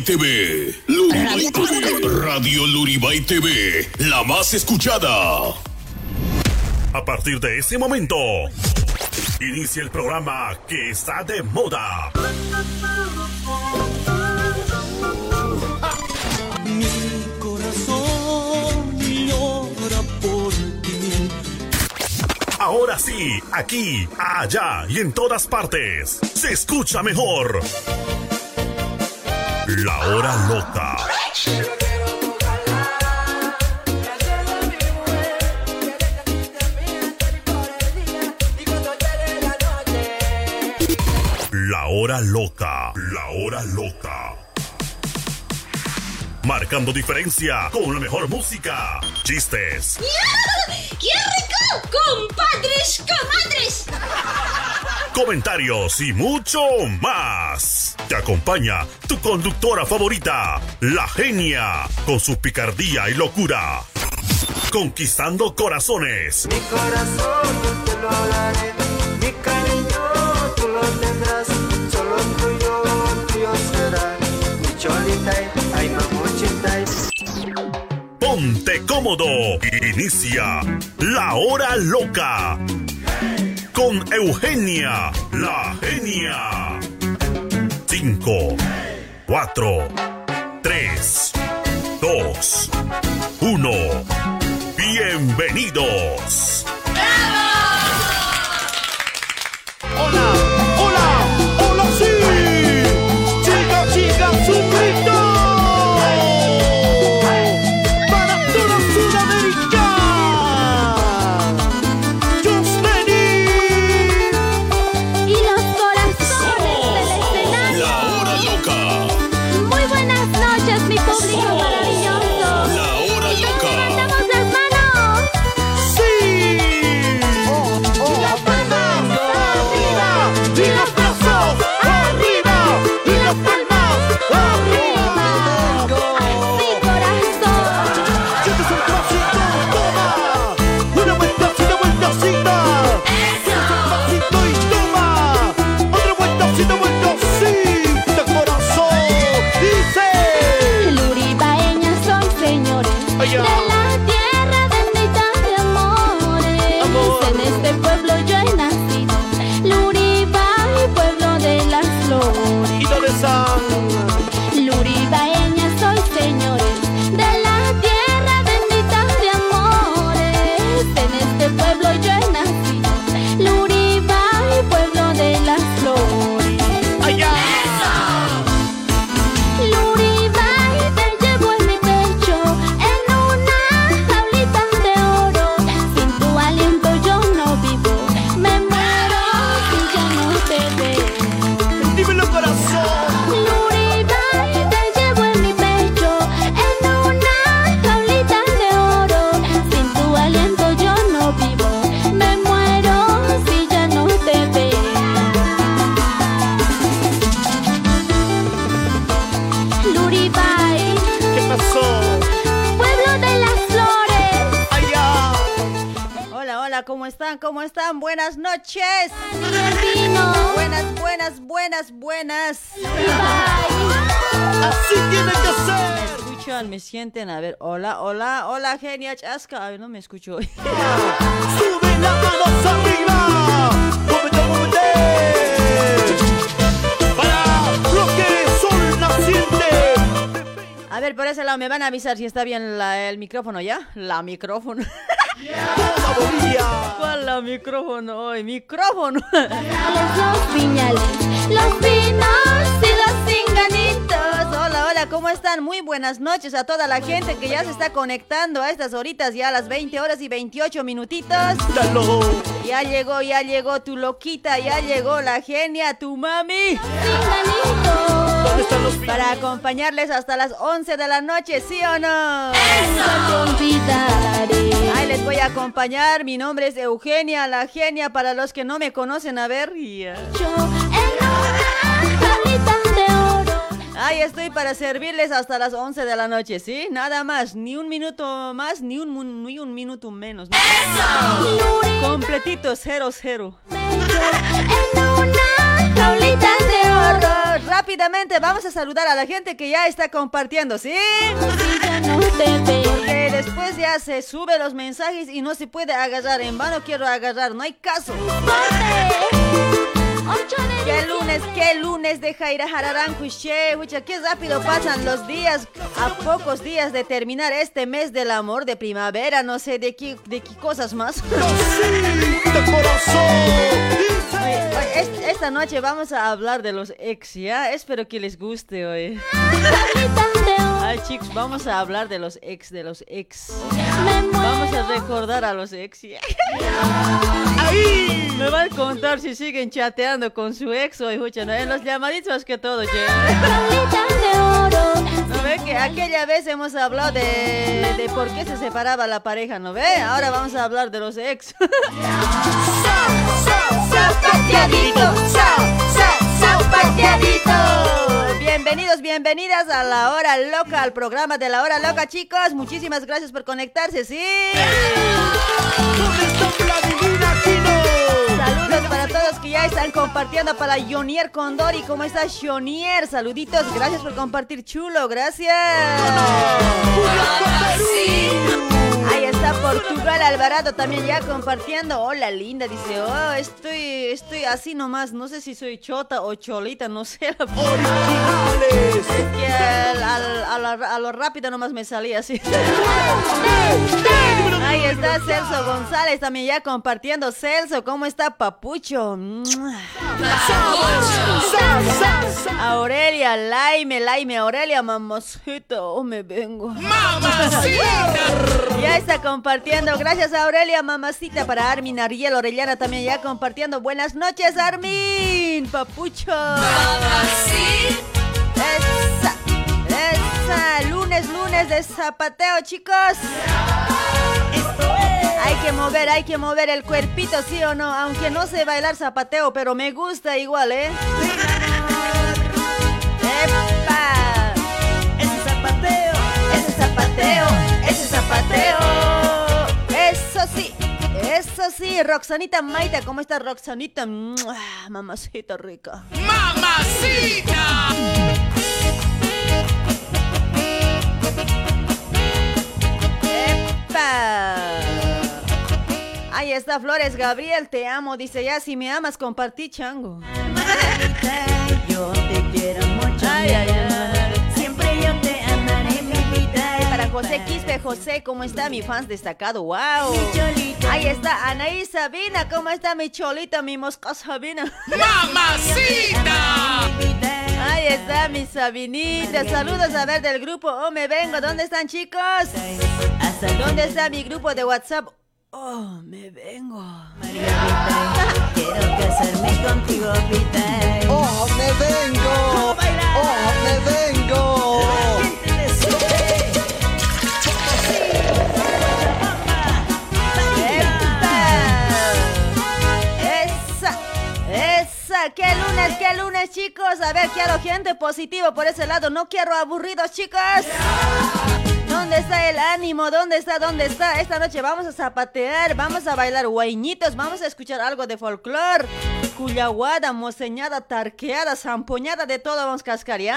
TV. Luribay TV. Radio Luribay TV. La más escuchada. A partir de ese momento, inicia el programa que está de moda. Mi corazón llora por ti. Ahora sí, aquí, allá y en todas partes, se escucha mejor. La hora loca. La hora loca. La hora loca. Marcando diferencia con la mejor música, chistes, ¡Qué rico! ¡Compadres, comadres! comentarios y mucho más. Te acompaña tu conductora favorita, la genia, con su picardía y locura. Conquistando corazones. Mi corazón te lo daré, Ponte cómodo. Inicia la hora loca. Con Eugenia, la genia. 5, 4, 3, 2, 1. Bienvenidos. Están? ¿Cómo están? Buenas noches. Buenas, buenas, buenas, buenas. Así tiene que Me escuchan, me sienten. A ver, hola, hola, hola, genia chasca. Ay, no me escucho. Sube las manos arriba. Muévete, muévete. Para lo que son naciente. A ver, por ese lado me van a avisar si está bien la- el micrófono ya. La micrófono. Toda Bolivia. ¿Cuál la micrófono? Hoy, micrófono. Los piñales, los pinos y los cinganitos. Hola, hola, ¿cómo están? Muy buenas noches a toda la gente que ya se está conectando a estas horitas, ya a las 20 horas y 28 minutitos. Ya llegó, ya llegó tu loquita, ya llegó la genia, tu mami. Cinganitos. ¿Dónde están los Para acompañarles hasta las 11 de la noche, ¿sí o no? Olvidaré. Ay, les voy a acompañar. Mi nombre es Eugenia, la genia. Para los que no me conocen, a ver. oro. Ahí estoy para servirles hasta las 11 de la noche, ¿sí? Nada más, ni un minuto más, ni un, ni un minuto menos. Luri Completito, cero, cero. De rápidamente vamos a saludar a la gente que ya está compartiendo, ¿sí? Porque después ya se sube los mensajes y no se puede agarrar. En vano quiero agarrar, no hay caso. ¿Qué lunes, qué lunes de Jaira Jararán, Cuché? Pucha, qué rápido pasan los días, a pocos días de terminar este mes del amor de primavera, no sé de qué, de qué cosas más. Oye, esta noche vamos a hablar de los ex, ¿ya? Espero que les guste hoy. Ay, chicos, vamos a hablar de los ex, de los ex. Vamos a recordar a los ex. ¿ya? Me van a contar si siguen chateando con su ex o escuchan en los llamaditos más que todo, che. ¿No ve que aquella vez hemos hablado de, de por qué se separaba la pareja, ¿no ve? Ahora vamos a hablar de los ex. Bienvenidos, bienvenidas a la hora loca, al programa de la hora loca, chicos. Muchísimas gracias por conectarse, sí. Saludos para todos que ya están compartiendo para Jonier Condori. ¿Cómo estás, Jonier? Saluditos, gracias por compartir, chulo, gracias. Ahí está Portugal Alvarado también ya compartiendo. Hola, linda, dice. Oh, estoy, estoy así nomás. No sé si soy chota o cholita, no sé. Es que al- al- a, lo, a lo rápido nomás me salía así. Ahí está Celso González también ya compartiendo. Celso, ¿cómo está Papucho? Aurelia, Laime, Laime, Aurelia, mamacito, oh, me vengo. Ya está compartiendo. Gracias Aurelia, mamacita, para Armin, Ariel, Orellana también ya compartiendo. Buenas noches, Armin, Papucho. Esa, esa, lunes, lunes de zapateo, chicos. Hay que mover, hay que mover el cuerpito, sí o no, aunque no sé bailar zapateo, pero me gusta igual, ¿eh? ¡Epa! Ese zapateo, ese zapateo, ese zapateo. Eso sí, eso sí, Roxanita Maita, ¿cómo está Roxanita? ¡Mua! Mamacita rica. ¡Epa! Ahí está Flores Gabriel, te amo. Dice ya, si me amas, compartí chango. Yo te quiero mucho, Ay, ay, ay. José Quispe, José, ¿cómo está mi fans destacado? ¡Wow! cholita. Ahí está Anaí Sabina, ¿cómo está mi cholita, mi mosca Sabina? Ahí está mi Sabinita. Saludos a ver del grupo Oh Me Vengo. ¿Dónde están chicos? Hasta ¿Dónde está mi grupo de WhatsApp? Oh, me vengo. Margarita, quiero casarme contigo. ¡Oh, me vengo! ¡Oh, me vengo! ¡Qué lunes, qué lunes, chicos! A ver, quiero gente positiva por ese lado. No quiero aburridos, chicos. ¿Dónde está el ánimo? ¿Dónde está? ¿Dónde está? Esta noche vamos a zapatear, vamos a bailar guañitos, vamos a escuchar algo de folclore. Cuyaguada, moseñada, tarqueada, zampoñada, de todo vamos a cascar, ¿ya?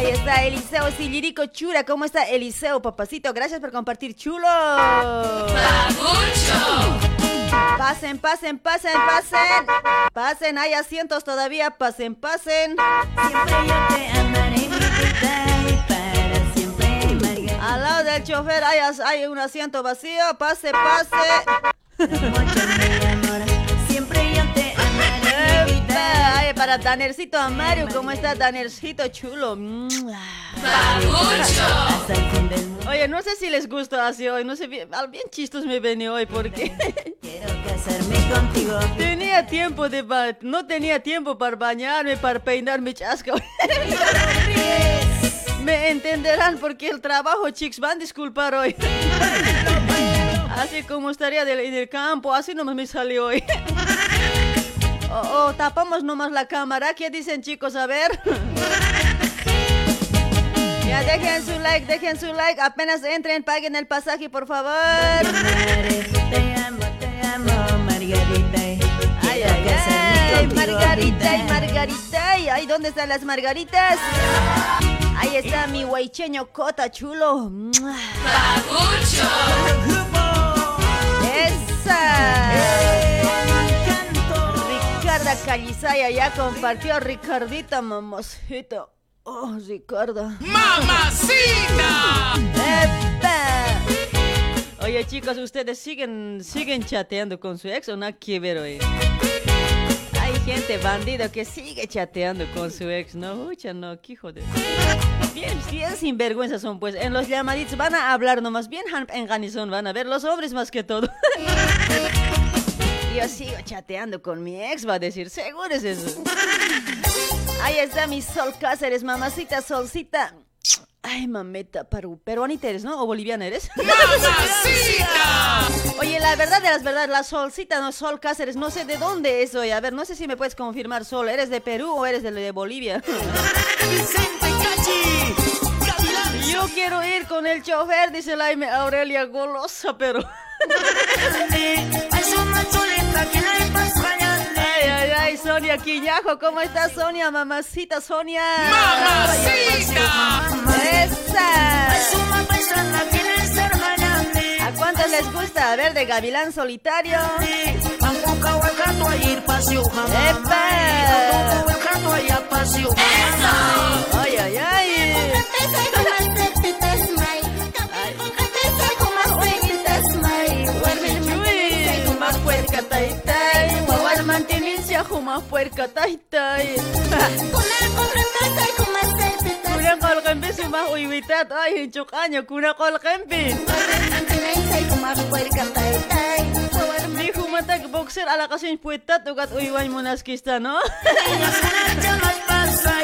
Ahí está Eliseo Sillirico Chura. ¿Cómo está Eliseo, papacito? Gracias por compartir, chulo. Pasen, pasen, pasen, pasen. Pasen, hay asientos todavía. Pasen, pasen. Siempre yo te amaré, mi vida. Y para siempre, Margarita. Al lado del chofer hay, hay un asiento vacío. Pase, pase. Ay, para Danercito Amario, ¿cómo está Danercito chulo? Oye, no sé si les gusta así hoy, no sé, bien, al- bien chistos me ven hoy porque Quiero casarme contigo, tenía tiempo de ba- no tenía tiempo para bañarme, para peinar mi chasco. me entenderán porque el trabajo, chicos, van a disculpar hoy. así como estaría en el campo, así nomás me salió hoy. O o tapamos nomás la cámara, ¿qué dicen chicos? A ver. Ya dejen su like, dejen su like, apenas entren, paguen el pasaje, por favor. Te amo, te amo, Margarita. Ay, ay, ay, Margarita y vida. ¿Dónde están las margaritas? Ahí está mi huaycheño cota chulo. ¡Esa! Ricarda Calizaya ya compartió Ricardita mamacita. Oh, Ricarda. ¡Mamacita! ¡Epa! Oye chicos, ustedes siguen siguen chateando con su ex o que ver hoy. Hay gente bandido que sigue chateando con su ex, no, Ucha, no, qué joder. Bien, bien sinvergüenza son, pues. En los llamaditos van a hablar nomás, bien en ganizón van a ver los hombres más que todo. Yo sigo chateando con mi ex, va a decir, seguro es eso. Ahí está mi Sol Cáceres, mamacita solcita. Ay, mameta, peru, peruanita eres, ¿no? ¿O boliviana eres? ¡Mamacita! Oye, la verdad de las verdades, la solcita, no Sol Cáceres, no sé de dónde es hoy. A ver, no sé si me puedes confirmar, Sol, ¿eres de Perú o eres de, de Bolivia? Yo quiero ir con el chofer, dice Laime Aurelia Golosa, pero... Ay, ay, ay, Sonia Quiñajo, ¿cómo estás, Sonia? Mamacita, Sonia. ¡Mamacita! ¡Esa! ¿A cuántos les gusta? A ver, de Gavilán Solitario. ¡Epa! ¡Ay, ay, ay! Mantinincia, más puerca, tai, tai. Kuna kolkempi sumah uiwitat, ay, hinchukaño, kuna kolkempi. Ni humatak boxer ala kasing puetat, ugat uiwan munas kista, no?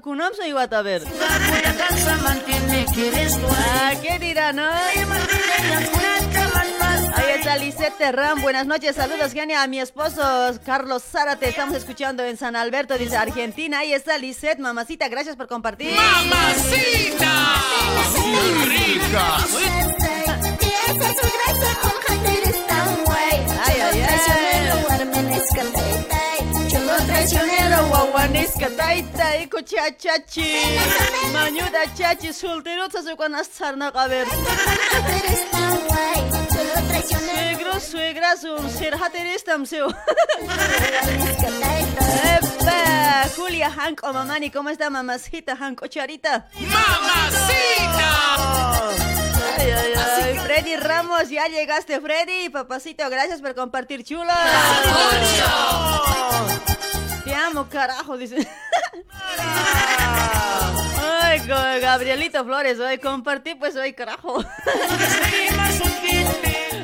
Kunam sa iwat a ver. Ah, ¿qué dirá, no? Ahí está Lisette Terran, buenas noches, saludos genia a mi esposo Carlos Zárate, estamos escuchando en San Alberto, dice Argentina, ahí está Lisette, mamacita, gracias por compartir. ¡Mamacita! ¡Rica! Ay, ay, Traicionero, guaguanisca, taita, iko chachachi. Mañuda chachi, soltero, se con asarna, a ver. Suegro, suegras, un ser hateristam, seo. Epa, Julia Hank o mamani, ¿cómo está mamacita Hank o charita? ¡Mamacita! Ay, ay, ay. Freddy Ramos, ya llegaste, Freddy. Papacito, gracias por compartir chulo. Te amo, carajo, dice. Ay, Gabrielito Flores, hoy compartí, pues hoy, carajo.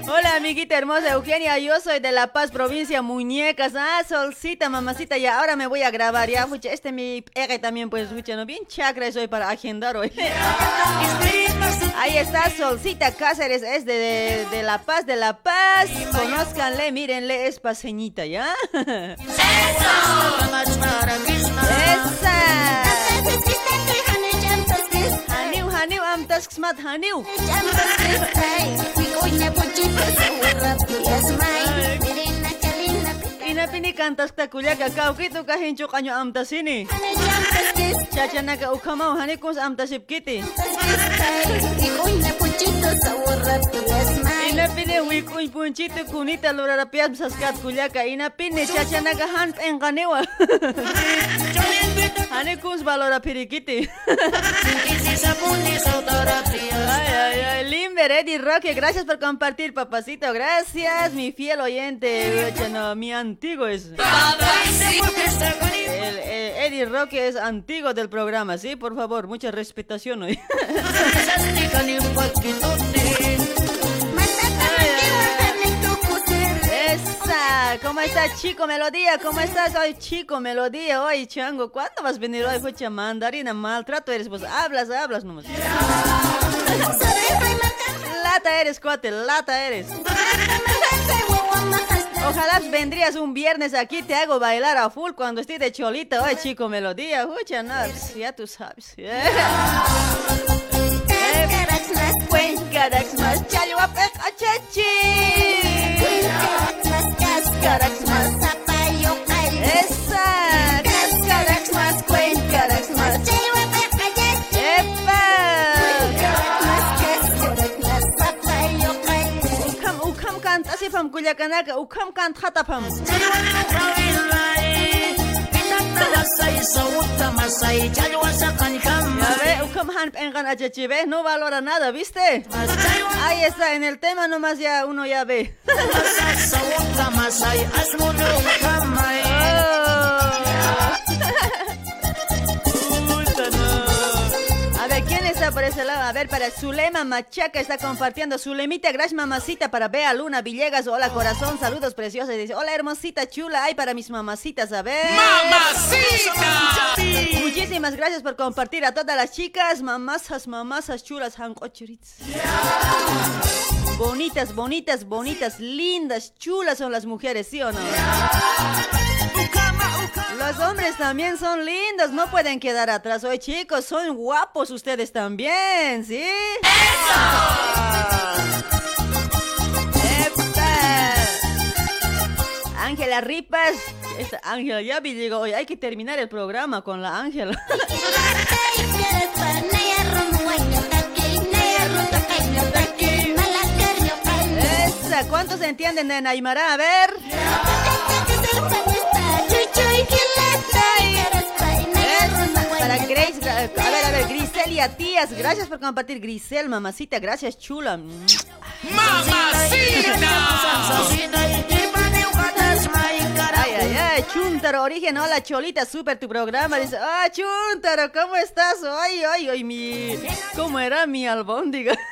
Hola, amiguita hermosa Eugenia, yo soy de La Paz, provincia Muñecas. Ah, solcita, mamacita, ya ahora me voy a grabar, ya, fucha, este mi pegue también, pues, fucha, ¿no? Bien chakra soy para agendar hoy. Ahí está Solcita Cáceres, es de, de, de La Paz, de La Paz. Conózcanle, mírenle, es paseñita, ¿ya? ¡Esa! haniu am tas kesmat haniu. Ina pini kantas takullaga kawkitu kahinchuk año amtasini. Chachanaka ukhamaw hanikus amtasipkiti. kus am sawurrati kiti. Inapini wikuy punchito kunita lurarapiat saskat kulyaka. Inapini chacha naga han enganewa. Hanikus valora pirikiti. Ay, ay, ay, Limber, Eddie Roque, gracias por compartir, papacito, gracias, mi fiel oyente, Oye, no, mi antiguo es. El, eh, Eddie Roque es antiguo del programa, ¿sí? Por favor, mucha respetación hoy. ¿Cómo está Chico Melodía? ¿Cómo estás hoy, Chico Melodía? Hoy, Chango, ¿cuándo vas a venir hoy? Fucha, mandarina, maltrato eres, pues hablas, hablas nomás. Lata eres, cuate, lata eres. Ojalá vendrías un viernes aquí, te hago bailar a full cuando esté de cholita. Hoy, chico, melodía. Escucha, no, ya tú sabes. Cuencarax más უკამ კანტასიფამ გულაკანაკა უკამ კანტხატაფამ Ya ve, ukam han pengan achachi, ve, no valora nada, ¿viste? Ahí está, en el tema nomás ya uno ya ve. A por ese lado? A ver, para Zulema Machaca está compartiendo. Zulemita, gracias mamacita para Bea Luna Villegas. Hola corazón, saludos preciosos. Dice, hola hermosita chula, ay para mis mamacitas, a ver. ¡Mamacita! Muchísimas gracias por compartir a todas las chicas, mamazas, mamazas chulas, hancochurits. Bonitas, bonitas, bonitas, lindas, chulas son las mujeres, ¿sí o no? Los hombres también son lindos, no pueden quedar atrás. Hoy chicos, son guapos ustedes también, ¿sí? ¡Epa! Ángela Ripas. Esta Ángela, ya vi, digo, hoy hay que terminar el programa con la Ángela. Esa, ¿cuántos entienden de Naimara? A ver. Para Grace, a ver, a ver, Griselia Tías, gracias por compartir. Grisel, mamacita, gracias, chula. Ay, ay, ay, Chuntaro, origen, hola, Cholita, súper tu programa. Dice, ah, Chuntaro, ¿cómo estás? Ay, ay, ay, mi, ¿cómo era mi albóndiga?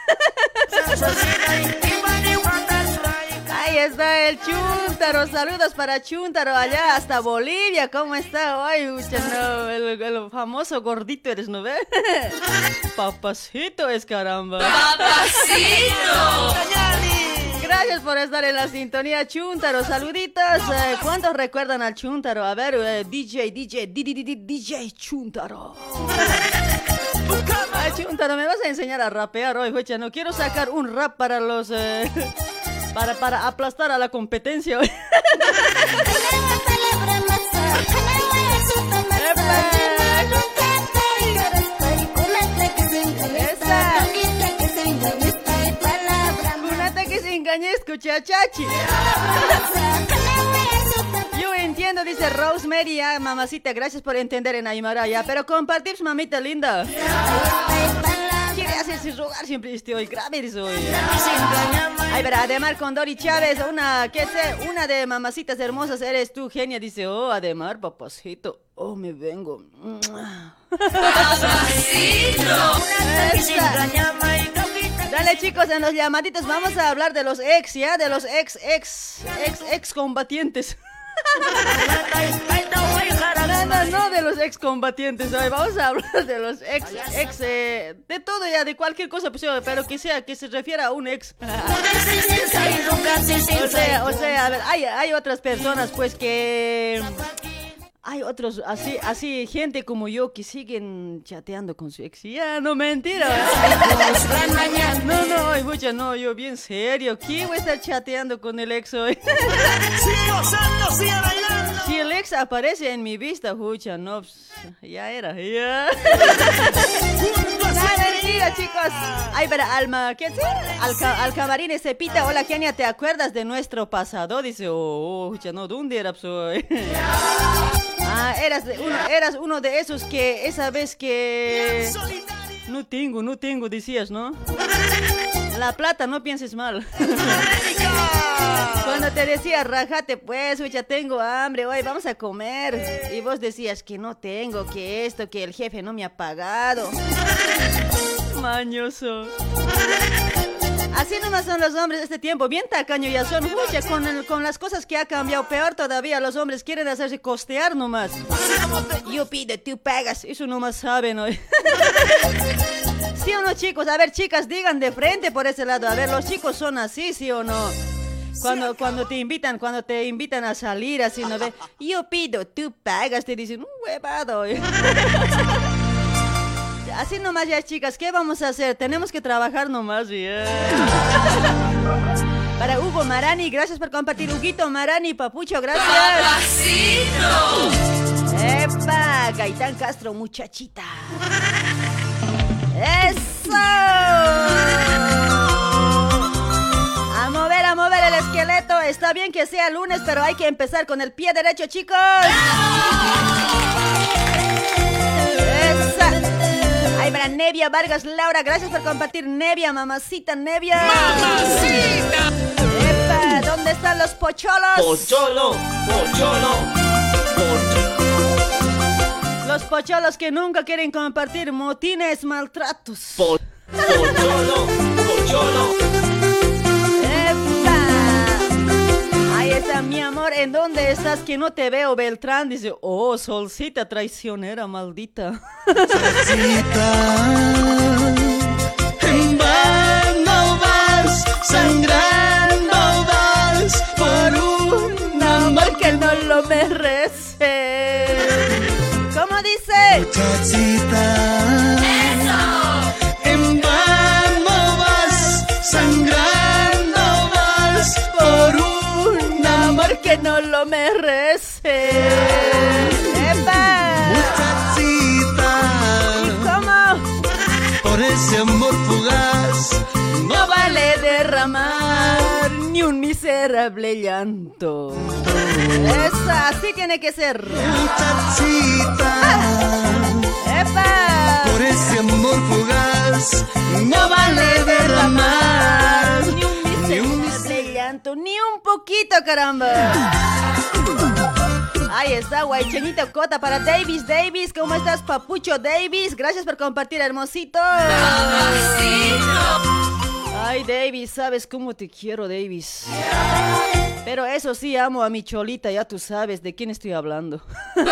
Ahí está el Chuntaro, saludos para Chuntaro allá hasta Bolivia, ¿cómo está? Ay, no, el, el famoso gordito eres, ¿no ves? Papacito es caramba. Gracias por estar en la sintonía Chuntaro, saluditos. Eh, ¿Cuántos recuerdan al Chuntaro? A ver, eh, DJ, DJ, di- DJ Chuntaro. Ay, Chuntaro, me vas a enseñar a rapear hoy, huecha. No quiero sacar un rap para los... eh, para, para aplastar a la competencia. engañesco, chachachi. Yo entiendo, dice Rosemary, ah, mamacita, gracias por entender en Aymara, ya, pero compartir, mamita linda. Quiere hacerse rogar siempre hoy, grave hoy. Ay, verá, Ademar con Dori Chávez, una, ¿qué sé? Una de mamacitas hermosas eres tú, genia, dice, oh, Ademar, papacito, oh, me vengo. Dale chicos, en los llamaditos vamos a hablar de los ex, ¿ya? De los ex, ex, ex, ex combatientes. No, no, de los ex combatientes, hoy vamos a hablar de los ex, ex, eh, de todo ya, de cualquier cosa, pero que sea, que se refiera a un ex. O sea, o sea, a ver, hay, hay otras personas pues que... Hay otros, así, así, gente como yo que siguen chateando con su ex. Ya, no, mentira. No, no, ay, mucha, no, yo bien serio. ¿Quién va a estar chateando con el ex hoy? Si el ex aparece en mi vista, hucha, no, pues, ya era, ya. No, mentira, chicos. Ay, pero Alma, ¿qué es? Alca, Alcamarín Cepita, hola, Genia, ¿te acuerdas de nuestro pasado? Dice, oh, hucha, no, ¿dónde era, hoy? Ah, eras, de uno, eras uno de esos que esa vez que... No tengo, no tengo, decías, ¿no? La plata, no pienses mal. Cuando te decía, rajate pues, ya tengo hambre, hoy vamos a comer. Y vos decías que no tengo, que esto, que el jefe no me ha pagado. Mañoso. Así nomás son los hombres de este tiempo, bien tacaño ya son, mucha con, el- con las cosas que ha cambiado, peor todavía, los hombres quieren hacerse costear nomás. Yo pido, tú pagas, eso nomás saben hoy. ¿Sí o no, chicos? A ver, chicas, digan de frente por ese lado. A ver, los chicos son así, ¿sí o no? Cuando, cuando te invitan, cuando te invitan a salir así, ¿no ve? Yo pido, tú pagas, te dicen, un huevado. Así nomás ya, chicas, ¿qué vamos a hacer? Tenemos que trabajar nomás, bien. Para Hugo Marani, gracias por compartir. Huguito Marani, Papucho, gracias. ¡Epa! Gaitán Castro, muchachita. ¡Eso! A mover, a mover el esqueleto, Está bien que sea lunes, pero hay que empezar con el pie derecho, chicos. Esa. Ay, para Nevia Vargas Laura, gracias por compartir. Nevia, mamacita, Nevia. ¡Mamacita! Epa, ¿dónde están los pocholos? Pocholo, pocholo, Los pocholos que nunca quieren compartir motines, maltratos. po- pocholo, pocholo. ¡Epa! Ahí está mi amor, ¿en dónde estás? Que no te veo, Beltrán. Dice, oh, solcita traicionera, maldita. En dice? Ni un miserable llanto. Esa, así tiene que ser. Muchachita. ¡Epa! Por ese amor fugaz. No vale derramar ni un miserable llanto, ni un poquito, caramba. Ahí está, guaychenito cota para Davis Davis. ¿Cómo estás, papucho Davis? Gracias por compartir, hermosito. Ay, Davis, sabes cómo te quiero, Davis. Pero eso sí, amo a mi cholita, ya tú sabes de quién estoy hablando.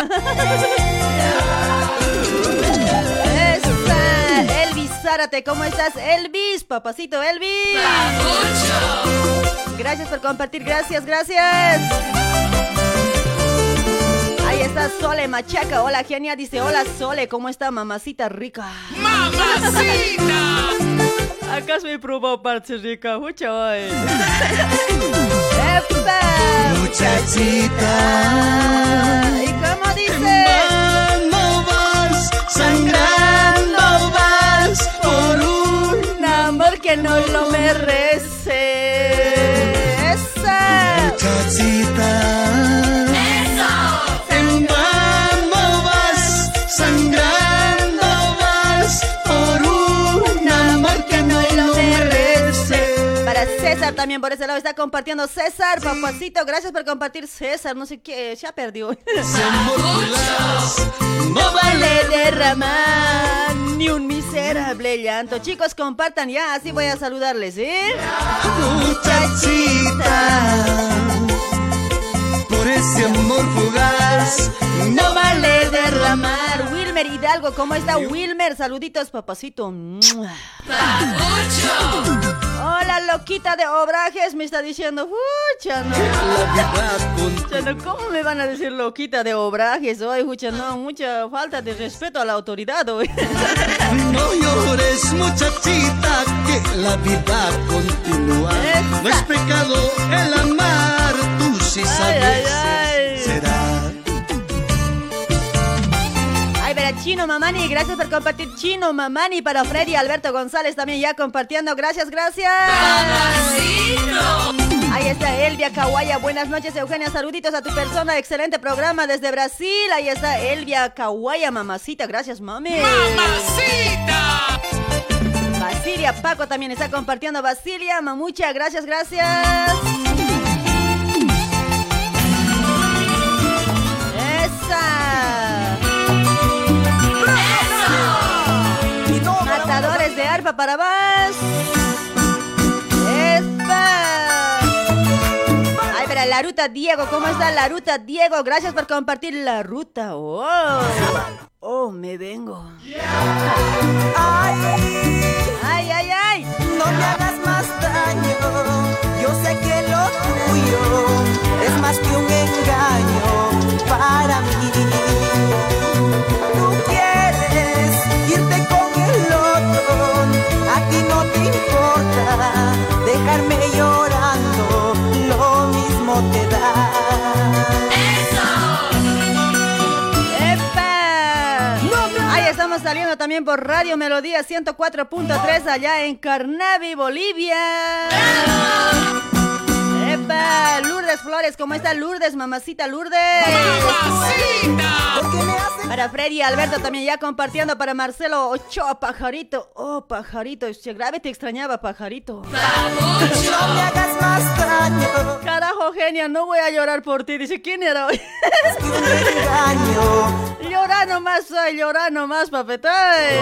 Elvis Zárate, ¿cómo estás, Elvis? Papacito Elvis. Gracias por compartir, gracias, gracias. Ahí está Sole Machaca. Hola, genia. Dice, hola, Sole. ¿Cómo está, mamacita rica? ¡Mamacita! ¿Acaso he probado partes rica? Mucha hoy. ¡Epa! Muchachita. ¿Y cómo dice? No vas, sangrando vas por un amor que no lo merece. ¡Esa! Muchachita. César también por ese lado está compartiendo César, papacito, gracias por compartir César, no sé qué, ya perdió. No vale derramar ni un miserable llanto. Chicos, compartan ya, así voy a saludarles, ¿eh? Muchachita. Ese amor fugaz. No vale derramar. Wilmer Hidalgo, ¿cómo está Wilmer? Saluditos, papacito. Hola, loquita de obrajes, me está diciendo. Fucha, no, ¿Cómo me van a decir loquita de obrajes hoy? Fucha, no, mucha falta de respeto a la autoridad hoy. No llores, muchachita, que la vida continúa. No es pecado el amar, Chino Mamani, gracias por compartir Chino Mamani para Freddy Alberto González también ya compartiendo. Gracias, gracias. Ahí está Elvia Kawaya. Buenas noches, Eugenia. Saluditos a tu persona. Excelente programa desde Brasil. Ahí está Elvia Kawaya, mamacita. Gracias, mami. ¡Mamacita! Basilia Paco también está compartiendo. Basilia, mamucha. Gracias, gracias. ¡Esa! Arpa para más. ¡Espa! Ay, verá, la ruta Diego, ¿cómo está la ruta Diego? Gracias por compartir la ruta. Oh, oh me vengo. Ay, ay, ay. No me hagas más daño, yo sé que lo tuyo es más que un engaño para mí. Tú quieres irte con importa dejarme llorando, lo mismo te da. ¡Epa! Ahí estamos saliendo también por Radio Melodía 104.3 allá en Carnavi, Bolivia. ¡Epa! Lourdes Flores, ¿cómo está Lourdes, mamacita Lourdes? Para Freddy y Alberto también ya compartiendo para Marcelo Ochoa, pajarito. Oh, pajarito, este grave te extrañaba, pajarito. No me hagas más daño. Carajo, genia, no voy a llorar por ti. Dice, ¿quién era hoy? Llorar nomás, llorar nomás, papetay.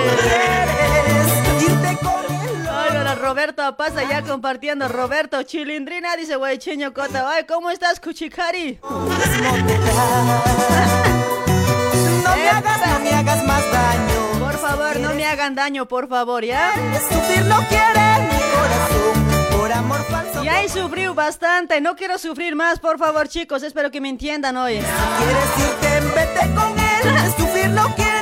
Ahora Roberto pasa ya compartiendo. Roberto Chilindrina dice, güey, cheño cota. Ay, ¿cómo estás, Cuchicari? No me hagas, no me hagas más daño. Por favor, no me hagan daño, por favor, ¿ya? Sufrir no quiere mi corazón. Por amor falso. Ya he sufrido bastante, no quiero sufrir más, por favor, chicos. Espero que me entiendan hoy. Quieres irte, vete con él. Sufrir no quiere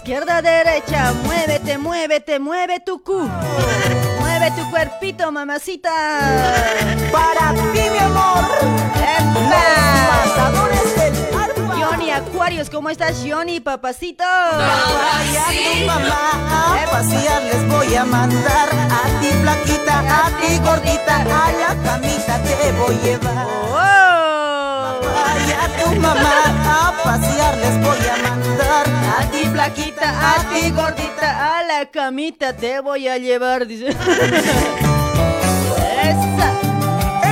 izquierda, derecha. Muévete, muévete, mueve tu cu. Mueve tu cuerpito, mamacita. Para ti, mi amor. Arpa. Johnny Aquarius, ¿cómo estás, Johnny, papacito? Vaya tu mamá a pasear les voy a mandar a ti flaquita, a ti gordita, a la camita te voy a llevar. Oh. Tu mamá a pasear les voy a mandar A ti flaquita, a ti gordita, a la camita te voy a llevar, dice. Esa.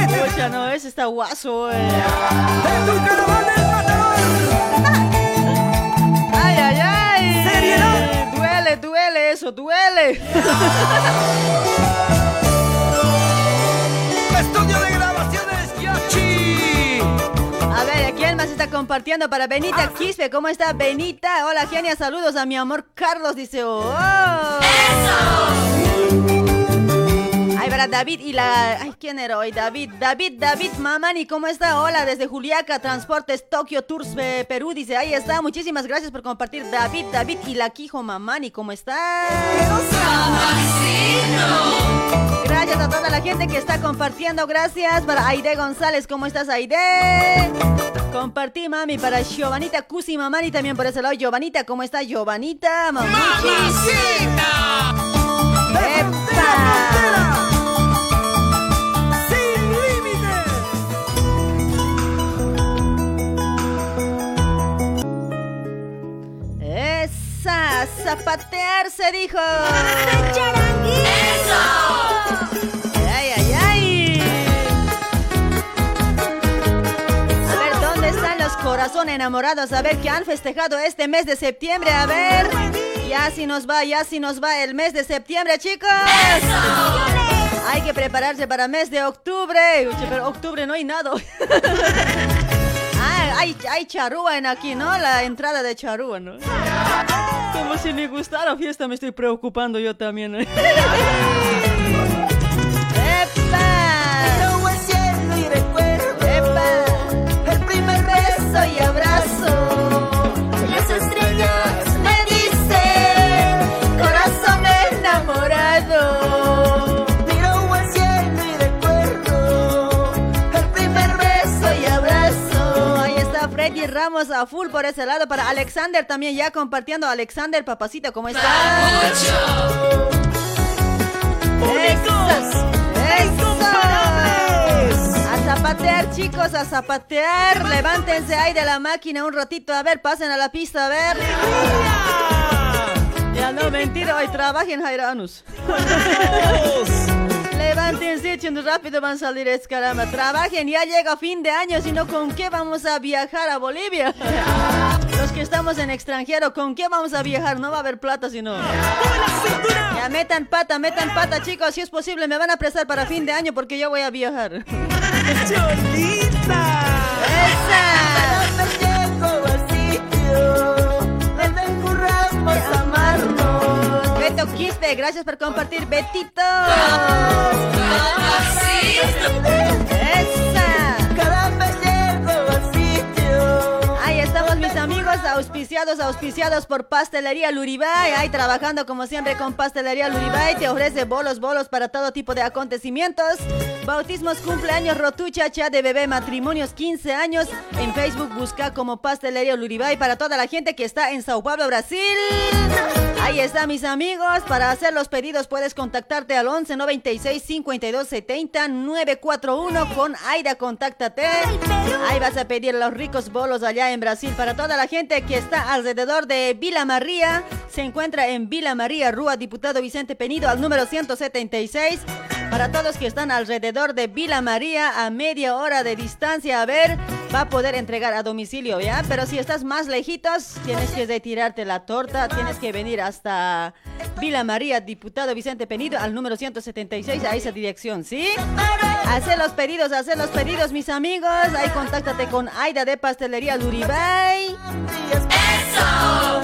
Escucha, no, ese está guaso, eh. Ay, ay, ay. Duele, duele eso, duele. más está compartiendo para Benita Quispe? ¿Cómo está Benita? Hola, genia, saludos a mi amor Carlos, dice. ¡Oh! Ahí para David y la... Ay, ¿quién era hoy? David, David, David Mamani, ¿cómo está? Hola, desde Juliaca, Transportes, Tokio Tours, eh, Perú, dice. Ahí está, muchísimas gracias por compartir. David, David y la Quijo Mamani, ¿cómo está? Gracias a toda la gente que está compartiendo. Gracias para Aide González. ¿Cómo estás, Aide? Compartí, mami, para Giovanita Cusi Mamani también por ese lado. Giovanita, ¿cómo está Giovanita? Mamichis. ¡Epa! Sin límites. Esa, zapatear se dijo. Ay, ay, ay. A ver, ¿dónde están los corazones enamorados? A ver, que han festejado este mes de septiembre. A ver. Ya si nos va, ya si nos va el mes de septiembre, chicos. Hay que prepararse para mes de octubre. Uche, pero octubre no hay nada. Ah, hay, hay charrúa en aquí, ¿no? La entrada de charrúa, ¿no? Como si me gustara fiesta, me estoy preocupando yo también. ¿eh? Ramos a full por ese lado. Para Alexander también ya compartiendo. Alexander, papacito, ¿cómo estás? A zapatear, chicos, a zapatear. Levántense ahí de la máquina un ratito. A ver, pasen a la pista, a ver. Ya no, mentira, hoy trabajen, Jairanus. Levántense, echando rápido van a salir, es caramba. Trabajen, ya llega fin de año, sino con qué vamos a viajar a Bolivia. Los que estamos en extranjero, ¿con qué vamos a viajar? No va a haber plata, sino. Ya metan pata, metan pata, chicos, si es posible, me van a prestar para fin de año porque yo voy a viajar. Cholita. ¡Esa! Beto Quispe, gracias por compartir, Betito. ¡Esa! Auspiciados, por Pastelería Luribay. Ahí trabajando como siempre con Pastelería Luribay. Te ofrece bolos, bolos para todo tipo de acontecimientos. Bautismos, cumpleaños, rotuchacha de bebé, matrimonios, 15 años. En Facebook busca como Pastelería Luribay para toda la gente que está en Sao Paulo, Brasil. Ahí está, mis amigos. Para hacer los pedidos puedes contactarte al 11 96 52 70 941 con Aida, contáctate. Ahí vas a pedir los ricos bolos allá en Brasil para toda la gente que está alrededor de Vila María. Se encuentra en Vila María, Rúa Diputado Vicente Penido al número 176. Para todos que están alrededor de Vila María a media hora de distancia, a ver, va a poder entregar a domicilio, ¿ya? Pero si estás más lejitos, tienes que retirarte la torta, tienes que venir hasta Vila María, Diputado Vicente Penido, al número 176, a esa dirección, ¿sí? Hacer los pedidos, hacer los pedidos, mis amigos. Ahí contáctate con Aida de Pastelería Luribay. ¡Eso!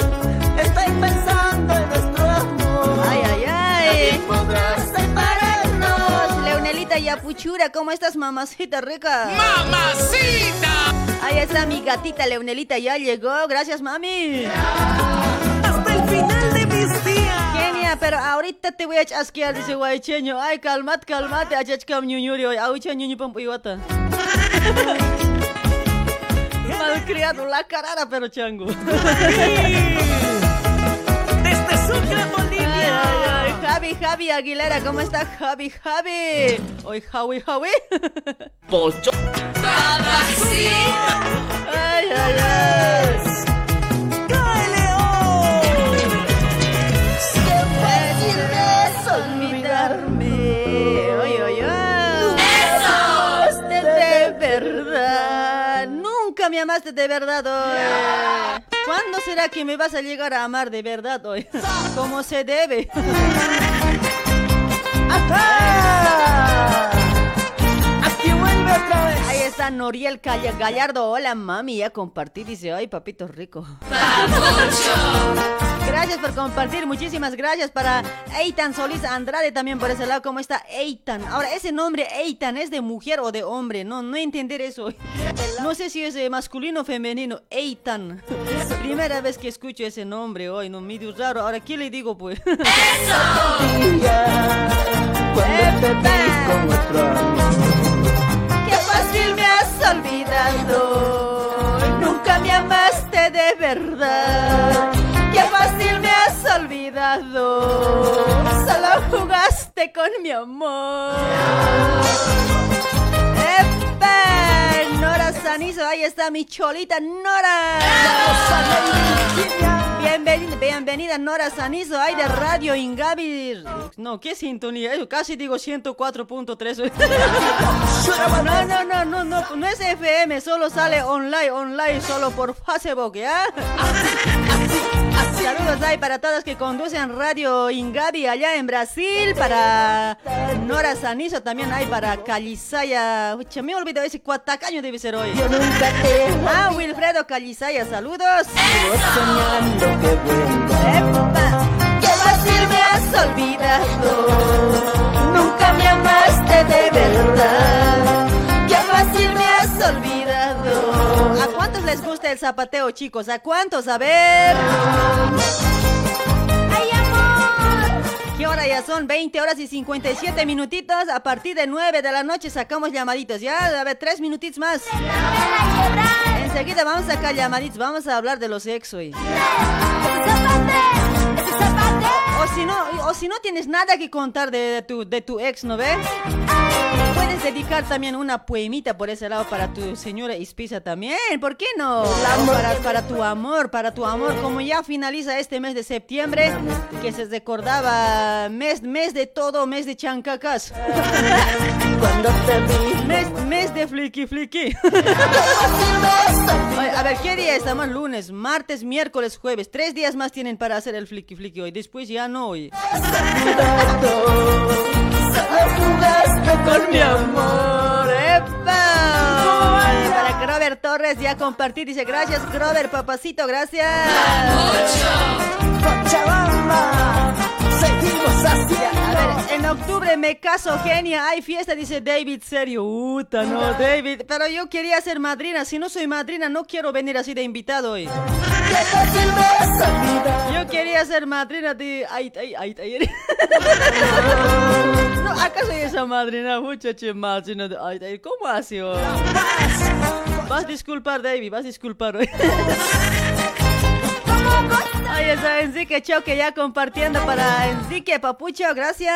Estoy pensando en nuestro amor. Ay, ay, ay. Podrás separarnos. Leonelita Yapuchura, ¿cómo estás, mamacita rica? ¡Mamacita! Ahí está mi gatita Leonelita, ya llegó. Gracias, mami. Hasta el final de mis días. Genia, pero ahorita te voy a chasquear, dice guaycheño. Ay, calmat, calmate, achachkam ñuñuri hoy. Aucha ñuñu pam iwata. Malcriado, la carara, pero chango. Desde Sucre, Ay, Bolivia. ay, ay. Javi, Javi Aguilera, ¿cómo está Javi, Javi? Hoy, Javi, Javi. Pocho. Ay, ay, ay. Me amaste de verdad hoy. ¿Cuándo será que me vas a llegar a amar de verdad hoy? Como se debe. Ahí está Noriel Calla Gallardo. Hola, mami. Ya compartí. Dice, ay, papito rico. Gracias por compartir. Muchísimas gracias para Eitan Solís Andrade también por ese lado. ¿Cómo está Eitan? Ahora, ese nombre Eitan es de mujer o de hombre. No, no entender eso. No sé si es de masculino o femenino. Eitan. Primera vez que escucho ese nombre hoy. No, medio raro. Ahora, ¿qué le digo, pues? Nunca me amaste de verdad. Qué fácil me has olvidado. Solo jugaste con mi amor. Ahí está mi cholita Nora. Bienvenida, bienvenida Nora Sanizo, ahí de Radio Ingabir. No, ¿qué sintonía? Eh, Casi digo 104.3. No, no, no, no, no, no es FM, solo sale online, online, solo por Facebook, ¿ya? Saludos ahí para todos que conducen Radio Ingabi allá en Brasil, para Nora Sanizo también hay para Calizaya. Ucha, me olvidó ese cuatacaño debe ser hoy. Yo nunca te Ah, Wilfredo Calizaya, saludos. soñando que. ¡Epa! ¡Qué fácil me has olvidado! Nunca me amaste de verdad. ¡Qué fácil me has olvidado! ¿A cuántos les gusta el zapateo, chicos? ¿A cuántos? A ver. ¡Ay, amor! ¿Qué hora ya son? 20 horas y 57 minutitos. A partir de 9 de la noche sacamos llamaditos. Ya, a ver, 3 minutitos más. Enseguida vamos a sacar llamaditos. Vamos a hablar de los ex hoy. O si no, o si no tienes nada que contar de, de tu, de tu ex, ¿no ves? Dedicar también una poemita por ese lado para tu señora Ispisa también, ¿por qué no? Para, para tu amor, para tu amor, como ya finaliza este mes de septiembre, que se recordaba mes, mes de todo, mes de chancacas. Cuando te vi. Mes, mes de flicky. Oye, a ver, ¿qué día estamos? Lunes, martes, miércoles, jueves. Tres días más tienen para hacer el flicky flicky hoy. Después ya no hoy. Con mi amor. ¡Epa! Para Grover Torres ya compartir. Dice, gracias Grover, papacito, gracias. Cochabamba. Seguimos hacia. A ver, en octubre me caso, genia. Hay fiesta, dice David. Serio, no, David. Pero yo quería ser madrina. Si no soy madrina, no quiero venir así de invitado hoy. Yo quería ser madrina de. Ay, ay, ay, ay. ¿Acaso esa madrina muchacha más? no, ay, ay, ¿Cómo así? oh? Vas a disculpar, David, vas a disculpar. hoy. Ahí está Enrique Choque ya compartiendo para Enrique Papucho, gracias.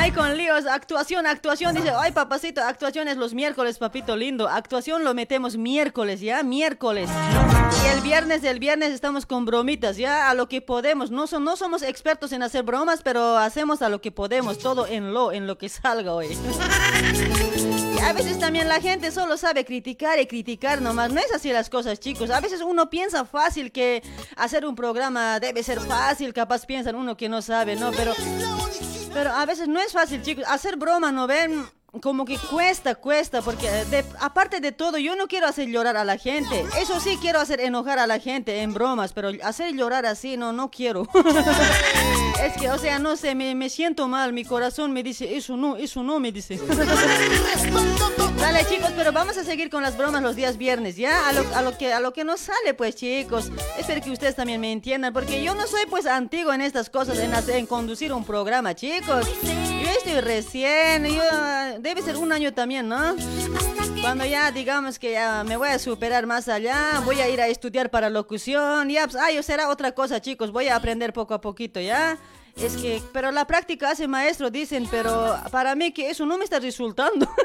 Michael Líos, actuación, actuación, dice, ay papacito, actuación es los miércoles, papito lindo, actuación lo metemos miércoles, ya, miércoles. Y el viernes, el viernes estamos con bromitas, ya, a lo que podemos, no, son, no somos expertos en hacer bromas, pero hacemos a lo que podemos, todo en lo, en lo que salga hoy. Y a veces también la gente solo sabe criticar y criticar nomás. No es así las cosas, chicos. A veces uno piensa fácil que hacer un programa debe ser fácil. Capaz piensan uno que no sabe, ¿no? Pero, pero a veces no es fácil, chicos. Hacer broma, ¿no ven? Como que cuesta, cuesta, porque aparte de todo, yo no quiero hacer llorar a la gente. Eso sí, quiero hacer enojar a la gente en bromas, pero hacer llorar así, no, no quiero. es que, o sea, no sé, me, siento mal, mi corazón me dice, eso no, eso no, me dice. Dale chicos, pero vamos a seguir con las bromas los días viernes, ¿ya? A lo, a lo que a lo que nos sale, pues chicos. Espero que ustedes también me entiendan, porque yo no soy pues antiguo en estas cosas, en, en conducir un programa, chicos. Yo estoy recién, yo, ah, debe ser un año también, ¿no? Cuando ya digamos que ya me voy a superar más allá, voy a ir a estudiar para locución, ya, pues, ay, será otra cosa, chicos, voy a aprender poco a poquito, ¿ya? Es que, pero la práctica hace maestro, dicen, pero para mí que eso no me está resultando.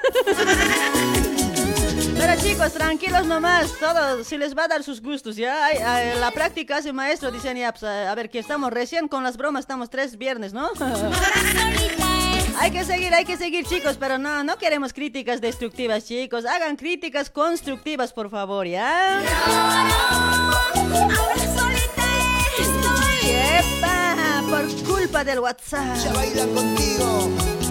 Pero chicos, tranquilos nomás, todo, si les va a dar sus gustos, ¿ya? La práctica hace maestro, dicen, ya, pues, a a ver, que estamos recién con las bromas, estamos tres viernes, ¿no? Hay que seguir, hay que seguir, chicos, pero no, no queremos críticas destructivas, chicos. Hagan críticas constructivas, por favor, ¿ya? ¡Epa! Por culpa del WhatsApp. Ya bailan contigo.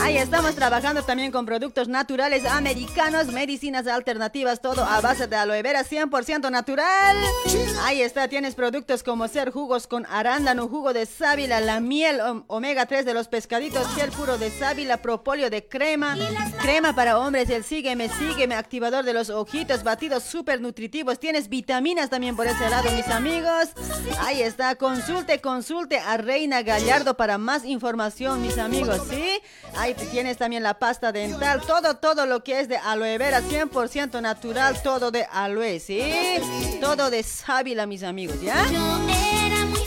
Ahí estamos trabajando también con productos naturales americanos, medicinas alternativas, todo a base de aloe vera 100% natural. Ahí está, tienes productos como ser jugos con arándano, jugo de sábila, la miel om- omega 3 de los pescaditos, gel puro de sábila, propóleo de crema, crema para hombres, el sígueme, sígueme, activador de los ojitos, batidos súper nutritivos. Tienes vitaminas también por ese lado, mis amigos. Ahí está, consulte, consulte a Reina Gallardo para más información, mis amigos, ¿sí? Ahí tienes también la pasta dental, todo, todo lo que es de aloe vera, 100% natural, todo de aloe, ¿sí? Todo de sábila, mis amigos, ¿ya?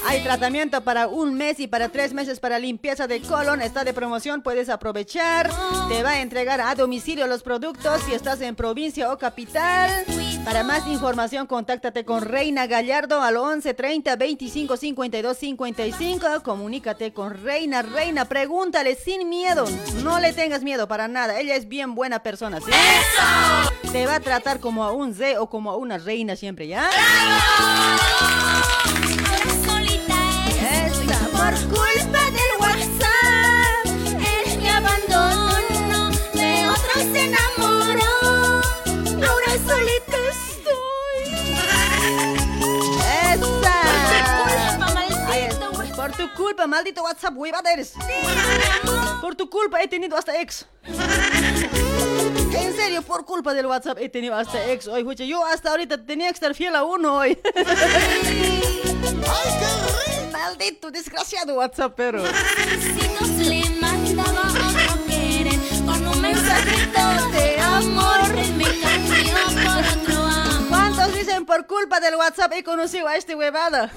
Hay tratamiento para un mes y para tres meses para limpieza de colon. Está de promoción, puedes aprovechar. Te va a entregar a domicilio los productos si estás en provincia o capital. Para más información, contáctate con Reina Gallardo al 11 30 25 52 55. Comunícate con Reina. Reina, pregúntale sin miedo. No le tengas miedo para nada. Ella es bien buena persona, ¿sí? Te va a tratar como a un Z o como a una reina siempre, ¿ya? Esta, Por tu culpa, maldito WhatsApp, huevada eres. Por tu culpa he tenido hasta ex. En serio, por culpa del WhatsApp he tenido hasta ex hoy. Yo hasta ahorita tenía que estar fiel a uno hoy. Maldito, desgraciado WhatsApp, pero. le mandaba otro querer con un mensajito de amor me cambió por otro amor ¿Cuántos dicen por culpa del WhatsApp he conocido a este huevada?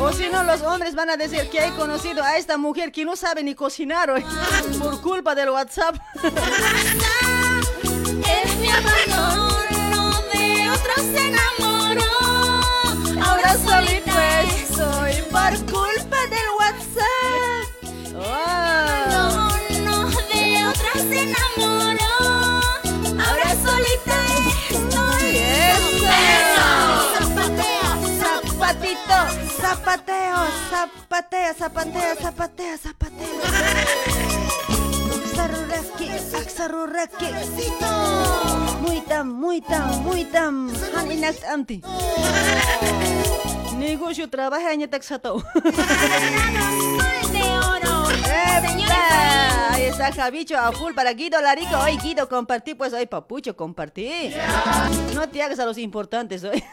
O si no, los hombres van a decir que he conocido a esta mujer que no sabe ni cocinar hoy. Por culpa del WhatsApp. él me abandonó de otro se por culpa del WhatsApp. Oh. no de otro se enamoró ahora solita estoy Zapatito, zapateo, zapatea, zapatea, zapatea, zapatea. Aksaruraki, aksaruraki. Muy tam, muy tam, muy tam. Han inakt anti. Negocio trabaja en taxato. ¡Epa! Ahí está Javicho a full para Guido Larico. Hoy Guido compartí, pues hoy Papucho compartí. No te hagas a los importantes hoy.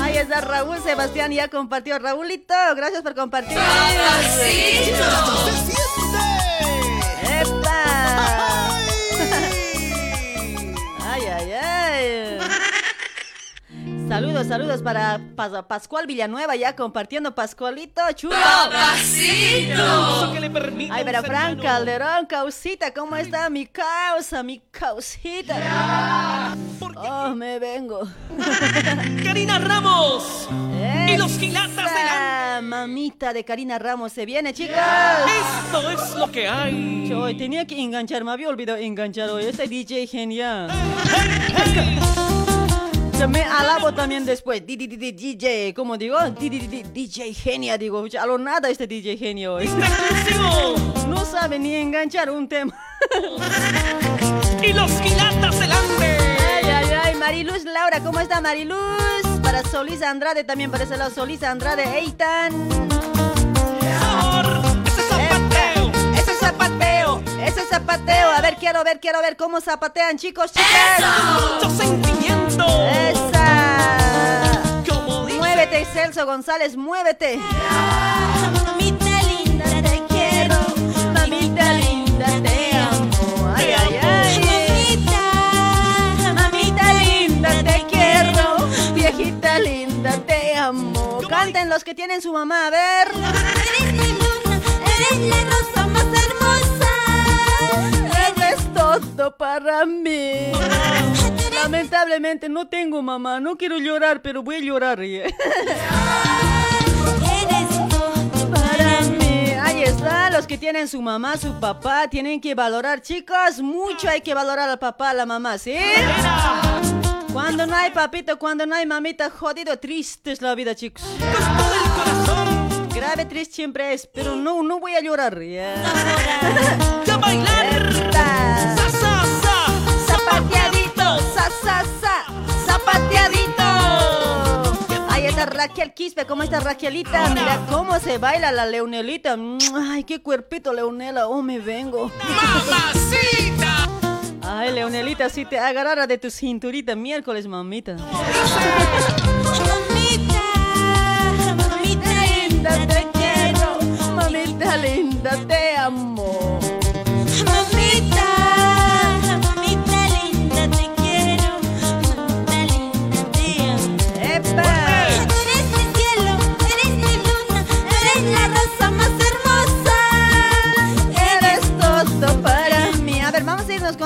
Ahí está Raúl Sebastián, ya compartió. Raúlito, gracias por compartir. ¡Epa! Ay, ay, ay. Saludos, saludos para Pas- Pascual Villanueva, ya compartiendo Pascualito, chulo. Eso que le permite Ay, pero Fran. Calderón, causita, ¿cómo está mi causa, mi causita? Oh, me vengo. Karina Ramos. Y los gilatas del Esa mamita de Karina Ramos se viene, chicos. Esto es lo que hay. Hoy tenía que enganchar, me había olvidado enganchar hoy. Este DJ genial. Yo me alabo también después. Di, DJ, ¿cómo digo? Di, di, di, di, DJ genia, digo. A lo nada este DJ genio. No sabe ni enganchar un tema. Y los gilatas del hambre. Ay, ay, ay. Mariluz Laura, ¿cómo está Mariluz? Para Solís Andrade también, para ese lado Solís Andrade, Eitan. Ese zapateo, ese zapateo. A ver, quiero ver, quiero ver cómo zapatean, chicos, chicas. Mucho sentimiento. Esa. Muévete, Celso González, muévete. Mamita linda, te quiero. Mamita linda, te amo. Ay, ay, ay. Mamita, Mamita linda, te quiero. Viejita linda, te amo. Canten los que tienen su mamá, a ver. eres mi luna, eres la rosa para mí. Lamentablemente no tengo mamá, no quiero llorar, pero voy a llorar. Para mí, ahí está, los que tienen su mamá, su papá, tienen que valorar, chicos, mucho hay que valorar al papá, a la mamá, ¿sí? Cuando no hay papito, cuando no hay mamita, jodido, triste es la vida, chicos. Grave, triste siempre es, pero no, no voy a llorar. ¿ya? ¡Ya bailar! Está Raquel Quispe, ¿cómo está Raquelita? Mira cómo se baila la Leonelita. Ay, qué cuerpito, Leonela. Oh, me vengo. ¡Mamacita! Ay, Leonelita, si te agarrara de tu cinturita miércoles, mamita. Mamita, mamita linda, te quiero. Mamita linda, te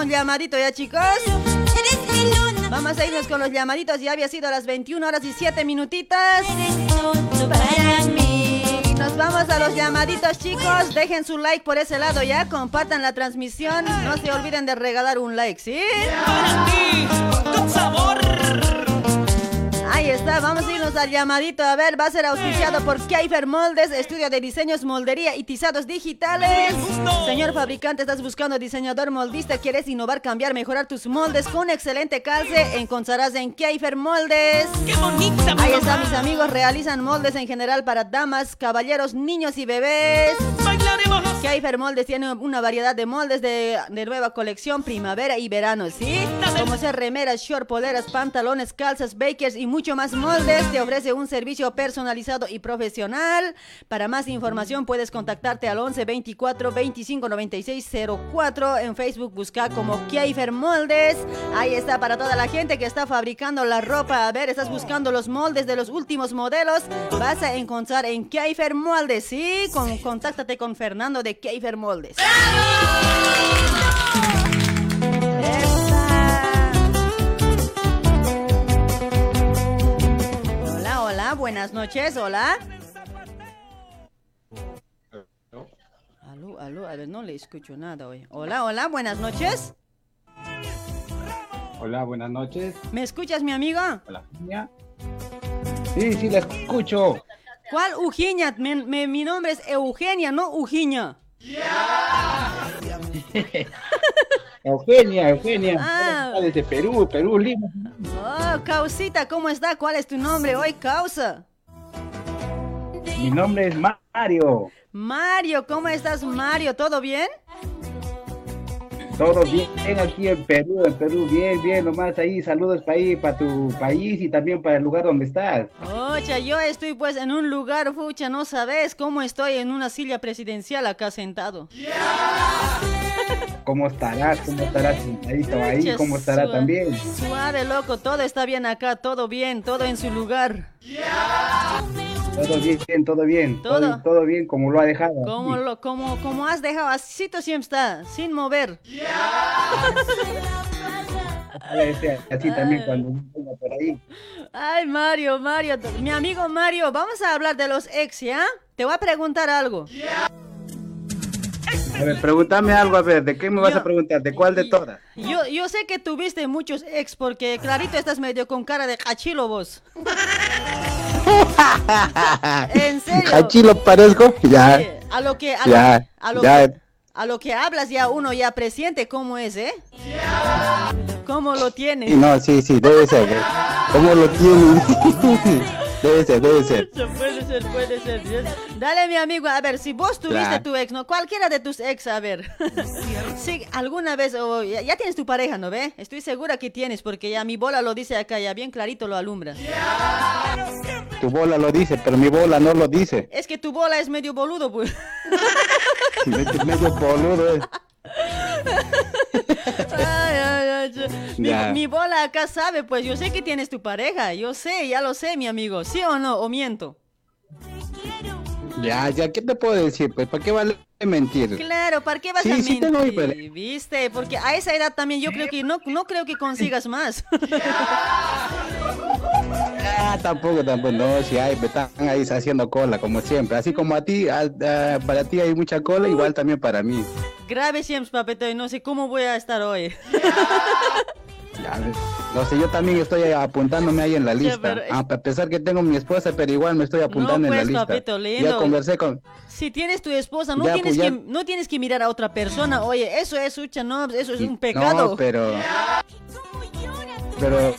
vamos a irnos con llamadito ya, chicos. Vamos a irnos con los llamaditos. Ya había sido las 21 horas y 7 minutitas. Nos vamos a los llamaditos, chicos. Dejen su like por ese lado ya. Compartan la transmisión. No se olviden de regalar un like, ¿sí? Ahí está, vamos a irnos al llamadito. A ver, va a ser auspiciado por Keifer Moldes, estudio de diseños, moldería y tizados digitales. Señor fabricante, estás buscando diseñador moldista, quieres innovar, cambiar, mejorar tus moldes con excelente calce. Encontrarás en Keifer Moldes. ¡Qué bonita, Ahí está, mis amigos, realizan moldes en general para damas, caballeros, niños y bebés. Keifer Moldes tiene una variedad de moldes de, de nueva colección primavera y verano, ¿sí? Como ser remeras, short, poleras, pantalones, calzas, bakers y mucho más moldes. Te ofrece un servicio personalizado y profesional. Para más información puedes contactarte al 11 24 25 96 04. En Facebook busca como Keifer Moldes. Ahí está para toda la gente que está fabricando la ropa. A ver, estás buscando los moldes de los últimos modelos. Vas a encontrar en Keifer Moldes, ¿sí? Con, contáctate con Fernando de Keifer Moldes. ¡Epa! Buenas noches, hola. Aló, aló, a ver, no le escucho nada hoy. Hola, hola, buenas noches. Hola, buenas noches. ¿Me escuchas, mi amigo? Hola, Eugenia. Sí, sí, la escucho. ¿Cuál Eugenia? Mi, mi- mi nombre es Eugenia, no Eugenia. Eugenia, Eugenia. Ah. Desde Perú, Perú, Lima. Oh, Causita, ¿cómo está? ¿Cuál es tu nombre hoy, Causa? Mi nombre es Mario. Mario, ¿cómo estás, Mario? ¿Todo bien? Todo bien aquí en Perú, en Perú, bien, bien, nomás ahí, saludos para ahí, para tu país y también para el lugar donde estás. Ocha, yo estoy pues en un lugar, fucha, no sabes cómo estoy en una silla presidencial acá sentado. ¿Cómo estarás? ¿Cómo estarás sentadito ahí? ¿Cómo estará también? Suave, loco, todo está bien acá, todo bien, todo en su lugar. Todo bien, todo bien, Todo. todo, todo bien como lo ha dejado. Como, lo, como, como has dejado, así siempre está, sin mover. Así también cuando por ahí. Ay, Mario, Mario, mi amigo Mario, vamos a hablar de los ex, ¿ya? Te voy a preguntar algo. A ver, pregúntame algo, a ver, ¿de qué me vas Yo- a preguntar? ¿De cuál de todas? Yo, yo sé que tuviste muchos ex porque clarito estás medio con cara de cachilo vos. En serio. ¿Hachilo parezco? Ya. A lo que, a Ya, lo, a lo ya. que, a lo que hablas ya uno ya presiente cómo es, ¿eh? ¿Cómo lo tiene? No, sí, sí, debe ser. ¿eh? ¿Cómo lo tiene? debe ser, debe ser. Puede ser, puede ser. Dale, mi amigo, a ver, si vos tuviste Claro. tu ex, ¿no? Cualquiera de tus ex, a ver. sí, alguna vez, o ya, ya tienes tu pareja, ¿no ve? Estoy segura que tienes, porque ya mi bola lo dice acá, ya bien clarito lo alumbra. Tu bola lo dice, pero mi bola no lo dice. Es que tu bola es medio boludo, pues. Medio, medio boludo es. Ay, ay, ay, yo- mi, bola acá sabe, pues yo sé que tienes tu pareja, yo sé, ya lo sé, mi amigo, ¿sí o no? ¿O miento? Ya, ya, ¿qué te puedo decir? Pues, ¿para qué vale mentir? Claro, ¿para qué vas Sí, a sí mentir? mi. ¿Viste? Porque a esa edad también yo creo que no, no creo que consigas más. Ah, tampoco, tampoco, no, si hay, están ahí haciendo cola, como siempre. Así como a ti, a- a- para ti hay mucha cola, igual también para mí. Grave siempre, papito, y no sé cómo voy a estar hoy. Ya. No sé, yo también estoy apuntándome ahí en la lista. pero Ah, a pesar que tengo mi esposa, pero igual me estoy apuntando en pues, la lista. papito, Ya lindo. conversé con... Si tienes tu esposa, no, Ya, tienes, pues, que, ya. no tienes que mirar a otra persona. Oye, eso es, ucha, no, eso es un pecado. No, pero... Pero, eh,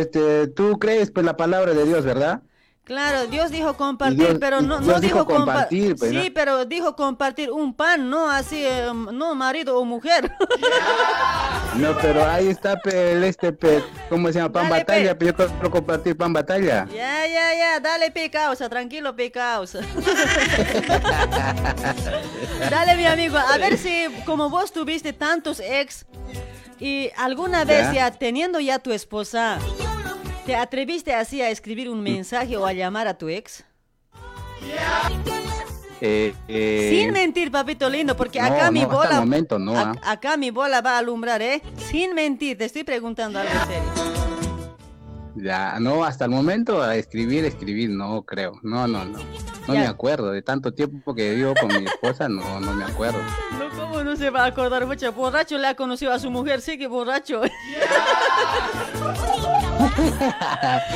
este, tú crees pues la palabra de Dios, ¿verdad? Claro, Dios dijo compartir, Dios- pero no, Dios no dijo dijo compa- compartir, pues, Sí, ¿no? pero dijo compartir un pan, no así, eh, no marido o mujer. No, pero ahí está pe, el este, pe, ¿cómo se llama? Pan Dale, batalla, pero yo quiero compartir pan batalla. ya, ya, ya, dale picausa, tranquilo picausa. dale mi amigo, a ver si como vos tuviste tantos ex y alguna vez Ya. ya teniendo ya tu esposa, ¿te atreviste así a escribir un mensaje o a llamar a tu ex? Eh, eh, Sin mentir, papito lindo, porque no, acá mi no, bola. momento no, ac- ah. Acá mi bola va a alumbrar, ¿eh? Sin mentir, te estoy preguntando algo serio. Ya, no, hasta el momento a escribir, escribir, no creo. No, no, no. No Ya. me acuerdo. De tanto tiempo que vivo con mi esposa, no, no me acuerdo. No, ¿cómo no se va a acordar? Mucha borracho le ha conocido a su mujer, sí que borracho.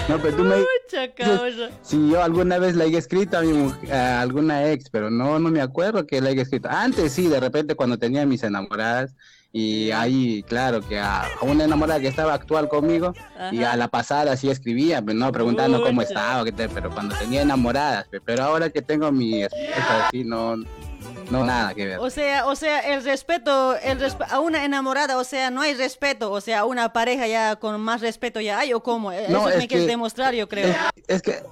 No, pero tú me si yo alguna vez le haya escrito a mi mujer, a alguna ex, pero no, no me acuerdo que le haya escrito. Antes sí, de repente cuando tenía mis enamoradas y ahí, claro, que a, a una enamorada que estaba actual conmigo y a la pasada sí escribía, pero no preguntando cómo estaba, qué tal, pero cuando tenía enamoradas, pe- pero ahora que tengo mi esposa así no, no nada que ver. O sea, o sea, el respeto, el resp- a una enamorada, o sea, no hay respeto, o sea, una pareja ya con más respeto ya hay o cómo. No, Eso es me quieres que- demostrar, yo creo. Es, es que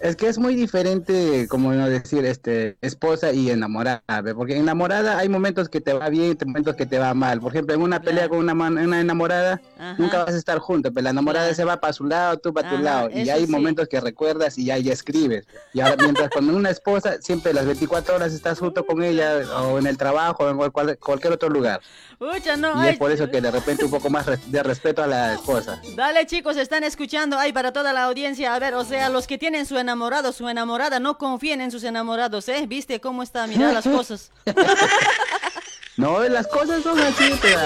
es que es muy diferente, como no decir, este, esposa y enamorada, ¿ve? porque enamorada hay momentos que te va bien, momentos que te va mal. Por ejemplo, en una pelea con una, una enamorada, Ajá. nunca vas a estar juntos, pero la enamorada se va para su lado, tú para tu lado, y hay sí. momentos que recuerdas y ya, ya escribes. Y ahora, mientras con una esposa, siempre las 24 horas estás junto con ella, o en el trabajo, o en cual- cualquier otro lugar. Pucha, no, Y ay, es por eso que de repente un poco más de respeto a la esposa. Dale chicos, están escuchando ahí para toda la audiencia. A ver, o sea, los que tienen su enamorado, su enamorada, no confíen en sus enamorados, ¿eh? ¿Viste cómo está? Mira las cosas. No, las cosas son así, pero,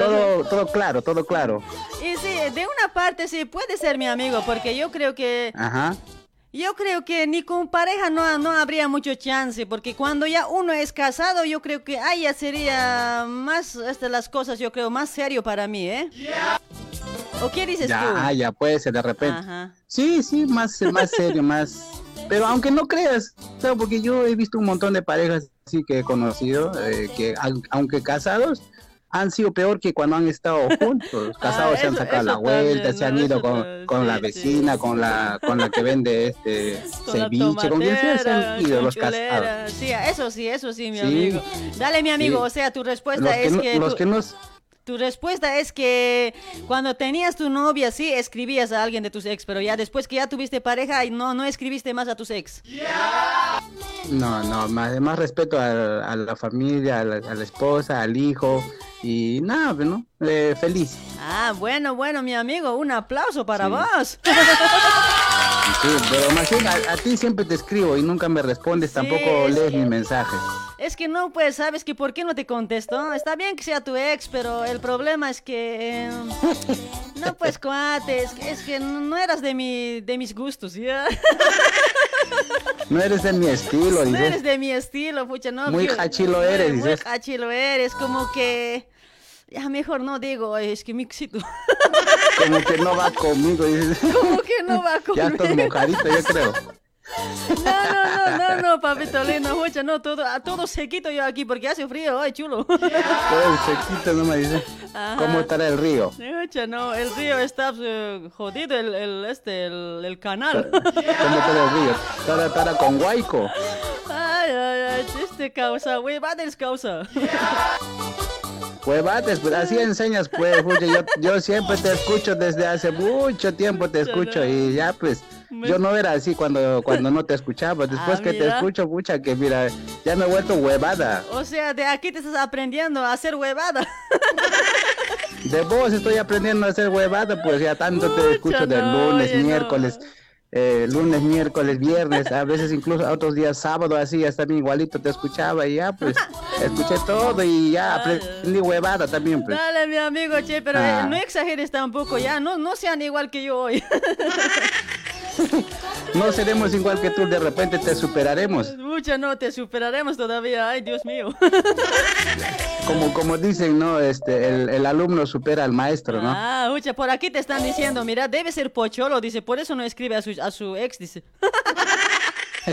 todo, todo claro, todo claro. Y sí, de una parte sí puede ser mi amigo, porque yo creo que Ajá. Yo creo que ni con pareja no, no habría mucho chance, porque cuando ya uno es casado, yo creo que ahí ya sería más este, las cosas, yo creo, más serio para mí, ¿eh? ¿O qué dices Ya, tú? ah, ya puede ser de repente. Ajá. Sí, sí, más, más serio, más, Pero aunque no creas, porque yo he visto un montón de parejas así que he conocido, eh, que aunque casados, han sido peor que cuando han estado juntos. Casados se han Ah, eso- sacado la vuelta, también, se han ¿no? ido con, con la sí, vecina, con la con la que vende este Con ceviche, con quien sea se han ido los casados. Sí, eso sí, eso sí, mi amigo. Dale, mi amigo, o sea, tu respuesta Los que, es no- que... los tu- que nos Tu respuesta es que cuando tenías tu novia, sí, escribías a alguien de tus ex, pero ya después que ya tuviste pareja, y no, no escribiste más a tus ex. No, no, más, más respeto a, a la familia, a la, a la esposa, al hijo y nada, pues, ¿no? Eh, feliz. Ah, bueno, bueno, mi amigo, un aplauso para vos. Sí, pero bien a, a ti siempre te escribo y nunca me respondes, tampoco es lees mis mensajes. Es que no, pues, ¿sabes que por qué no te contesto? Está bien que sea tu ex, pero el problema es que... eh, no, pues, cuate, es que, es que no eras de, mi, de mis gustos, ¿ya? No eres de mi estilo, No eres dices. de mi estilo, pucha, no. Muy hachilo eres, Muy dices. hachilo eres, como que... Ya mejor no digo, es que mixito. Como que no va conmigo. Como que no va Ya conmigo. estás mojadito, yo creo. No, no, no, no, no, papito lindo, pucha, no, todo, a todo sequito yo aquí porque hace frío, ay, chulo. Todo sequito no me dice. Ajá. ¿Cómo estará el río? Pucha, no, el río está eh, jodido, el, el, este, el, el canal. ¿Cómo estará el río? Estará, estará con Guayco. Ay, ay, ay, este causa, güey, va causa. Bates, pues así enseñas, pues, yo, yo siempre te escucho desde hace mucho tiempo, te escucho y ya, pues, yo no era así cuando, cuando no te escuchaba, después Ah, que te escucho, pucha, que mira, ya me he vuelto huevada. O sea, de aquí te estás aprendiendo a hacer huevada. De vos estoy aprendiendo a hacer huevada, pues ya tanto te escucho de no, lunes, oye, no. Eh, lunes, miércoles, viernes, a veces incluso a otros días sábado, así, hasta también igualito te escuchaba y ya, pues, escuché todo y ya aprendí huevada también, pues. Dale, mi amigo, che, pero Ah. eh, no exageres tampoco, ya, no, no sean igual que yo hoy. No seremos igual que tú, de repente te superaremos. Mucha no, te superaremos todavía, ay, Dios mío. Como, como dicen, ¿no? Este, el, el alumno supera al maestro, ¿no? Ah, mucha, por aquí te están diciendo, mira, debe ser pocholo, dice, por eso no escribe a su, a su ex, dice.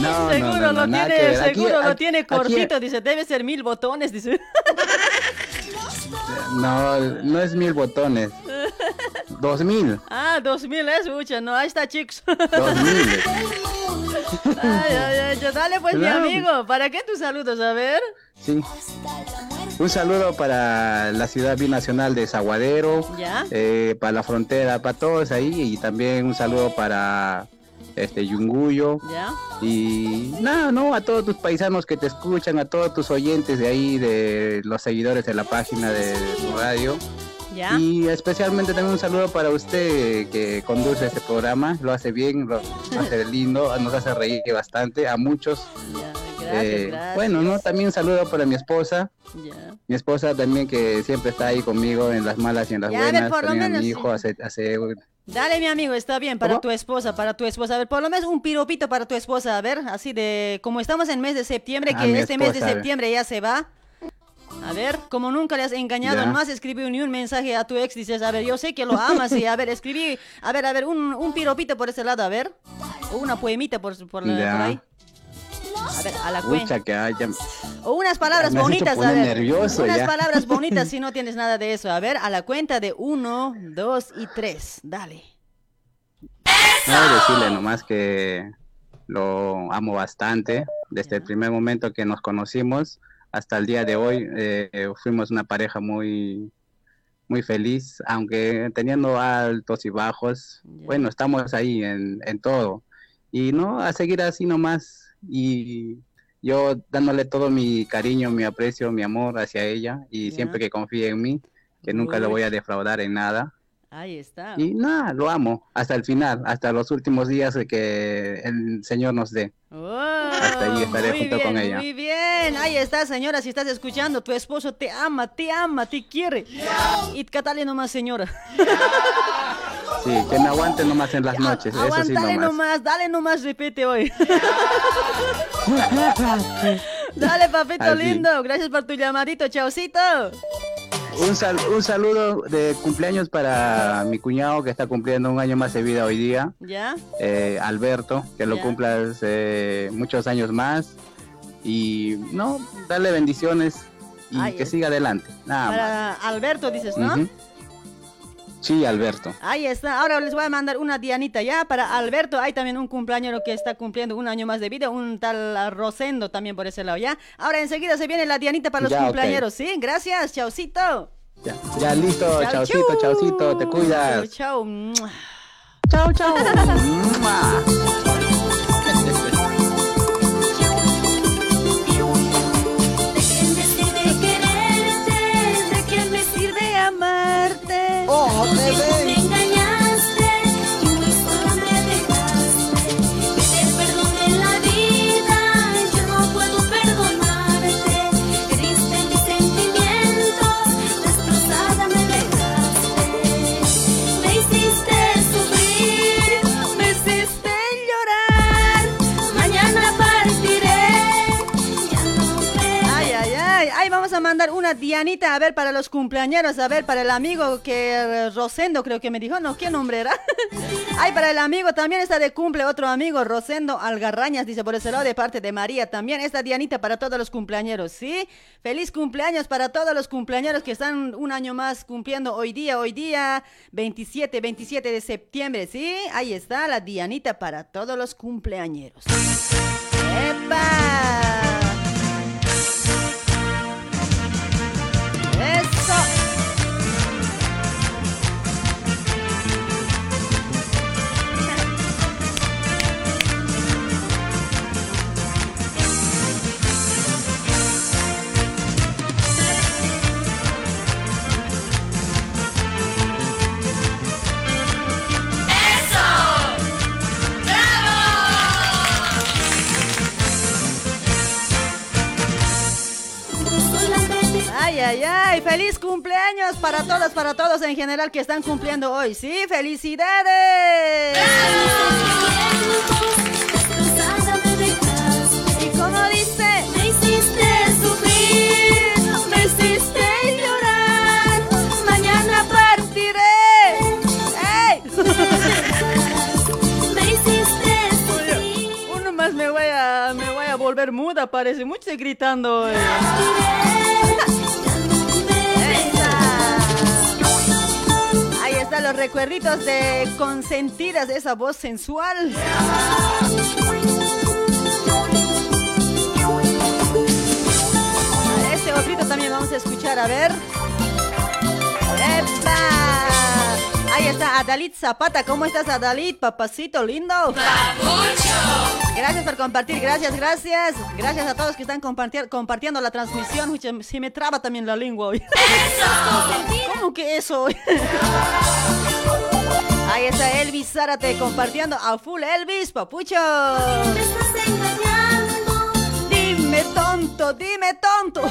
no, seguro no, no, lo tiene. Aquí- seguro lo aquí- tiene aquí- cortito, dice, debe ser mil botones, dice. No, no es mil botones. Dos mil. Ah, dos mil es, mucha, no, ahí está, chicos. Dos mil. Ay, ay, ay, ya dale pues, mi amigo, ¿para qué tus saludos? A ver. Sí. Un saludo para la ciudad binacional de Zaguadero, Ya. eh, para la frontera, para todos ahí, y también un saludo para este Yunguyo. Ya. Y nada, no, a todos tus paisanos que te escuchan, a todos tus oyentes de ahí, de los seguidores de la página de tu radio. Ya. Y especialmente también un saludo para usted que conduce este programa, lo hace bien, lo hace lindo, nos hace reír bastante, a muchos. Gracias, Eh, gracias. Bueno, ¿no? También un saludo para mi esposa, Ya. mi esposa también que siempre está ahí conmigo en las malas y en las Ya, a ver, buenas, por lo también a menos, mi hijo hace, hace Dale, mi amigo, está bien, para ¿Cómo? tu esposa, para tu esposa. A ver, por lo menos un piropito para tu esposa, a ver, así de, como estamos en mes de septiembre, Ah, que este mes de esposa, a ver. septiembre ya se va. A ver, como nunca le has engañado, Ya. no has escribido ni un mensaje a tu ex, dices, a ver, yo sé que lo amas y a ver, escribí, a ver, a ver, un, un piropito por ese lado, a ver, o una poemita por, por, la- por ahí. A ver, a la cuenta. Pucha, que haya... O unas palabras bonitas, a ver. nervioso unas ya. palabras bonitas si no tienes nada de eso. A ver, a la cuenta de uno, dos y tres. Dale. No, decirle nomás que lo amo bastante. Desde el primer momento que nos conocimos hasta el día de hoy, eh, fuimos una pareja muy, muy feliz, aunque teniendo altos y bajos. Bueno, estamos ahí en, en todo. Y no, a seguir así nomás. Y yo dándole todo mi cariño, mi aprecio, mi amor hacia ella. Y siempre que confíe en mí, que nunca Uy. voy a defraudar en nada. Ahí está. Y nada, lo amo hasta el final, hasta los últimos días de que el Señor nos dé. hasta ahí estaré Oh, muy junto bien, con ella. Muy bien, ahí está, señora. Si estás escuchando, tu esposo te ama, te ama, te quiere. Y catale nomás, señora. Sí, que me aguante nomás en las noches, eso sí Aguántale nomás. nomás, dale nomás, repite hoy. dale, papito Así. lindo. Gracias por tu llamadito, chaucito. Un, sal- un saludo de cumpleaños para mi cuñado que está cumpliendo un año más de vida hoy día, ¿Ya? eh, Alberto, que lo Ya. cumplas eh, muchos años más y no, darle bendiciones y Ay, que es- siga adelante. Nada más. Para Alberto dices, ¿no? Ujú. Sí, Alberto. Ahí está. Ahora les voy a mandar una Dianita ya para Alberto. Hay también un cumpleaños que está cumpliendo un año más de vida. Un tal Rosendo también por ese lado, ¿ya? Ahora enseguida se viene la Dianita para los Ya, ok. cumpleaños, ¿sí? Gracias, chaucito. Ya, ya listo, Chau, chaucito, chau. chaucito, te cuidas. Chau, chau. Chau, chau. mandar una Dianita, a ver, para los cumpleaños, a ver, para el amigo que eh, Rosendo creo que me dijo, no, ¿qué nombre era? Ay, para el amigo también está de cumple otro amigo, Rosendo Algarrañas, dice por ese lado de parte de María también. Esta Dianita para todos los cumpleaños, ¿sí? Feliz cumpleaños para todos los cumpleaños que están un año más cumpliendo hoy día, hoy día, 27, 27 de septiembre, ¿sí? Ahí está la Dianita para todos los cumpleaños. ¡Epa! Ay, ay, ay, feliz cumpleaños para todas, para todos en general que están cumpliendo hoy, ¿sí? ¡Felicidades! Me voy a volver muda, parece. Mucho gritando hoy. Ahí están los recuerditos de consentidas, esa voz sensual. Este otrito también vamos a escuchar, a ver. ¡Epa! Ahí está Adalit Zapata. ¿Cómo estás, Adalit? Papacito lindo. Gracias por compartir, gracias, gracias. Gracias a todos que están compartir- compartiendo la transmisión. Se- me traba también la lengua hoy. ¿Cómo que eso? Ahí está Elvis Zárate compartiendo a full Elvis, papucho. Me estás engañando. Dime tonto, dime tonto.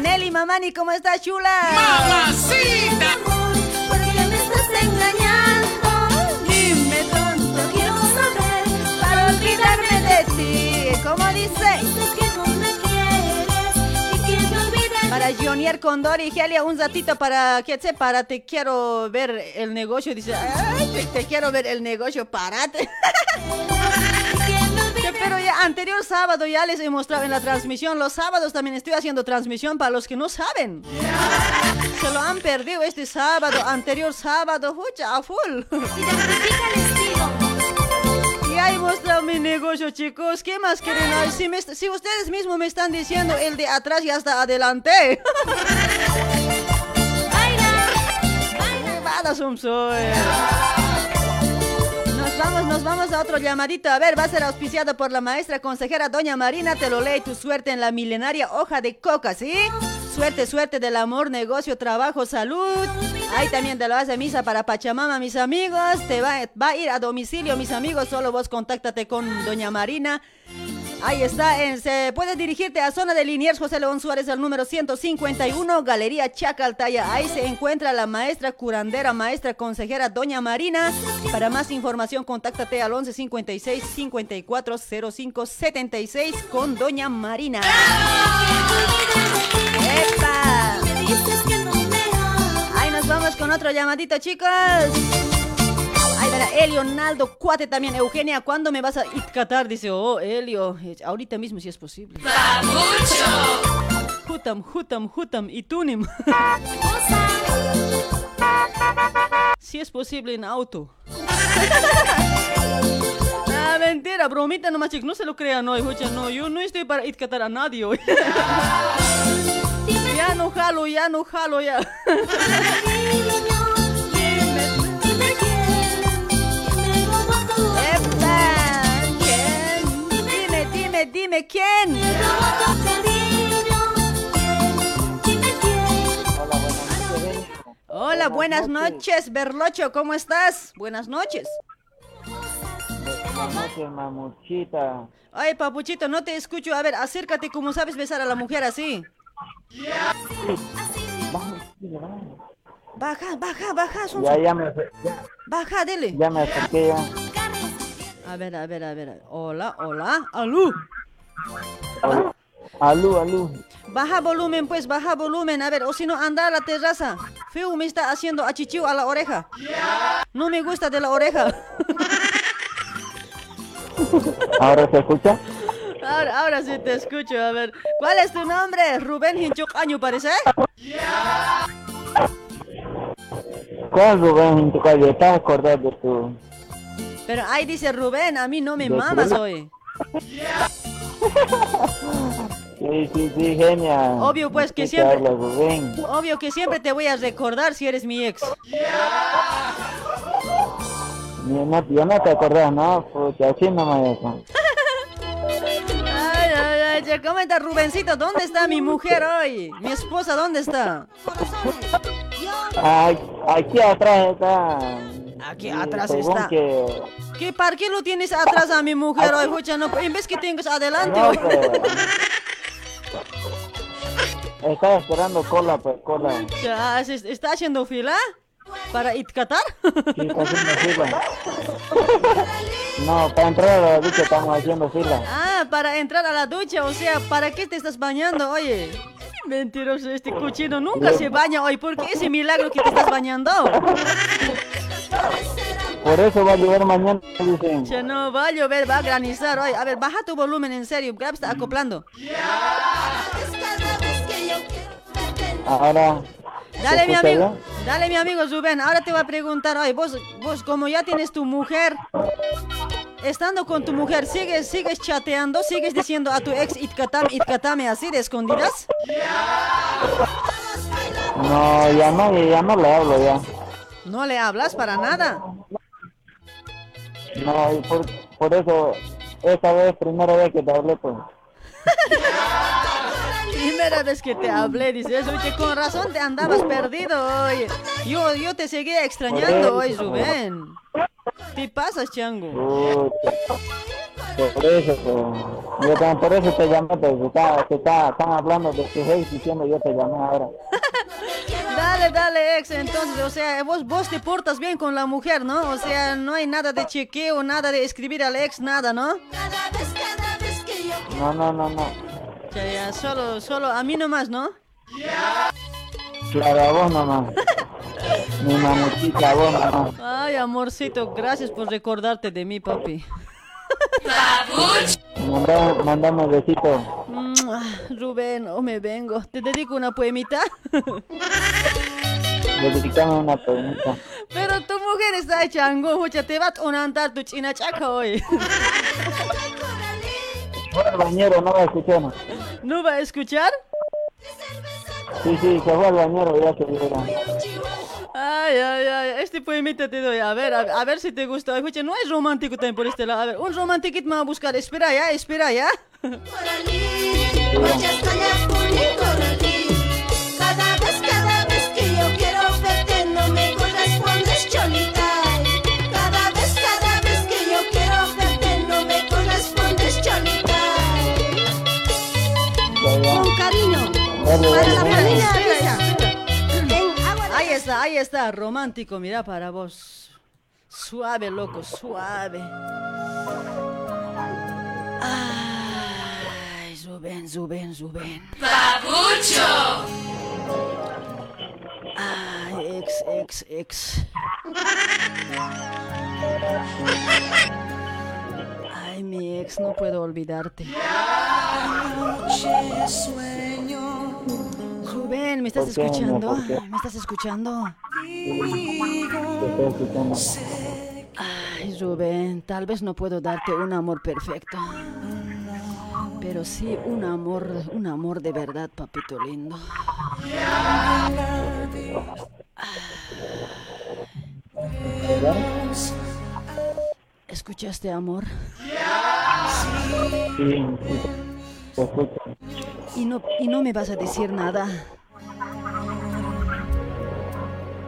Nelly Mamani, ¿cómo estás, chula? Amor, engañando? Dime tonto, Quiero saber para olvidarme de ti. ¿Cómo dice? Dices que no me quieres y que me olvides. Para Jonier Condori y Gelia, un ratito para, ¿qué sé? Para te quiero ver el negocio. Dice, ay, te, te quiero ver el negocio, parate. Pero ya anterior sábado ya les he mostrado en la transmisión. Los sábados también estoy haciendo transmisión para los que no saben. Se lo han perdido este sábado, anterior sábado, hucha, a full. Identifica el estilo. Y ahí muestra mi negocio, chicos. ¿Qué más quieren? Ay, si, me est- si ustedes mismos me están diciendo el de atrás y hasta adelante. Mala som soy. Vamos, nos vamos a otro llamadito. A ver, va a ser auspiciado por la maestra consejera Doña Marina. Te lo lee tu suerte en la milenaria hoja de coca, ¿sí? Suerte, suerte del amor, negocio, trabajo, salud. Ahí también te lo hace misa para Pachamama, mis amigos. Te va, va a ir a domicilio, mis amigos. Solo vos contáctate con Doña Marina. Ahí está, en- se puedes dirigirte a zona de Liniers José León Suárez al número 151, Galería Chacaltaya. Ahí se encuentra la maestra curandera, maestra consejera Doña Marina. Para más información, contáctate al 1156 5405 76 con Doña Marina. ¡Epa! Ahí nos vamos con otro llamadito, chicos. Elio, Naldo, Cuate también. Eugenia, ¿cuándo me vas a itcatar? Dice, oh, Elio, eh, ahorita mismo si es posible. Hutam, hutam, hutam, y tunim. Si es posible en auto. Ah, mentira, bromita nomás, chicos. No se lo crean hoy, escucha, no. Yo no estoy para itcatar a nadie hoy. ya no jalo, ya no jalo, ya. Dime, ¿quién? Hola, buenas noches, Berlocho, ¿cómo estás? Buenas noches. Buenas noches, mamuchita. Ay, papuchito, no te escucho. A ver, acércate como sabes besar a la mujer así. Baja, baja, baja. Ya, ya me, Baja, dele. ya me acerqué ya. A ver, a ver, a ver. Hola, hola. Alú. Alú, alú. Baja volumen, pues, baja volumen. A ver, o si no, anda a la terraza. Feo me está haciendo achichiu a la oreja. No me gusta de la oreja. ¿Ahora se escucha? Ahora, ahora sí te escucho. A ver, ¿cuál es tu nombre? Rubén Hinchuk Año, parece. ¿Cuál Rubén calle? ¿Estás acordado de tu...? Pero ahí dice Rubén, a mí no me ¿De mamas hoy. Sí, sí, sí, genia. Obvio, pues, que ¿Qué te siempre- habla, Rubén? Obvio que siempre te voy a recordar si eres mi ex. Ni- no, ya no te acordás, ¿no? Pucha, así nomás eso. Ay, ay, ay, ya comenta Rubencito, ¿dónde está mi mujer hoy? Mi esposa, ¿dónde está? Ay, aquí atrás está... Aquí atrás está. que... ¿Qué, ¿Para qué lo tienes atrás a mi mujer hoy? En vez que tengas adelante No, hoy. pero... Estaba esperando cola, pues, cola. Ya, ¿se- ¿Está haciendo fila? ¿Para itcatar? Sí, está haciendo fila. No, para entrar a la ducha estamos haciendo fila. Ah, para entrar a la ducha, o sea, ¿para qué te estás bañando, oye? Mentiroso, este cochino nunca se baña hoy. ¿Por qué ese milagro que te estás bañando? Por eso va a llover mañana, dicen. Ya no va a llover, va a granizar hoy. A ver, baja tu volumen en serio. Grab está acoplando. Ahora... Dale, ¿se mi amigo. Dale, mi amigo Rubén. Ahora te voy a preguntar, oye, vos, vos como ya tienes tu mujer, estando con tu mujer, ¿sigues, sigues chateando? ¿Sigues diciendo a tu ex itkatame, itkatame así de escondidas? No, ya no, ya no le hablo ya. No le hablas para nada. No, y por, por eso, esta vez, primera vez que te hablé, pues. Primera vez que te hablé, dices, oye, con razón te andabas perdido, oye. Yo, yo te seguía extrañando hoy, Rubén. ¿Qué pasas, chango? Por eso, pues. Yo por eso te llamé, pues. Está, te está, están hablando de tu ex diciendo yo te llamé ahora. Dale, dale, ex, entonces, o sea, vos, vos te portas bien con la mujer, ¿no? O sea, no hay nada de chequeo, nada de escribir al ex, nada, ¿no? No, no, no, no. Ya, ya, solo, solo, a mí nomás, ¿no? Claro, a vos nomás. Mi mamuchita, vos nomás. Ay, amorcito, gracias por recordarte de mí, papi. Mandame un besito. Rubén, oh, me vengo. ¿Te dedico una poemita? Dedicame una pregunta. Pero tu mujer está chango, mucha te va a onantar tu china chaca hoy. Al bañero, no va a escuchar. ¿No va a escuchar? Sí, sí, se fue al bañero, ya se viera. Ay, ay, ay, este poemita te doy. A ver, a, a ver si te gusta. Escucha, no es romántico también por este lado. A ver, un romantiquito me va a buscar. Espera ya, espera ya. La Ahí está, ahí está, romántico, mira para vos. Suave, loco, suave. Ay, Rubén, Rubén, Rubén. ex, ex, ex. Ay, mi ex, no puedo olvidarte. Rubén, ¿me estás escuchando? ¿Me estás escuchando? Ay, Rubén, tal vez no puedo darte un amor perfecto. Pero sí un amor, un amor de verdad, papito lindo. ¿Escuchaste, amor? Sí. Y no, y no me vas a decir nada.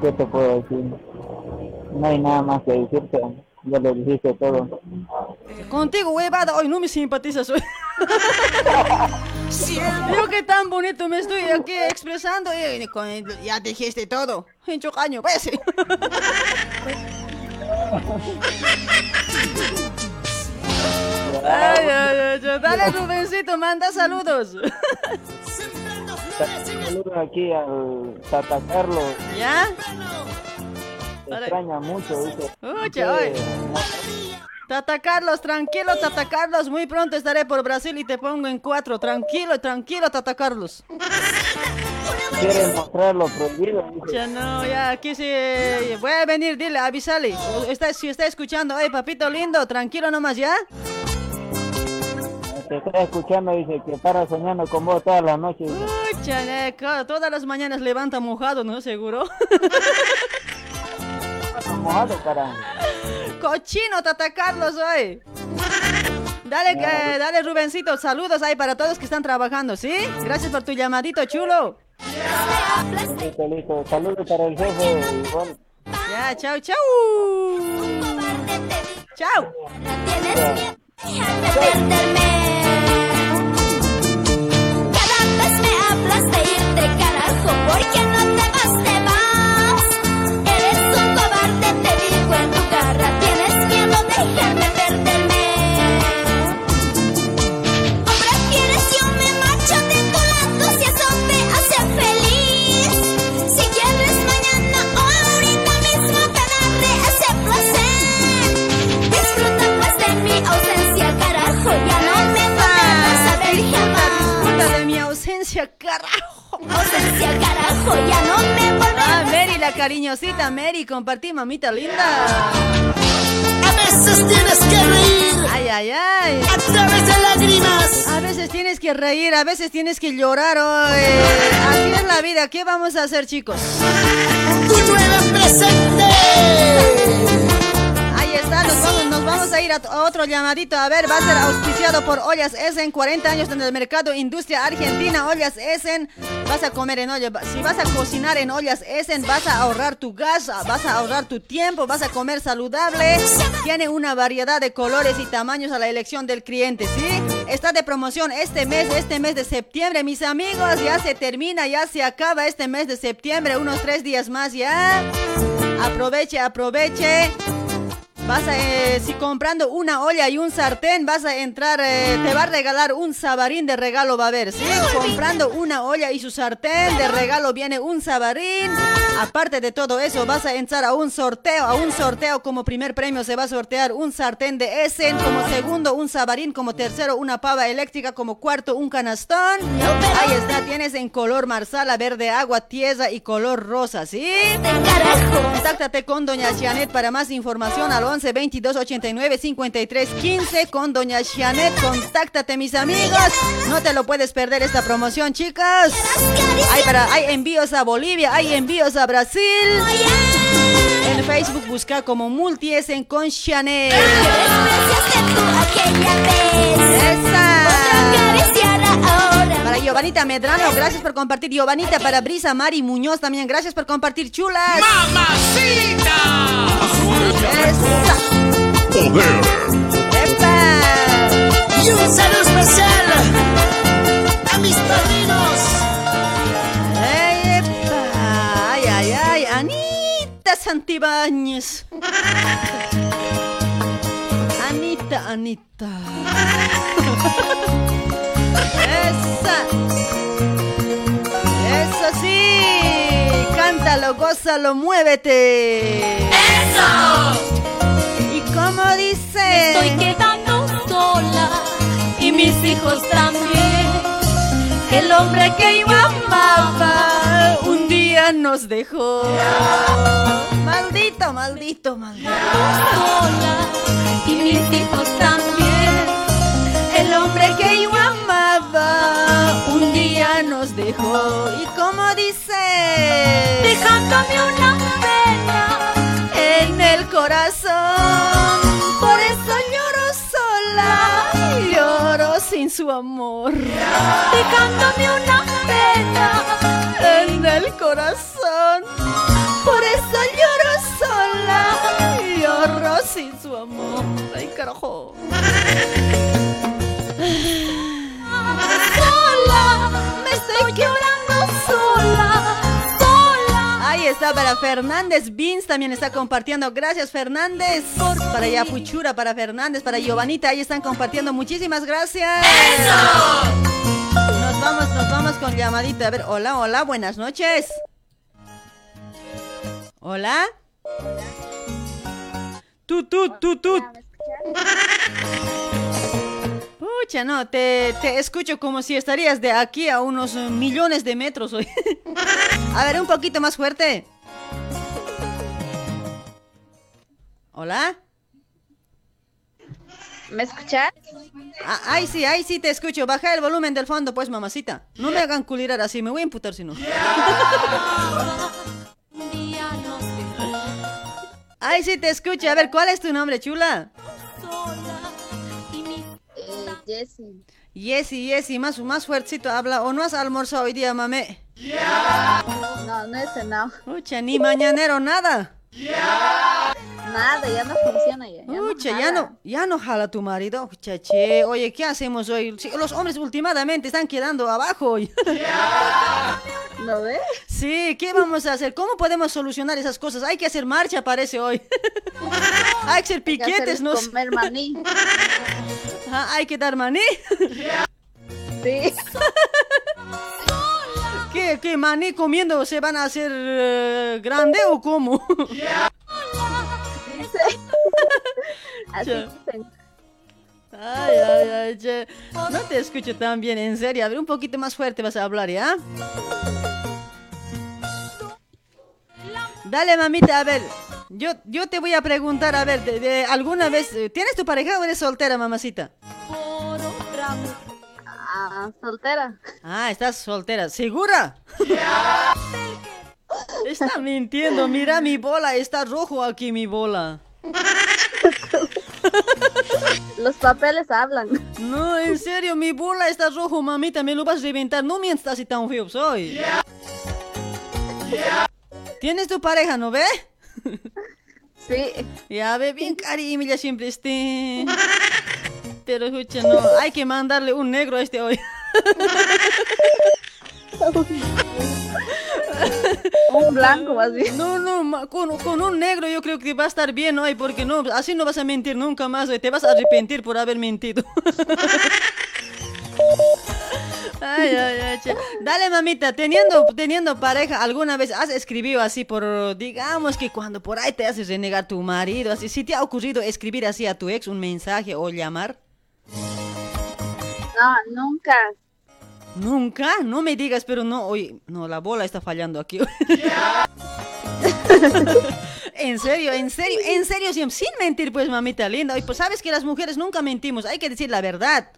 ¿Qué te puedo decir? No hay nada más que decirte. Ya lo dijiste todo. Contigo, huevada, hoy no me simpatizas hoy. Yo que tan bonito me estoy aquí expresando y con- ya dijiste todo. En chocaño, pues. Ay, ay, ay, ay. Dale, Rubencito, manda saludos. Saludos aquí al Tata Carlos. ¿Ya? Te extraña mucho, dice. Oye. Tata Carlos, tranquilo, Tata Carlos. Muy pronto estaré por Brasil y te pongo en cuatro. Tranquilo, tranquilo, Tata Carlos. Quiere mostrar lo prohibido. Ya no, ya aquí sí. Voy a venir, dile, avísale. O Está, si está escuchando, hey, papito lindo, tranquilo nomás, ¿ya? Te está escuchando, dice que para soñando con vos todas las noches. eh, claro, todas las mañanas levanta mojado, ¿no? Seguro. Mojado, cara. Cochino, Tata Carlos, hoy. Dale, eh, dale, Rubencito, saludos ahí para todos que están trabajando, ¿sí? Gracias por tu llamadito, chulo. Listo, listo. Saludos para el jefe. Igual. Ya, chao, chao. Chao. Cada vez me hablas de irte carajo porque no te ausencia, carajo. Ausencia, carajo, ya no me Ah, Mary, la cariñosita Mary, compartí, mamita linda. A veces tienes que reír. Ay, ay, ay. A través de lágrimas. A veces tienes que reír, a veces tienes que llorar. hoy. Así es la vida. ¿Qué vamos a hacer, chicos? Tu nueva presente. Ahí está, nos vamos, vamos a ir a, otro llamadito. A ver, va a ser auspiciado por Ollas Essen, 40 años en el mercado industria argentina. Ollas Essen, vas a comer en olla. Si vas a cocinar en Ollas Essen, vas a ahorrar tu gas, vas a ahorrar tu tiempo, vas a comer saludable. Tiene una variedad de colores y tamaños a la elección del cliente, ¿sí? Está de promoción este mes, este mes de septiembre, mis amigos. Ya se termina, ya se acaba este mes de septiembre, unos tres días más ya. Aproveche, aproveche. Vas a, eh, si comprando una olla y un sartén, vas a entrar, eh, te va a regalar un sabarín de regalo, va a haber, ¿sí? Comprando una olla y su sartén, de regalo viene un sabarín. Aparte de todo eso, vas a entrar a un sorteo, a un sorteo como primer premio se va a sortear un sartén de Essen, como segundo un sabarín, como tercero una pava eléctrica, como cuarto un canastón. Ahí está, tienes en color marsala, verde agua, tierra y color rosa, ¿sí? Contáctate con Doña Janet para más información al 11 22 89 53 15 con Doña Janet. Contáctate, mis amigos. No te lo puedes perder esta promoción, chicas. Hay, para, hay envíos a Bolivia, hay envíos a Brasil. En Facebook busca como Multiesen con Chanel. ¡Esa! Giovanita Medrano, gracias por compartir. Giovanita para Brisa Mari Muñoz también, gracias por compartir, chulas. ¡Mamacita! Poder. Y un saludo especial a mis padrinos. ¡Ey, epa! ¡Ay, ay, ay! ¡Anita Santibáñez! Anita, Anita. ¡Esa! ¡Eso sí! ¡Cántalo, gózalo, muévete. ¡Eso! ¿Y cómo dice? Estoy quedando sola y mis hijos también. El hombre que yo amaba un día nos dejó. Maldito, maldito, maldito. Sola y mis hijos también. El hombre que yo amaba un día nos dejó. ¿Y cómo dice? Dejándome una pena en el corazón. Por eso lloro sola, lloro sin su amor. Dejándome una pena en el corazón. Por eso lloro sola, lloro sin su amor. Ay, carajo. Estoy quebrando sola, sola. Ahí está para Fernández Beans, también está compartiendo. Gracias, Fernández. Para Yapuchura, para Fernández, para Giovanita, ahí están compartiendo. Muchísimas gracias. Nos vamos, nos vamos con llamadita. A ver, hola, hola, buenas noches. Hola. Tú, tú, tú, tú. Pucha, no, te, te escucho como si estarías de aquí a unos millones de metros hoy. a ver, un poquito más fuerte. Hola. ¿Me escuchas? Ah, ay, sí, ay, sí, te escucho. Baja el volumen del fondo, pues, mamacita. No me hagan culirar así, me voy a imputar si no. Ay, sí, te escucho. A ver, ¿cuál es tu nombre, chula? Jessie. Yesi, Yesi, más, más fuertecito habla. ¿O no has almorzado hoy día, mame? No, no es cenado. Pucha, ni mañanero, nada. Nada, ya no funciona ya. ya no ya no, ya no jala tu marido. Pucha, che. Oye, ¿qué hacemos hoy? Los hombres últimamente están quedando abajo hoy. ¿No ves? Sí, ¿qué vamos a hacer? ¿Cómo podemos solucionar esas cosas? Hay que hacer marcha, parece hoy. hay que hacer Hay que piquetes, ¿no? comer maní. Hay que dar maní. Sí. ¿Qué, qué maní comiendo se van a hacer eh, grande o cómo? Así Ya. dicen. Ay, ay, ay, che. No te escucho tan bien, en serio. A ver, un poquito más fuerte vas a hablar, ¿ya? Dale, mamita, a ver. Yo, yo te voy a preguntar, a ver, de, de alguna vez... eh, ¿Tienes tu pareja o eres soltera, mamacita? Ah, soltera. Ah, estás soltera. ¿Segura? Está mintiendo. Mira mi bola. Está rojo aquí mi bola. Los papeles hablan. No, en serio, mi bola está rojo, mamita. Me lo vas a reventar. No mientas así tan feo soy. ¿Tienes tu pareja, no ve? Sí. Ya ve bien cariño, ya siempre esté. Pero escucha, no, hay que mandarle un negro a este hoy. Un blanco más bien. No, no, con, con un negro yo creo que va a estar bien hoy, porque no, así no vas a mentir nunca más, hoy. te vas a arrepentir por haber mentido. Ay, ay, ay. Dale, mamita, teniendo, teniendo pareja, ¿alguna vez has escribido así por, digamos que cuando por ahí te haces renegar tu marido, así, si te ha ocurrido escribir así a tu ex un mensaje o llamar? No, nunca. Nunca, no me digas, pero no, oye, no, la bola está fallando aquí. en serio, en serio, en serio, sin, sin mentir, pues, mamita linda. Y pues sabes que las mujeres nunca mentimos, hay que decir la verdad.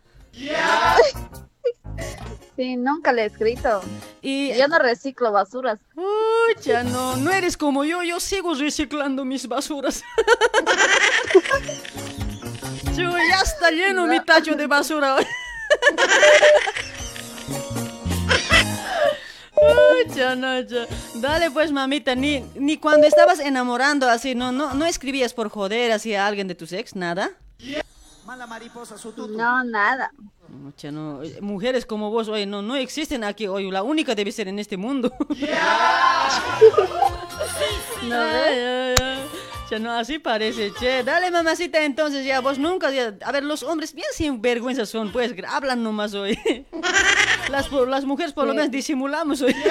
Sí, nunca le he escrito. Y Yo no reciclo basuras. ya no, no eres como yo, yo sigo reciclando mis basuras. Yo, ya está lleno mi tacho de basura hoy. Pucha, no, ya. Dale pues mamita, ni, ni cuando estabas enamorando así, no, no, no escribías por joder así a alguien de tus ex, nada. No, nada. No, eh, mujeres como vos hoy no, no existen aquí hoy, la única debe ser en este mundo. ¿No Ay, ay, ay. Ya no, así parece, che. Dale, mamacita, entonces ya, vos nunca, ya- a ver, los hombres bien sin vergüenza son, pues, hablan nomás hoy. Las, las mujeres por lo menos disimulamos hoy.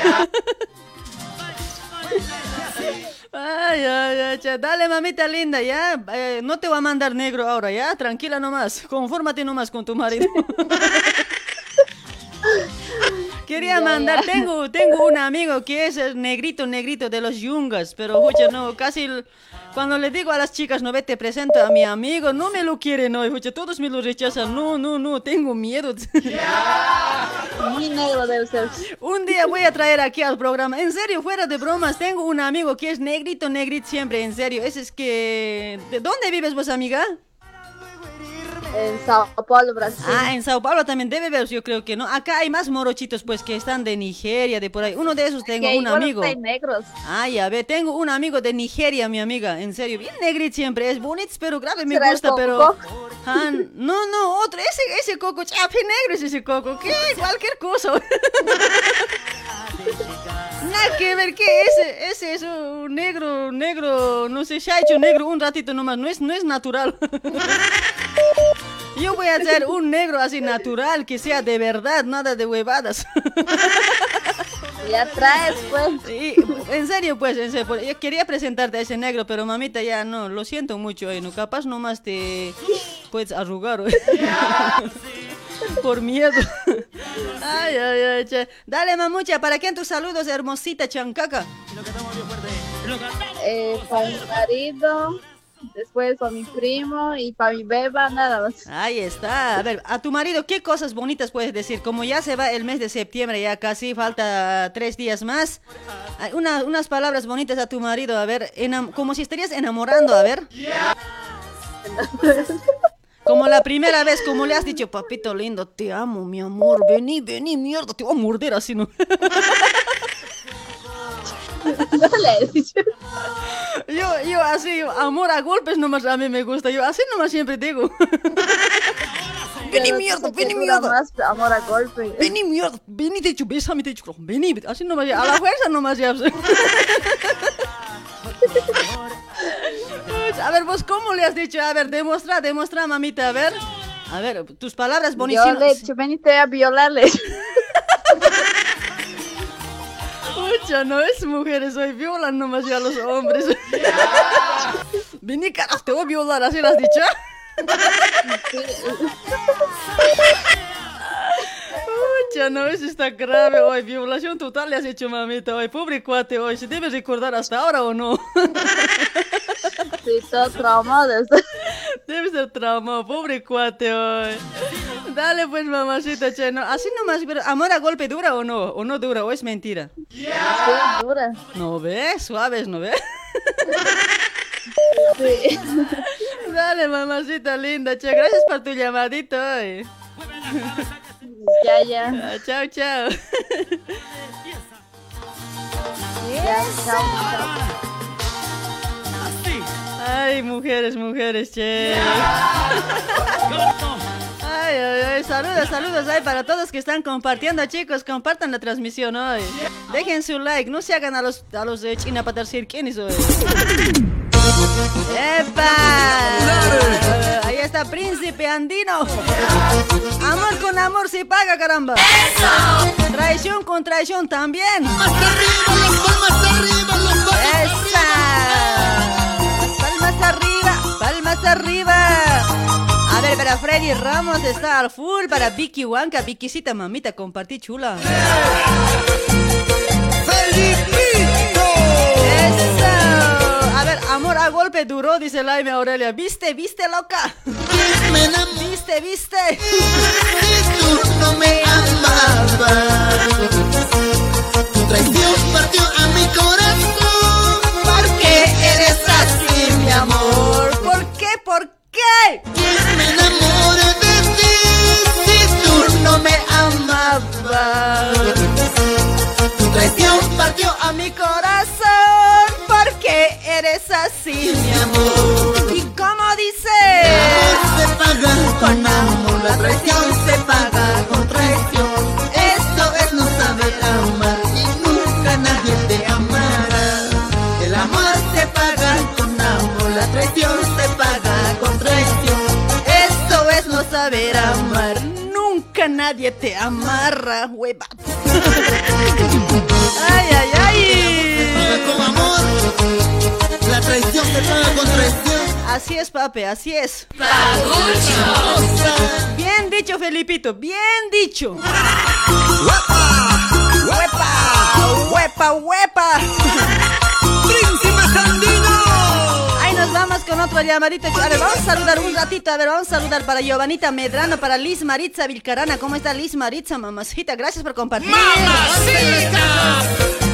Ay, ay, ay. Dale, mamita linda, ya. Eh, no te voy a mandar negro ahora, ya. Tranquila nomás. Confórmate nomás con tu marido. Quería Ya, mandar, ya. tengo, tengo un amigo que es el negrito, negrito de los yungas, pero pucha, no, casi cuando le digo a las chicas, no ve, te presento a mi amigo, no me lo quieren hoy, pucha, todos me lo rechazan, no, no, no, tengo miedo. Muy negro debe ser. Un día voy a traer aquí al programa, en serio, fuera de bromas, tengo un amigo que es negrito, negrito siempre, en serio, ese es que... ¿De dónde vives vos, amiga? En Sao Paulo, Brasil. Ah, en Sao Paulo también debe ver, yo creo que no. Acá hay más morochitos, pues, que están de Nigeria, de por ahí. Uno de esos tengo un amigo. hay negros. Ay, a ver, tengo un amigo de Nigeria, mi amiga, en serio, bien negrito siempre, es bonito, pero claro, me ¿Será el gusta, pero... Ah, no, no, otro, ese, ese coco, chape negro es ese coco, ¿qué? Cualquier cosa. Nada que ver, ¿qué? Ese, ese es un negro, negro, no sé, se ha hecho negro un ratito nomás, no es, no es natural. Yo voy a hacer un negro así natural, que sea de verdad, nada de huevadas. Ya traes, pues. Sí, en serio, pues, en serio, pues, yo quería presentarte a ese negro, pero mamita ya no, lo siento mucho, eh, no, capaz nomás te puedes arrugar. eh. Por miedo. Ay, ay, ay, che. Dale, mamucha, ¿para quién tus saludos, hermosita chancaca? Eh, para mi marido, después para mi primo y para mi beba, nada más. Ahí está. A ver, a tu marido, ¿qué cosas bonitas puedes decir? Como ya se va el mes de septiembre, ya casi falta tres días más. Una- unas palabras bonitas a tu marido, a ver, como si estarías enamorando, a ver. Como la primera vez, como le has dicho, papito lindo, te amo, mi amor, vení, vení, mierda, te voy a morder así, ¿no? No le he dicho. Yo, yo así, amor a golpes nomás a mí me gusta, yo así nomás siempre digo. Vení, mierda, vení, mierda. más amor a golpe. Vení, mierda, vení, te hecho, bésame, te hecho, vení, así nomás ya, a la fuerza nomás ya. A ver, vos, ¿cómo le has dicho? A ver, demuestra, demuestra, mamita, a ver. A ver, tus palabras Yo bonitas. le he dicho, ven y te voy a violarle. Pucha, no es mujeres, hoy violan nomás ya a los hombres. Vení, carajo, te voy a violar, ¿así lo has dicho? Pucha, no, eso está grave hoy. Violación total le has hecho, mamita, hoy. Pobre cuate, hoy. ¿Se debe recordar hasta ahora o no? Sí, todo traumado. Debe ser traumado, pobre cuate hoy. Dale pues, mamacita, che, no, así nomás, pero ¿amor a golpe dura o no? ¿O no dura? ¿O es mentira? Sí, dura. ¿No ves? Suaves, ¿no ves? Sí. Dale, mamacita linda, che, gracias por tu llamadito hoy. Ya, ya. Ah, Chao, chao. Ya, chao, chao. Ay, mujeres, mujeres, che. Ay, ay, ay, saludos, saludos ay, para todos que están compartiendo, chicos, compartan la transmisión hoy. Dejen su like, no se hagan a los, a los de China para decir quiénes hoy. ¡Epa! Ahí está Príncipe Andino. Amor con amor se paga, caramba. Traición con traición también. ¡Esa! Palmas arriba, palmas arriba. A ver, para Freddy Ramos está al full. Para Vicky Huanca, Vickycita, mamita, compartí chula. ¡Eso! A ver, amor a golpe duro, dice Laime Aurelia. ¿Viste, viste, loca? ¿Viste, viste? no me amabas. Tu traición partió a mi corazón. Porque eres así, mi amor. ¿Por qué? ¿Por qué? ¿Quién me enamora de ti si tú no me amabas? Tu traición partió a mi corazón. Porque eres así, mi amor. ¿Y cómo dice? se paga con amor. La traición se paga con traición. Nadie te amarra, hueva. Ay, ay, ay. con amor, la traición se paga con traición. Así es, papi, así es. Bien dicho, Felipito, bien dicho. ¡Huepa! ¡Huepa, huepa! ¡Príncipe Sandino! Vamos con otro llamadito. A ver, vamos a saludar un ratito. A ver, vamos a saludar para Giovanita Medrano, para Liz Maritza Vilcarana. ¿Cómo está Liz Maritza, mamacita? Gracias por compartir.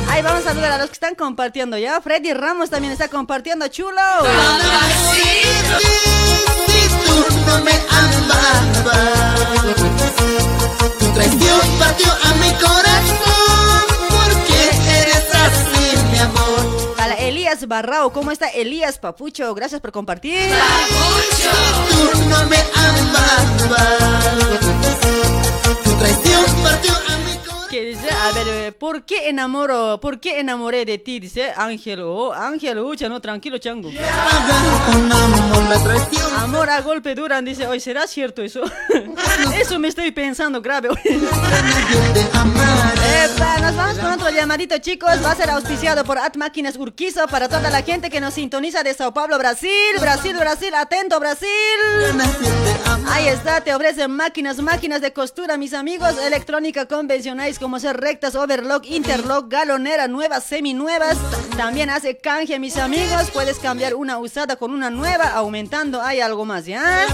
Ahí vamos a saludar a los que están compartiendo ya. Freddy Ramos también está compartiendo, chulo. Si tú no me amabas, tu traición partió a mi corazón. Porque eres así, mi amor. Elías Barrao, ¿cómo está Elías Papucho? Gracias por compartir. Tú no me tu mi ¿Qué dice? A ver, eh, ¿por qué enamoro? ¿Por qué enamoré de ti? Dice Ángelo. Ángelo, ucha, no, tranquilo, chango. amor a golpe duran, dice, hoy ¿será cierto eso? eso me estoy pensando grave. Epa, nos vamos con otro llamadito, chicos. Va a ser auspiciado por At Máquinas Urquizo para toda la gente que nos sintoniza de Sao Paulo, Brasil. Brasil, Brasil, atento, Brasil. Ahí está, te ofrecen máquinas, máquinas de costura, mis amigos. Electrónica como ser rectas, overlock, interlock, galonera, nuevas, seminuevas. También hace canje, mis amigos. Puedes cambiar una usada con una nueva, aumentando. Hay algo más, ¿ya?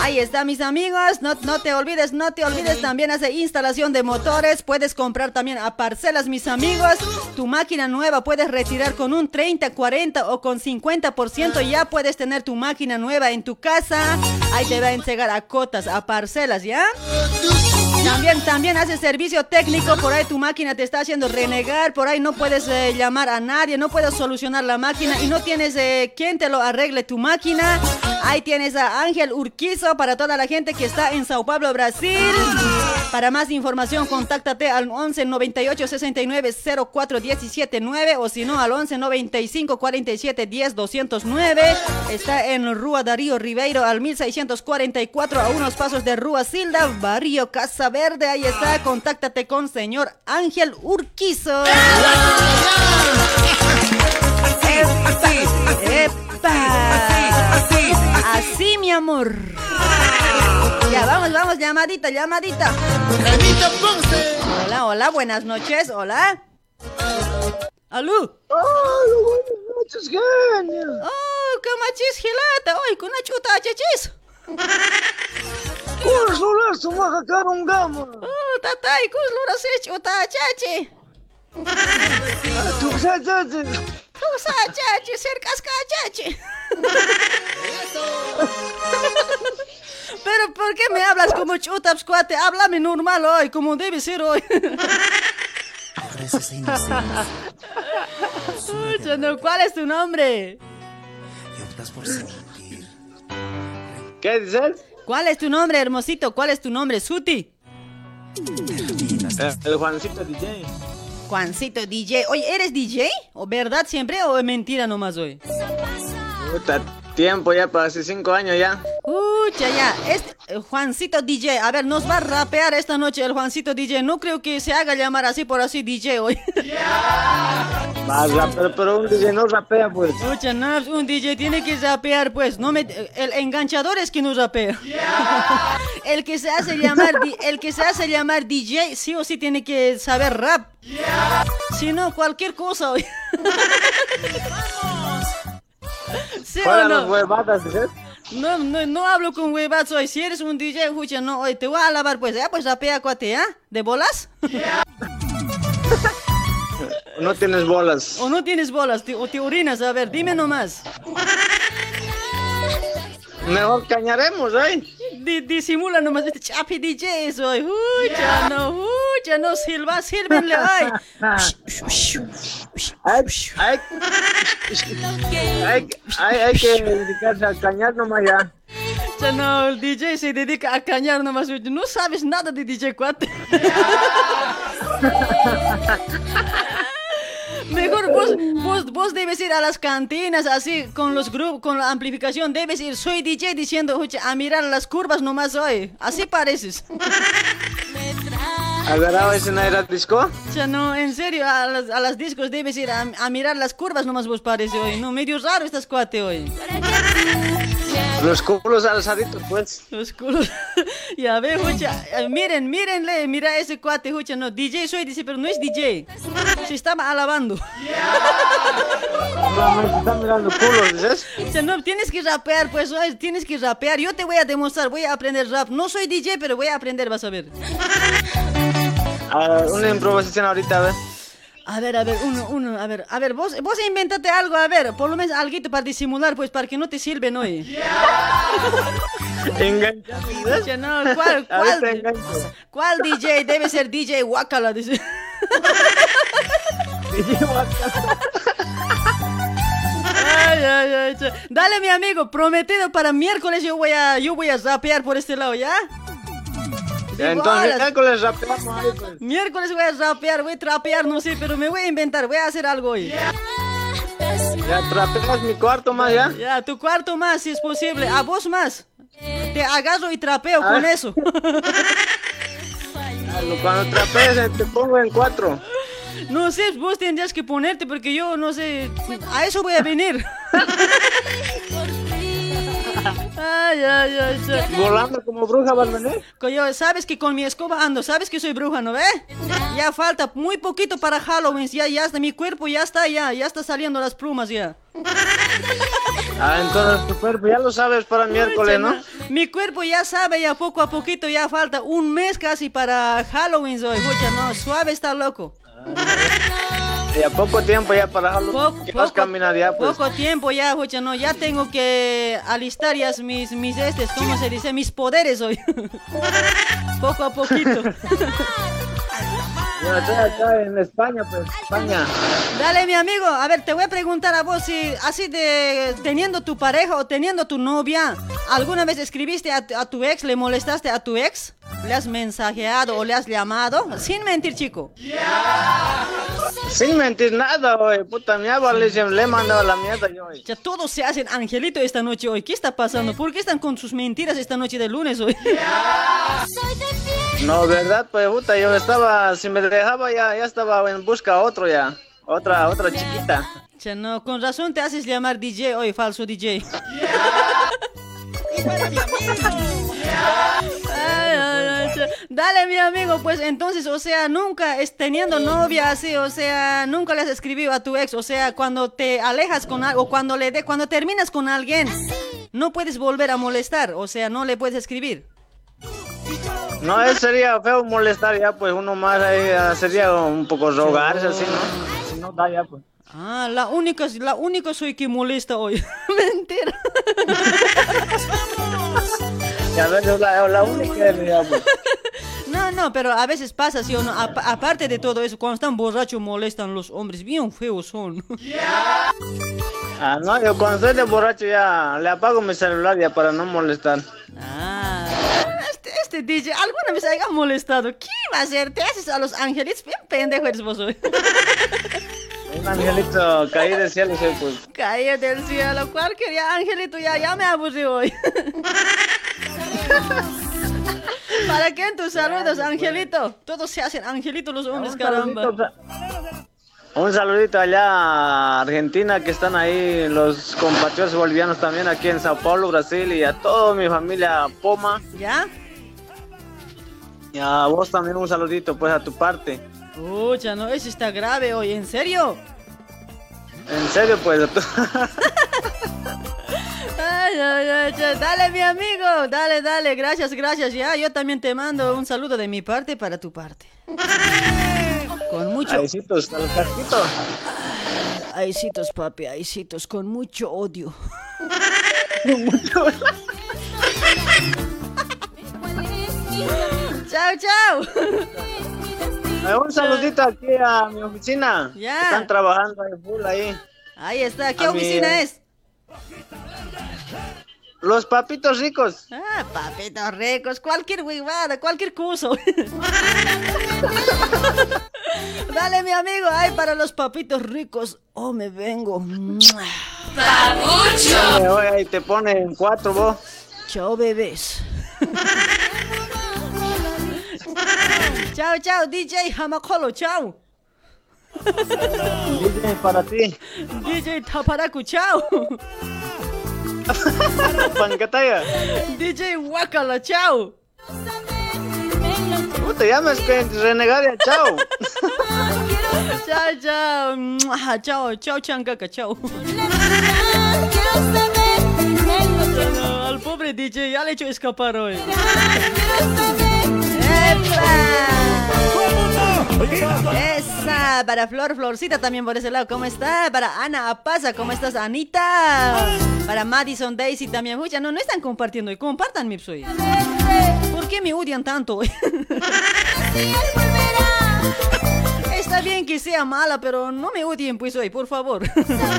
Ahí está, mis amigos. No, no te olvides, no te olvides. También hace instalación de motores. Puedes comprar también a parcelas, mis amigos. Tu máquina nueva puedes retirar con un 30, 40 o con 50%. Ya puedes tener tu máquina nueva en tu casa. Ahí te va a entregar a cotas, a parcelas, ¿ya? También, también hace servicio técnico, por ahí tu máquina te está haciendo renegar, por ahí no puedes eh, llamar a nadie, no puedes solucionar la máquina y no tienes eh, quien te lo arregle tu máquina. Ahí tienes a Ángel Urquizo para toda la gente que está en Sao Paulo, Brasil. Para más información, contáctate al 11 98 69 04 17 9 o si no al 11 95 47 10 209. Está en Rúa Darío Ribeiro al 1644 a unos pasos de Rúa Silda, Barrio Casa Verde. Ahí está, contáctate con señor Ángel Urquizo. ¡Epa! Así, mi amor. Ya, vamos, vamos, llamadita, llamadita. Hola, hola, buenas noches, hola. ¿Aló? Hola, buenas noches, genio. Oh, qué machis gilata, hoy con una chuta chachis. Kur solar sumaha karung gama. Oh, tatay, kus lura se chuta chachi. Tu sa chachi. Tu sa chachi, cercas chachi. Pero ¿por qué me hablas como chuta, cuate? Háblame normal hoy, como debe ser hoy. No, ¿Cuál es tu nombre? ¿Qué dices? ¿Cuál es tu nombre, hermosito? ¿Cuál es tu nombre, Suti? Eh, El Juancito DJ. Juancito DJ. Oye, ¿eres DJ? ¿O verdad siempre o es mentira nomás hoy? Tiempo ya, para hace cinco años ya. Pucha, ya. Este, eh, Juancito DJ. A ver, nos va a rapear esta noche el Juancito DJ. No creo que se haga llamar así por así DJ hoy. Va, rapero, pero un DJ no rapea, pues. Pucha, no, un DJ tiene que rapear, pues. No me, el enganchador es que no rapea. el que se hace llamar, el que se hace llamar DJ, sí o sí tiene que saber rap. Si no, cualquier cosa hoy. ¿Sí o no? huevadas. No, no, no hablo con huevadas hoy. Si eres un DJ, escucha, no, hoy te voy a alabar, pues, ya, pues rapea, cuate, ¿ya? ¿De bolas? No tienes bolas. ¿O no tienes bolas? Te- ¿O te orinas? A ver, dime nomás. Mejor cañaremos, ¿eh? Di- disimula nomás, este chapi DJ soy. Ucha, no, ucha, no, silba, sírvenle, ay. Hay, hay, hay, hay, hay que dedicarse a cañar nomás ya. Ya no, el DJ se dedica a cañar nomás. No sabes nada de DJ cuate. Mejor vos, vos, vos debes ir a las cantinas así con los grupos, con la amplificación. Debes ir, soy DJ diciendo, "Ucha, a mirar las curvas nomás hoy. Así pareces. ¿Agarrado ese no era disco? Ya no, en serio, a las, a las discos debes ir a, a mirar las curvas nomás vos parece hoy. No, medio raro estás cuate hoy. Los culos alzaditos, pues. Los culos. ya ve, Jucha. eh, Miren, mírenle, mira ese cuate, Jucha. No, DJ soy, dice, pero no es DJ. Se estaba alabando. Solamente están mirando culos, ¿dices? Sea, no, tienes que rapear, pues, tienes que rapear. Yo te voy a demostrar, voy a aprender rap. No soy DJ, pero voy a aprender, vas a ver. Ah, una improvisación ahorita, a ver. A ver, a ver, uno, uno, a ver, a ver, vos, vos invéntate algo, a ver, por lo menos algo para disimular, pues, para que no te sirven hoy. Enganchado, Ya no, ¿cuál, cuál, cuál DJ? Debe ser DJ Wakala, dice. Ay, ay, ay, cha- Dale, mi amigo, prometido para miércoles yo voy a, yo voy a rapear por este lado, ¿ya? Entonces, miércoles rapeamos ahí, pues. Miércoles voy a rapear, voy a trapear, no sé, pero me voy a inventar, voy a hacer algo hoy. Ya trapeas mi cuarto más, ¿ya? Ya, tu cuarto más, si es posible, a vos más. Te agarro y trapeo Ah. con eso. Cuando trapees, eh, te pongo en cuatro. No sé, vos tendrías que ponerte porque yo no sé, a eso voy a venir. Ay, ay, ay, cha- Volando como bruja vas a venir. Sabes que con mi escoba ando, sabes que soy bruja, ¿no ve? Ya falta muy poquito para Halloween, ya, ya está, mi cuerpo ya está, ya, ya está saliendo las plumas ya. Ah, entonces tu cuerpo ya lo sabes para miércoles, ¿no? Mi cuerpo ya sabe, ya poco a poquito, ya falta un mes casi para Halloween hoy. Escucha, no, suave está loco. Ya poco tiempo ya para a caminar ya, pues. Poco tiempo ya, escucha, no, ya tengo que alistar ya mis, mis estes, ¿cómo se dice? Mis poderes hoy. poco a poquito. Ya estoy acá en España, pues, España. Dale, mi amigo, a ver, te voy a preguntar a vos si así de teniendo tu pareja o teniendo tu novia, ¿alguna vez escribiste a, tu- a tu ex, le molestaste a tu ex? ¿Le has mensajeado o le has llamado? Sin mentir, chico. Sin mentir nada, güey. Puta mierda, le, le he mandado la mierda yo, güey. Ya todos se hacen angelito esta noche hoy. ¿Qué está pasando? ¿Por qué están con sus mentiras esta noche de lunes hoy? No, verdad, pues, puta, yo estaba, si me dejaba ya, ya estaba en busca otro ya. Otra, otra chiquita. Ya no, con razón te haces llamar DJ hoy, falso DJ. Dale, mi amigo, pues entonces, o sea, nunca es teniendo novia así, o sea, nunca le has escribido a tu ex, o sea, cuando te alejas con algo, cuando le de, cuando terminas con alguien, no puedes volver a molestar, o sea, no le puedes escribir. No, eso sería feo molestar ya, pues, uno más ahí ah, sería un poco rogarse así, ¿no? Si no da ya, pues. Ah, la única, la única soy que molesta hoy. Mentira. La, la única. No, no, pero a veces pasa, ¿sí o no? Apa- aparte de todo eso, cuando están borrachos molestan los hombres, bien feos son. Ah, no, yo cuando estoy de borracho ya le apago mi celular ya para no molestar. Ah, este, este DJ, ¿alguna vez haya molestado? ¿Qué va a hacer? Te haces a los angelitos, bien pendejo eres vos hoy. Un angelito caído del cielo, sí, pues. Caí del cielo, cualquier ya, angelito, ya, ya me aburrí hoy. ¿Para qué en tus saludos, angelito? Todos se hacen angelitos los hombres, caramba. Un saludito allá a Argentina que están ahí, los compatriotas bolivianos también aquí en Sao Paulo, Brasil y a toda mi familia Poma. ¿Ya? Y a vos también un saludito pues a tu parte. Pucha, no, eso está grave hoy, ¿en serio? En serio pues. Ay, ay, ay, dale mi amigo, dale, dale, gracias, gracias, ya, yo también te mando un saludo de mi parte para tu parte. Con mucho... Aisitos, al casquito. Aisitos, papi, aisitos, con mucho odio. chao, chao. Eh, Un saludito aquí a mi oficina. Ya. Están trabajando ahí full ahí. Ahí está, ¿qué A mi- oficina es? Los papitos ricos. Ah, papitos ricos, cualquier huevada, cualquier curso. Dale, mi amigo, ay, para los papitos ricos. Oh, me vengo. Dale, oye, ahí te ponen cuatro vos. Chao, bebés. Chao, chao, DJ Hamakolo, chao. DJ para ti. DJ Taparaku, chao. Pancataya. DJ Wakala, chao. Puta, ya me renegaria, chao. Chao, chao. Chao, chao, chancaca, chao. Al pobre DJ ya le he hecho escapar hoy. Esa, para Flor, Florcita también por ese lado, ¿cómo está? Para Ana Apaza, ¿cómo estás, Anita? Para Madison Daisy también. Uy, ya no, no están compartiendo y compartan mi soy. ¿Por qué me odian tanto? Está bien que sea mala, pero no me odien pues hoy, por favor.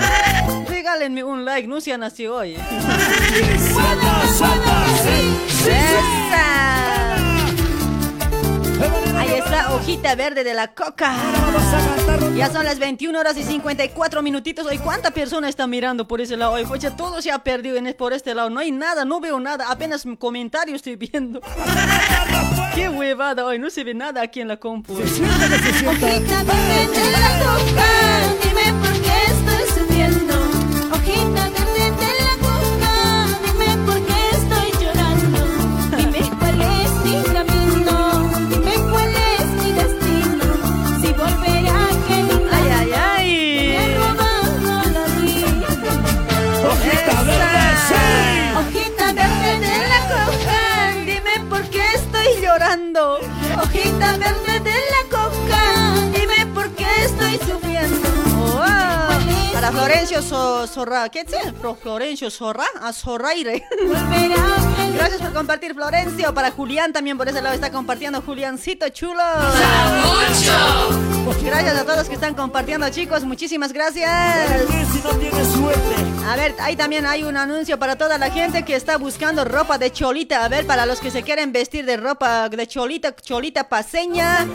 Regálenme un like, no sean así hoy. Esa. Está, hojita verde de la coca. Ya son las 21 horas y 54 minutitos. Hoy, ¿cuánta persona está mirando por ese lado? Hoy, pues ya todo se ha perdido en, por este lado. No hay nada, no veo nada. Apenas comentarios estoy viendo. Qué huevada hoy, no se ve nada aquí en la compu. Hojita verde de la coca, dime por qué de la coca, dime por qué estoy sufriendo. Florencio Zorra, ¿qué es? Flo- Florencio Zorra, a Zorraire. Gracias por compartir, Florencio. Para Julián también por ese lado está compartiendo Juliancito chulo. Gracias a todos que están compartiendo, chicos. Muchísimas gracias. A ver, ahí también hay un anuncio para toda la gente que está buscando ropa de cholita. A ver, para los que se quieren vestir de ropa de cholita, cholita paseña.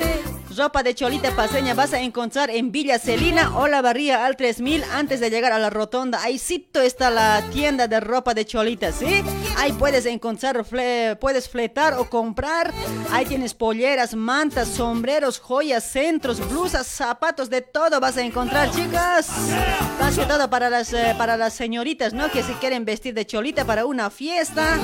Ropa de cholita paseña vas a encontrar en Villa Celina o la Barría al 3000 antes de llegar a la rotonda. Ahí cito está la tienda de ropa de cholita, ¿sí? Ahí puedes encontrar, fle- puedes fletar o comprar. Ahí tienes polleras, mantas, sombreros, joyas, centros, blusas, zapatos, de todo vas a encontrar, chicas. Más que todo para las, eh, para las señoritas, ¿no? Que se quieren vestir de cholita para una fiesta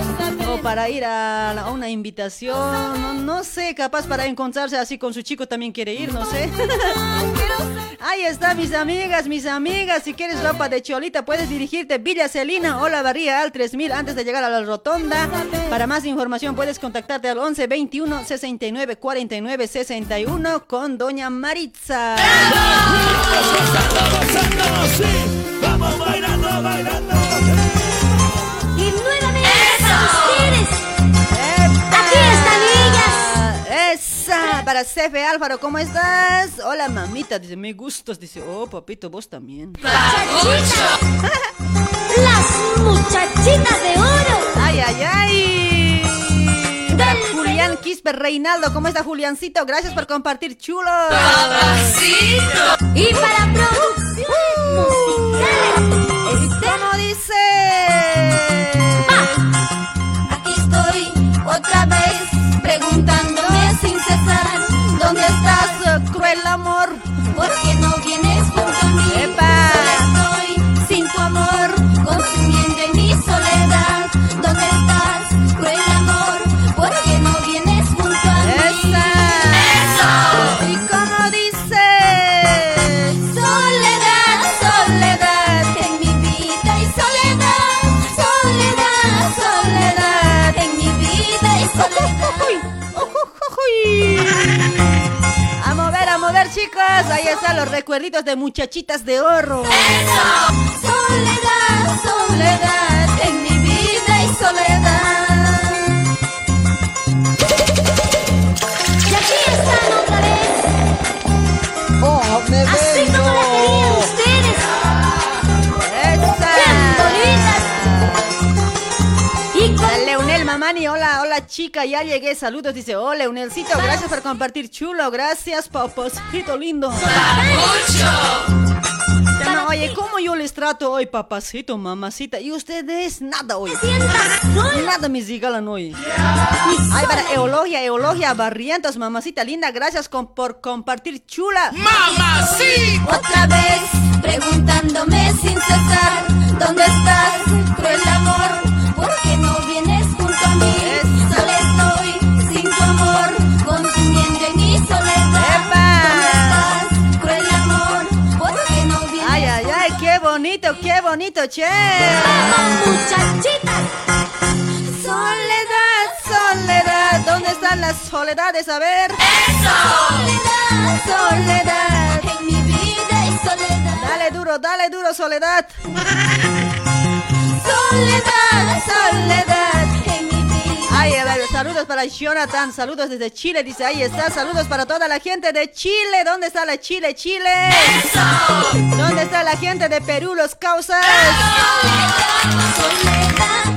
o para ir a, a una invitación. No, no sé, capaz para encontrarse así con su chico también quiere ir, no sé. Ahí está, mis amigas, mis amigas. Si quieres ropa de cholita, puedes dirigirte Villa Celina o la Barría al 3000 antes de llegar a la rotonda. Para más información, puedes contactarte al 11 21 69 49 61 con Doña Maritza. Esa, para Cefe Álvaro, ¿cómo estás? Hola, mamita, dice, me gustas, dice, oh, papito, vos también. Las muchachitas de oro. Ay, ay, ay. Para Julián Quispe Reinaldo, ¿cómo está Juliancito? Gracias por compartir, chulo. Y para producciones musicales. ¿Cómo dice? Amor? Chicos. Ahí están los recuerditos de muchachitas de oro. Soledad, soledad en mi vida y soledad. Y aquí están otra vez. ¡Oh, me Así Mamani, hola, hola chica, ya llegué, saludos, dice, oh Leonelcito, gracias por compartir, chulo, gracias, paposito lindo. Oye, ¿cómo yo les trato hoy, papacito, mamacita? Y ustedes nada hoy. Nada me regalan hoy. Ay, para Eulogia, Eulogia, Barrientos, mamacita linda, gracias con- por compartir chula. Mamacita. Otra vez preguntándome sin cesar, ¿dónde estás, cruel amor? ¿Por qué no vienes qué no vienes Ay, ay, ay, qué bonito, qué bonito, che. muchachita! Soledad, soledad, ¿dónde están las soledades? A ver. Soledad, soledad, en mi vida y soledad. Dale duro, dale duro. Soledad, saludos para Jonathan, saludos desde Chile, dice, ahí está, saludos para toda la gente de Chile, ¿dónde está la Chile, Chile? ¿Dónde está la gente de Perú, los causas?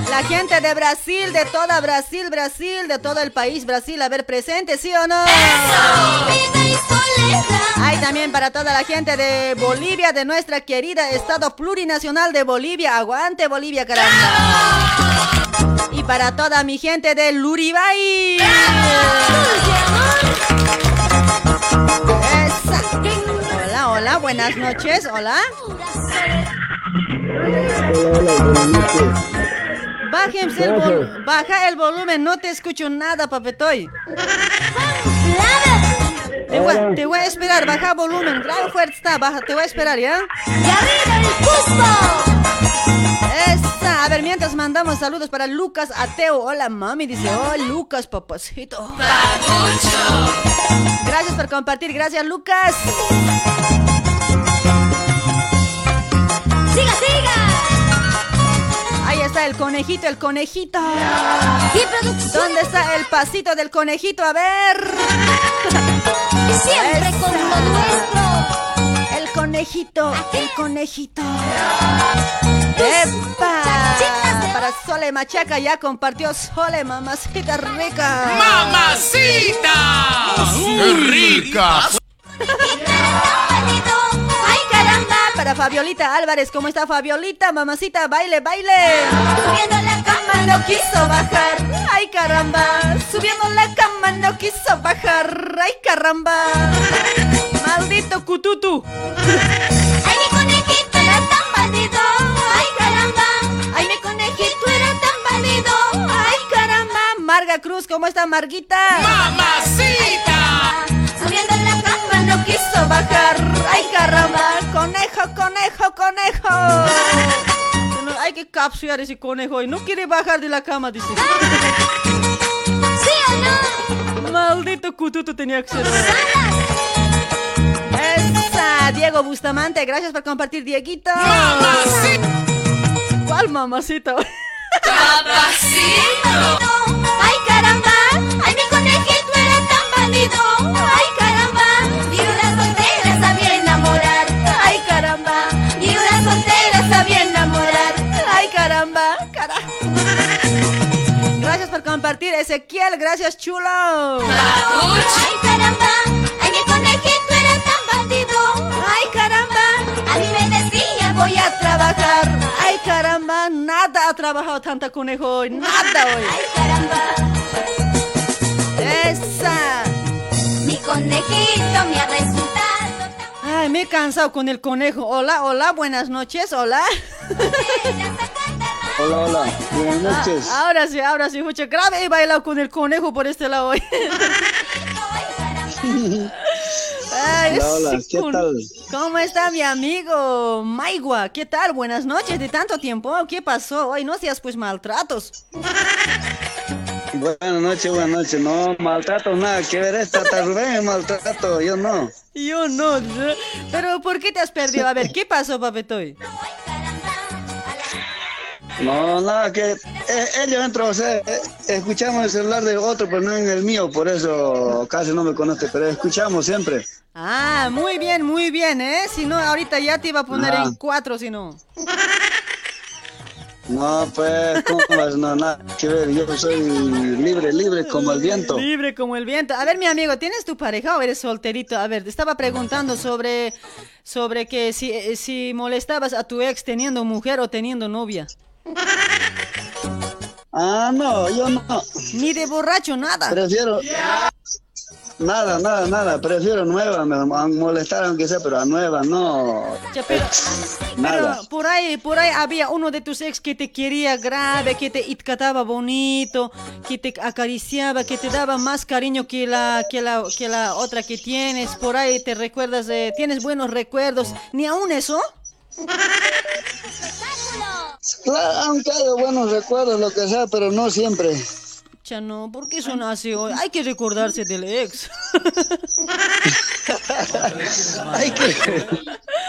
La gente de Brasil, de toda Brasil, Brasil, de todo el país, Brasil, a ver, presente, ¿sí o no? Hay también para toda la gente de Bolivia, de nuestra querida Estado Plurinacional de Bolivia, aguante Bolivia, caramba. Para toda mi gente de Luribay. Hola, hola, buenas noches, hola. Bájense el vol- baja el volumen, no te escucho nada, papetoy. Te voy, te voy a esperar, baja volumen, gran fuerte está, baja, te voy a esperar, ¿ya? Esa, a ver, mientras mandamos saludos para Lucas Ateo. Hola, mami, dice, oh, Lucas, papacito. Gracias por compartir, gracias, Lucas. Siga, siga. Ahí está el conejito, el conejito. ¿Dónde está el pasito del conejito? A ver. Siempre con lo nuestro. El conejito, el conejito. ¡Epa! Para Sole Machaca ya compartió Sole, mamacita rica. ¡Mamacita! ¡Qué rica! Fabiolita Álvarez, ¿cómo está Fabiolita? Mamacita, baile, baile. Subiendo la cama no quiso bajar. ¡Ay, caramba! Subiendo la cama no quiso bajar. ¡Ay, caramba! Maldito cututu. Ay, mi conejito era tan bandido. Ay, caramba. Ay, mi conejito era tan bandido. Ay, caramba. Marga Cruz, ¿cómo está Marguita? ¡Mamacita! Subiendo en la no quiso bajar. Ay, caramba. Conejo, conejo, conejo. No, hay que capsular ese conejo y no quiere bajar de la cama, dice. ¿Sí o no? Maldito cututo tenía que ser. Esa, Diego Bustamante, gracias por compartir, Dieguito. ¿Cuál mamacita? ¡Papacito! ¡Ay, caramba! ¡Ay, mi conejito era tan bandido! ¡Ay, compartir, Ezequiel. Gracias, chulo. ¡Ay, caramba! ¡Ay, mi conejito era tan bandido! Ay, caramba. A mí me decía, voy a trabajar. Ay, caramba. Nada ha trabajado tanta conejo hoy. Nada hoy. ¡Ay, caramba! Esa. Mi conejito me ha resultado Ay, me he cansado con el conejo. Hola, hola, buenas noches, hola. Hola, hola, buenas noches. Ah, ahora sí, ahora sí, mucho grave. He bailado con el conejo por este lado hoy. Ay, Hola, hola, ¿qué tal? ¿Cómo está mi amigo Maigua? ¿Qué tal? Buenas noches, de tanto tiempo. ¿Qué pasó? Hoy no seas pues maltratos. Buenas noches, buenas noches. No, maltrato nada que ver. Esta Rubén maltrato, yo no. Yo no, ¿no? pero ¿por qué te has perdido? A ver, ¿qué pasó, papetoy? No, nada que eh, ellos entran, o sea, eh, escuchamos el celular de otro, pero no en el mío, por eso casi no me conoce, pero escuchamos siempre. Ah, muy bien, muy bien, ¿eh? Si no, ahorita ya te iba a poner Ah. en cuatro, si no. No, pues, ¿cómo vas? No, nada que ver. Yo soy libre, libre como el viento. Libre como el viento. A ver, mi amigo, ¿tienes tu pareja o eres solterito? A ver, te estaba preguntando sobre, sobre que si, eh, si molestabas a tu ex teniendo mujer o teniendo novia. Ah, no, yo no. Ni de borracho, nada. Prefiero. Nada, nada, nada. Prefiero nueva, me me molestar aunque sea, pero a nueva, no. Ya, pero, Nada. pero por ahí, por ahí había uno de tus ex que te quería grave, que te itcataba bonito, que te acariciaba, que te daba más cariño que la, que la, que la otra que tienes. Por ahí te recuerdas, de, tienes buenos recuerdos. Ni aún eso. Claro, aunque haya buenos recuerdos, lo que sea, pero no siempre. Ya no, ¿por qué son así hoy? Hay que recordarse del ex. hay que,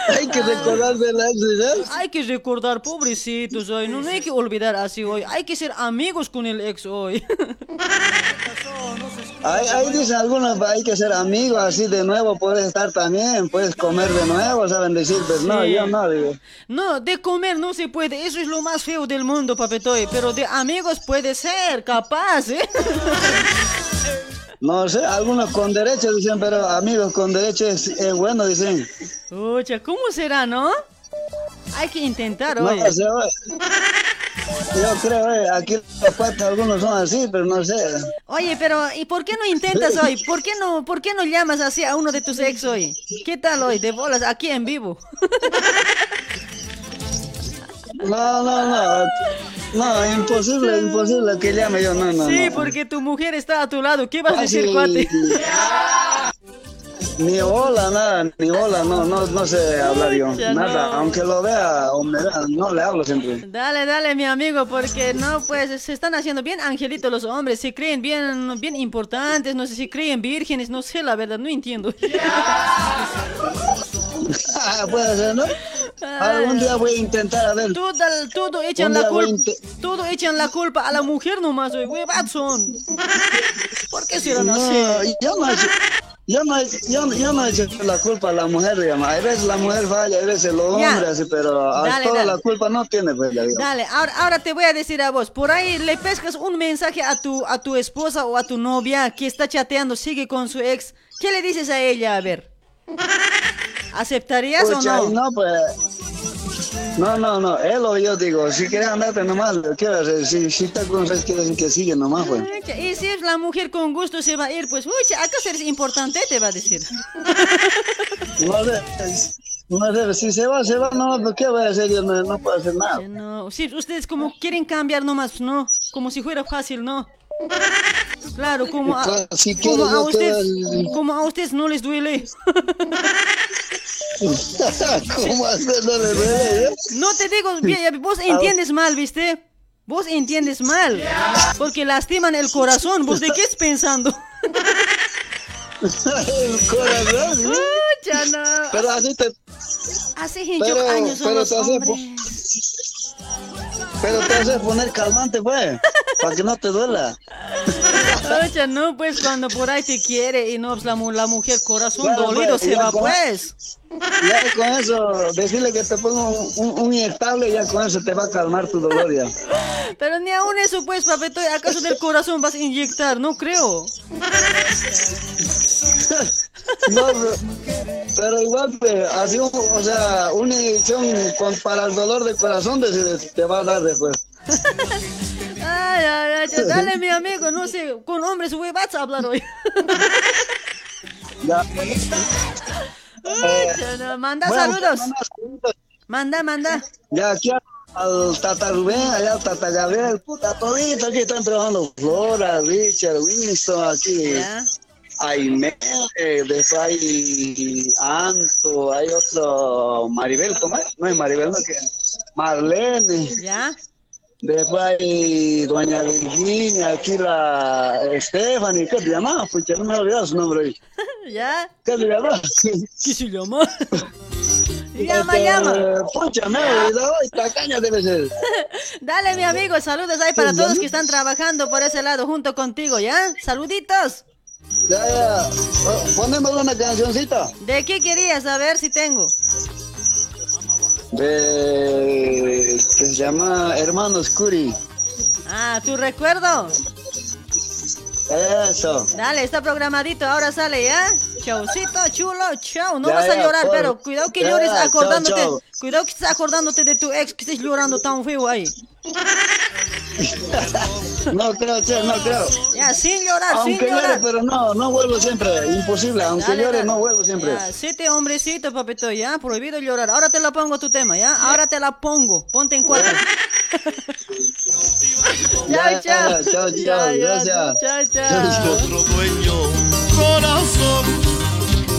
hay que recordar de la ex, Hay que recordar, pobrecitos hoy. No, no hay que olvidar así hoy. Hay que ser amigos con el ex hoy. Ahí dicen algunos, hay que ser amigos, así de nuevo puedes estar también, puedes comer de nuevo, saben decir, pues no, Sí. yo no, digo. No, de comer no se puede. Eso es lo más feo del mundo, papetoy. Pero de amigos puede ser, capaz, ¿eh? No sé, algunos con derecho dicen, pero amigos con derecho es, es bueno, dicen. Ocha, ¿cómo será, no? Hay que intentar No hoy. sé, oye. Yo creo, eh, aquí los cuatro algunos son así, pero no sé. Oye, pero ¿y por qué no intentas hoy? ¿Por qué no, por qué no llamas así a uno de tus ex hoy? ¿Qué tal hoy? De bolas, aquí en vivo. No, no, no. No, imposible, imposible que llame yo, no, no. sí, no. porque tu mujer está a tu lado. ¿Qué vas a decir, sí. cuate? Ni hola, nada, ni hola, no, no, no sé hablar yo. Nada, no. aunque lo vea o me vea, no le hablo siempre. Dale, dale, mi amigo, porque no, pues se están haciendo bien angelitos los hombres, se creen bien, bien importantes, no sé si creen vírgenes, no sé la verdad, no entiendo. Ah, Puede ser, ¿no? Algún día voy a intentar, a ver. Todo, todo echan la culpa, todo echan la culpa a la mujer nomás, güey, son. ¿Por qué serán No, así? yo no, yo no, he- yo, yo no he hecho la culpa a la mujer, digamos. A veces la mujer falla, a veces los Ya. hombres, así, pero a Dale, toda dale. la culpa no tiene, pues. Dale, ahora, ahora te voy a decir a vos, por ahí le pescas un mensaje a tu, a tu esposa o a tu novia que está chateando, sigue con su ex, ¿qué le dices a ella? A ver, ¿aceptarías Pucha, o no? No, pues. No, no, no, él o yo digo, si quieres andarte nomás, ¿qué vas a hacer? Si, si está con quiere decir que sigue nomás, pues. Y si es la mujer con gusto se va a ir, pues, uy, ¿acaso eres importante? Te va a decir. No sé, no sé, si se va, se va, no, pues, ¿qué voy a hacer? Yo no, no puedo hacer nada. No, sí, ustedes como quieren cambiar nomás, ¿no? Como si fuera fácil, ¿no? Claro, como a, si como a ustedes, quedo- como a ustedes no les duele. ¿Cómo hacerlo de eh? No te digo, bien, vos entiendes mal, ¿viste? Vos entiendes mal. Porque lastiman el corazón. ¿Vos de qué estás pensando? El corazón. Ucha, no. Pero así te. Hace Pero, años pero te hace. Pero te hace poner calmante, pues, para que no te duela. Ocha, no, pues cuando por ahí te quiere y no, pues la, la mujer corazón Claro, dolido pues, se va, pues. Ya con eso, decirle que te ponga un, un, inyectable, ya con eso te va a calmar tu dolor ya. Pero ni aún eso, pues, papetoy, ¿acaso del corazón vas a inyectar? No creo. No, pero, pero igual, pues, así, o sea, una inyección con- para el dolor de corazón te, te va a dar después. Ay, ay, ay, dale, mi amigo, no sé, con hombres, a hablar hoy. Ya. No, manda Bueno, saludos. manda Manda, manda. Ya aquí al- al Tata Rubén, allá al Tata Gabriel, puta, todito aquí están trabajando. Flora, Richard, Winston, aquí. Ya. Aime, eh, después hay Anto, hay otro Maribel, ¿cómo es? No es Maribel, no que Marlene. Ya. Después hay Doña Virginia, aquí la Stephanie, ¿qué se llama? Pucha, no me he olvidado su nombre hoy. ¿Ya? ¿Qué se llama? ¿Qué se llama? llama, Este, llama. Pucha, me hoy tacaña debe ser. Dale, mi amigo, saludos ahí para todos que están trabajando por ese lado junto contigo, ¿ya? Saluditos. Ya, ya. Oh, Ponemos una cancioncita. ¿De qué querías? A ver si tengo. De, que se llama Hermanos Curi. Ah, ¿tu recuerdo? Eso. Dale, está programadito, ahora sale, ¿ya? Chaucito, chulo, chao. No Ya, vas a llorar, pero cuidado que ya, llores acordándote. Cuidado que estés acordándote de tu ex que estés llorando tan feo ahí. No creo, che, no creo. Ya, sin llorar, Aunque sin llore, llorar. pero no, no vuelvo siempre. Imposible, aunque Dale, llore, dale. no vuelvo siempre. Ya, siete hombrecitos, papito, ya, prohibido llorar. Ahora te la pongo tu tema, ¿ya? Ahora te la pongo. Ponte en cuatro. Ya, chao, chao. chao, Ya, chao, ya, gracias. Chao, chao. otro dueño, corazón.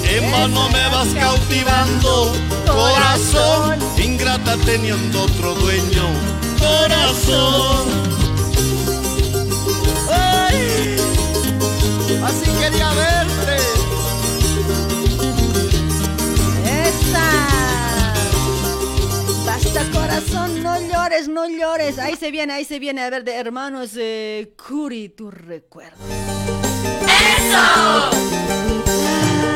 En vano me vas cautivando, corazón. Ingrata teniendo otro dueño, corazón. Ay, así quería verte. ¡Esa! Basta corazón, no llores, no llores. Ahí se viene, ahí se viene. A ver, de hermanos eh, Curi, tu recuerdo. ¡Eso!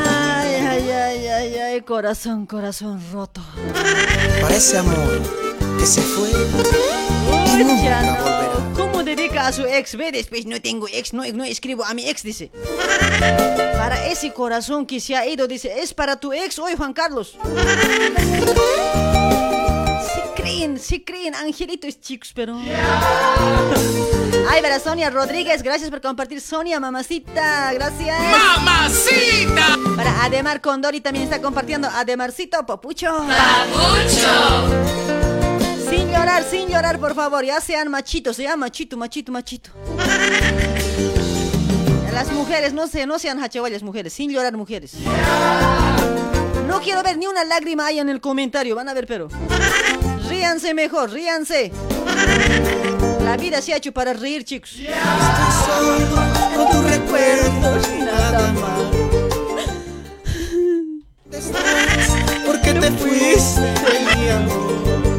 Ay, ay, ay, ay, ay, corazón, corazón roto. Parece amor que se fue. y nunca no. volverá. ¿Cómo dedica a su ex? Ve, después no tengo ex, no, no escribo a mi ex, dice. Para ese corazón que se ha ido, dice, es para tu ex hoy, Juan Carlos. Sí creen, sí creen, angelitos chicos, pero... Ay, para Sonia Rodríguez, gracias por compartir. Sonia, mamacita, gracias. ¡Mamacita! Para Ademar Condori también está compartiendo. Ademarcito, papucho. Sin llorar, sin llorar, por favor. Ya sean machitos, sean machito, machito, machito. Las mujeres, no se, no sean hachavallas, mujeres. Sin llorar, mujeres. No quiero ver ni una lágrima ahí en el comentario. Van a ver, pero. Ríanse mejor, ríanse. La vida se ha hecho para reír, chicos. Con tus recuerdos y nada más. Porque te fuiste, mi amor.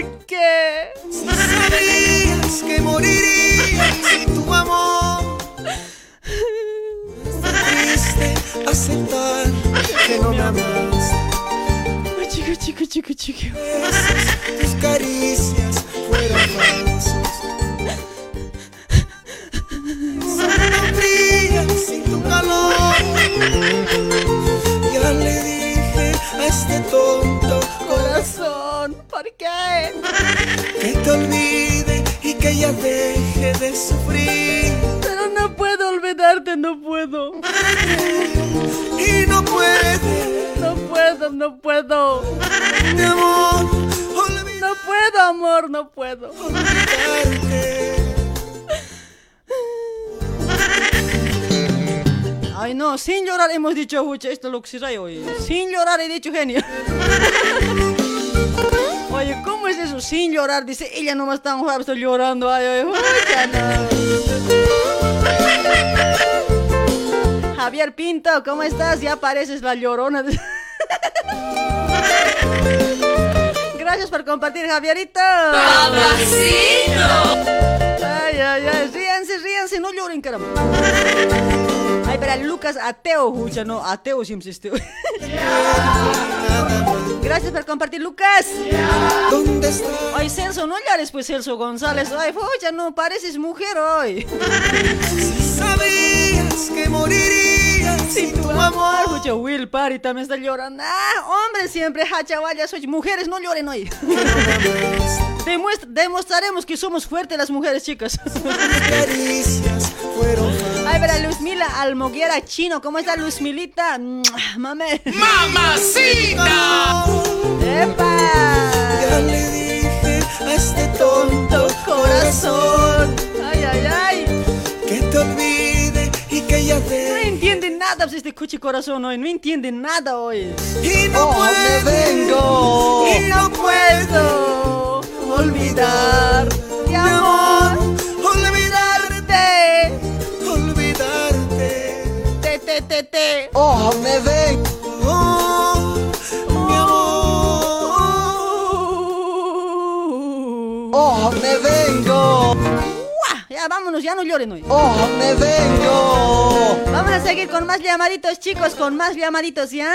¿Por qué? Si sabías que morirías sin tu amor. Triste aceptar que no me amas. Chico, chico, chico, chico. Tus caricias fueron frías sin tu calor. Ya le dije a este tonto Corazón, ¿por qué? que te olvide y que ya deje de sufrir. Pero no puedo olvidarte, no puedo. Y no puede, No puedo, no puedo. mi amor, No puedo, amor, no puedo. olvidarte. Ay, no, sin llorar hemos dicho, esto es lo que se hoy. Sin llorar he dicho genio. Oye, ¿cómo es eso? Sin llorar, dice ella nomás está está llorando. Ay, ay, no. Javier Pinto, ¿cómo estás? Ya pareces la llorona. Gracias por compartir, Javierito. Ay, ay, ay, ríanse, ríanse, no lloren, caramba. Ay, para Lucas ateo, hucha, no, ateo siempre este. Gracias por compartir, Lucas. ¿Dónde está? Ay, Celso, no llores, pues, Celso González. Ay, hucha, no, pareces mujer hoy. Sabías que morirías sin tu amor. Hucha, Will Party también está llorando. Ah, hombres siempre, hachawallas, oye, mujeres, no lloren hoy. Demuestra- demostraremos que somos fuertes las mujeres, chicas. Caricias fueron Ay, para Luzmila Almoguera Chino, ¿cómo está Luzmilita? Mame. ¡Mamacita! ¡Epa! Ya le dije a este tonto Corazón. Ay, ay, ay. que te olvide y que ya No te entiende nada pues, este coche corazón hoy. No entiende nada hoy. y no Oh, puede me vengo. y no puedo olvidar mi amor Oh me vengo oh, mi amor. Oh me vengo. Uah, Ya vámonos, ya no lloren hoy. oh me vengo. Vamos a seguir con más llamaditos, chicos, con más llamaditos, ¿ya?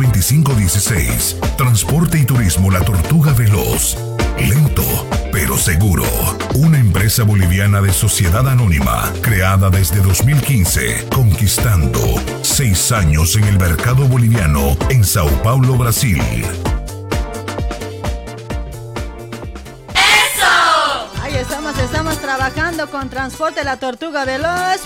25 16. Transporte y turismo La Tortuga Veloz. Lento, pero seguro. Una empresa boliviana de sociedad anónima, creada desde 2015, conquistando seis años en el mercado boliviano en Sao Paulo, Brasil. Ahí estamos, estamos trabajando con Transporte La Tortuga Veloz.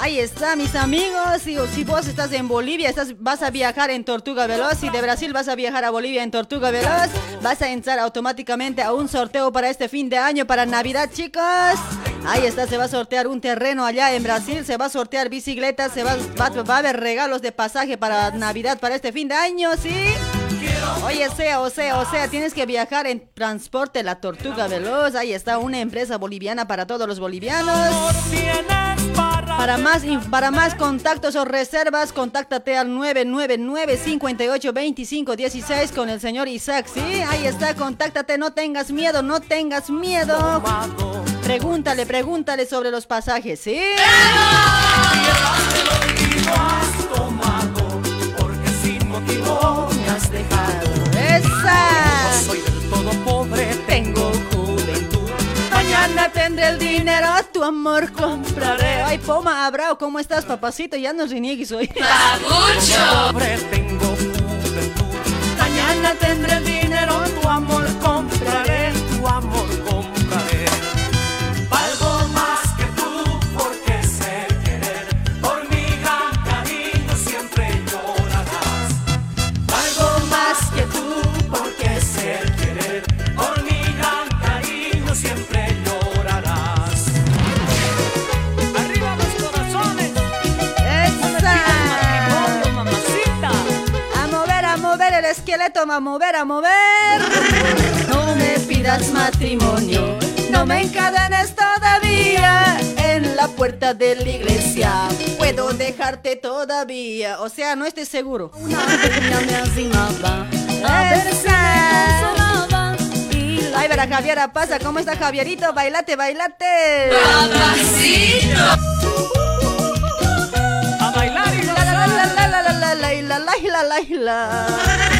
Ahí está, mis amigos. Si, si vos estás en Bolivia, estás, vas a viajar en Tortuga Veloz. Si de Brasil vas a viajar a Bolivia en Tortuga Veloz, vas a entrar automáticamente a un sorteo para este fin de año, para Navidad, chicos. Ahí está, se va a sortear un terreno allá en Brasil, se va a sortear bicicletas, se va, va, va a haber regalos de pasaje para Navidad, para este fin de año, ¿sí? Oye, sea, o sea, o sea, tienes que viajar en Transporte La Tortuga Veloz. Ahí está una empresa boliviana para todos los bolivianos. Para más, para más contactos o reservas, contáctate al 999 58 25 16 con el señor Isaac, ¿sí? Ahí está, contáctate, no tengas miedo, no tengas miedo. Pregúntale, pregúntale sobre los pasajes, ¿sí? Tendré el dinero, tu amor compraré. Ay, Poma Abrao, ¿cómo estás, papacito? Ya no reniegues hoy. Juventud. Mañana tendré el dinero, tu amor compraré, el esqueleto, a mover, a mover. No me pidas matrimonio, no me encadenes todavía en la puerta de la iglesia. Puedo dejarte todavía, o sea, no estoy seguro. Una pequeña me animaba, a ver si me consolaba. Ay, verá, Javiera, pasa, ¿cómo está Javierito? Bailate, bailate. A bailar y La la la la la la la la la la la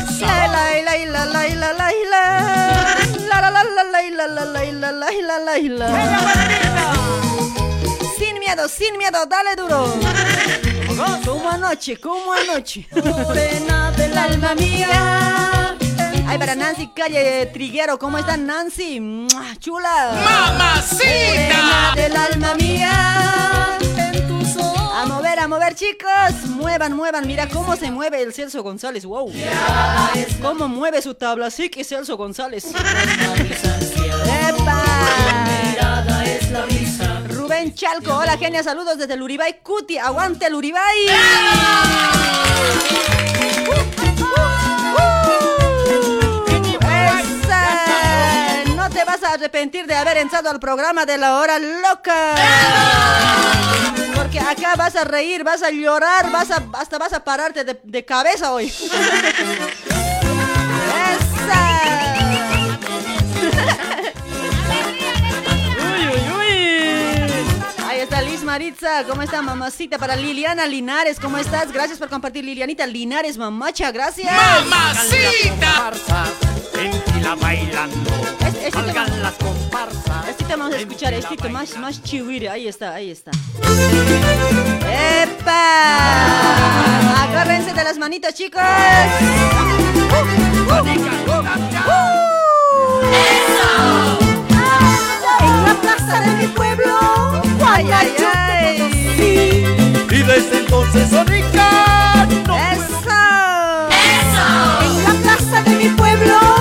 sin miedo, sin miedo, dale duro. Como anoche, como anoche. Pena del alma mía. Ay, para Nancy Calle Triguero, ¿cómo está Nancy? Chula. Mamacita. Pena del alma mía mover, chicos. Muevan, muevan. Mira cómo se mueve el Celso González. Wow. Cómo mueve su tabla. Así que Celso González. Rubén Chalco. Hola, genia. Saludos desde Luribay. Cuti. Aguante el Uribay. No te vas a arrepentir de haber entrado al programa de la hora loca. Porque acá vas a reír, vas a llorar, vas a, hasta vas a pararte de, de cabeza hoy. Uy, uy, uy. Ahí está Liz Maritza, ¿cómo está mamacita? Para Liliana Linares, ¿cómo estás? Gracias por compartir Lilianita Linares, mamacha, gracias. ¡Mamacita! tranquila bailando. Este, las comparsas. Este tema vamos a escuchar, este que más, más chihuire. Ahí está, ahí está. ¡Epa! Agárrense de las manitas, chicos. Uh, uh, uh, ¡Uh! ¡Eso! En la plaza de mi pueblo, ay, ay, ay. Y desde entonces, Sonica, no ¡Eso! ¡Eso! En la plaza de mi pueblo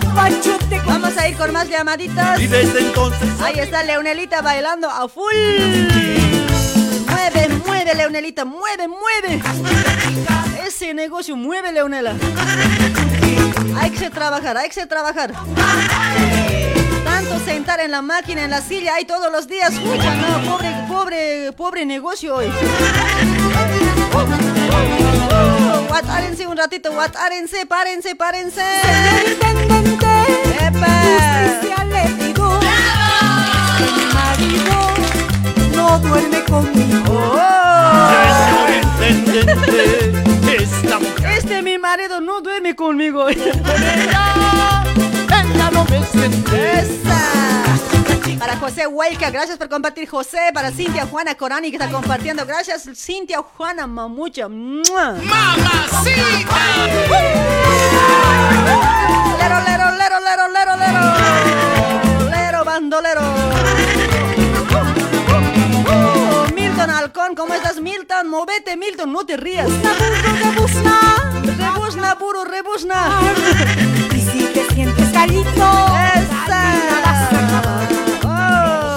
papachote. Vamos a ir con más llamaditas. Y desde entonces Ahí está Leonelita bailando a full. Mueve, mueve, Leonelita, mueve, mueve. Ese negocio, mueve, Leonela. Hay que trabajar, hay que trabajar. Tanto sentar en la máquina, en la silla, ahí todos los días. Pucha, no, pobre, pobre, pobre negocio hoy. Guatárense un ratito, guatárense, párense, párense. ¡Epa! le digo mi marido no duerme conmigo. Esta mujer Este mi marido no duerme conmigo. Ella no me siente Esa. Para José Huelca, gracias por compartir José. Para Cintia Juana Corani que está compartiendo. Gracias Cintia Juana Mamucha. ¡Mua! Lero, lero, lero, lero, lero, lero. Lero, bandolero. Oh, Milton Halcón, ¿cómo estás Milton? Movete Milton, no te rías. Rebuzna, rebuzna, puro rebuzna. Y si te sientes carito,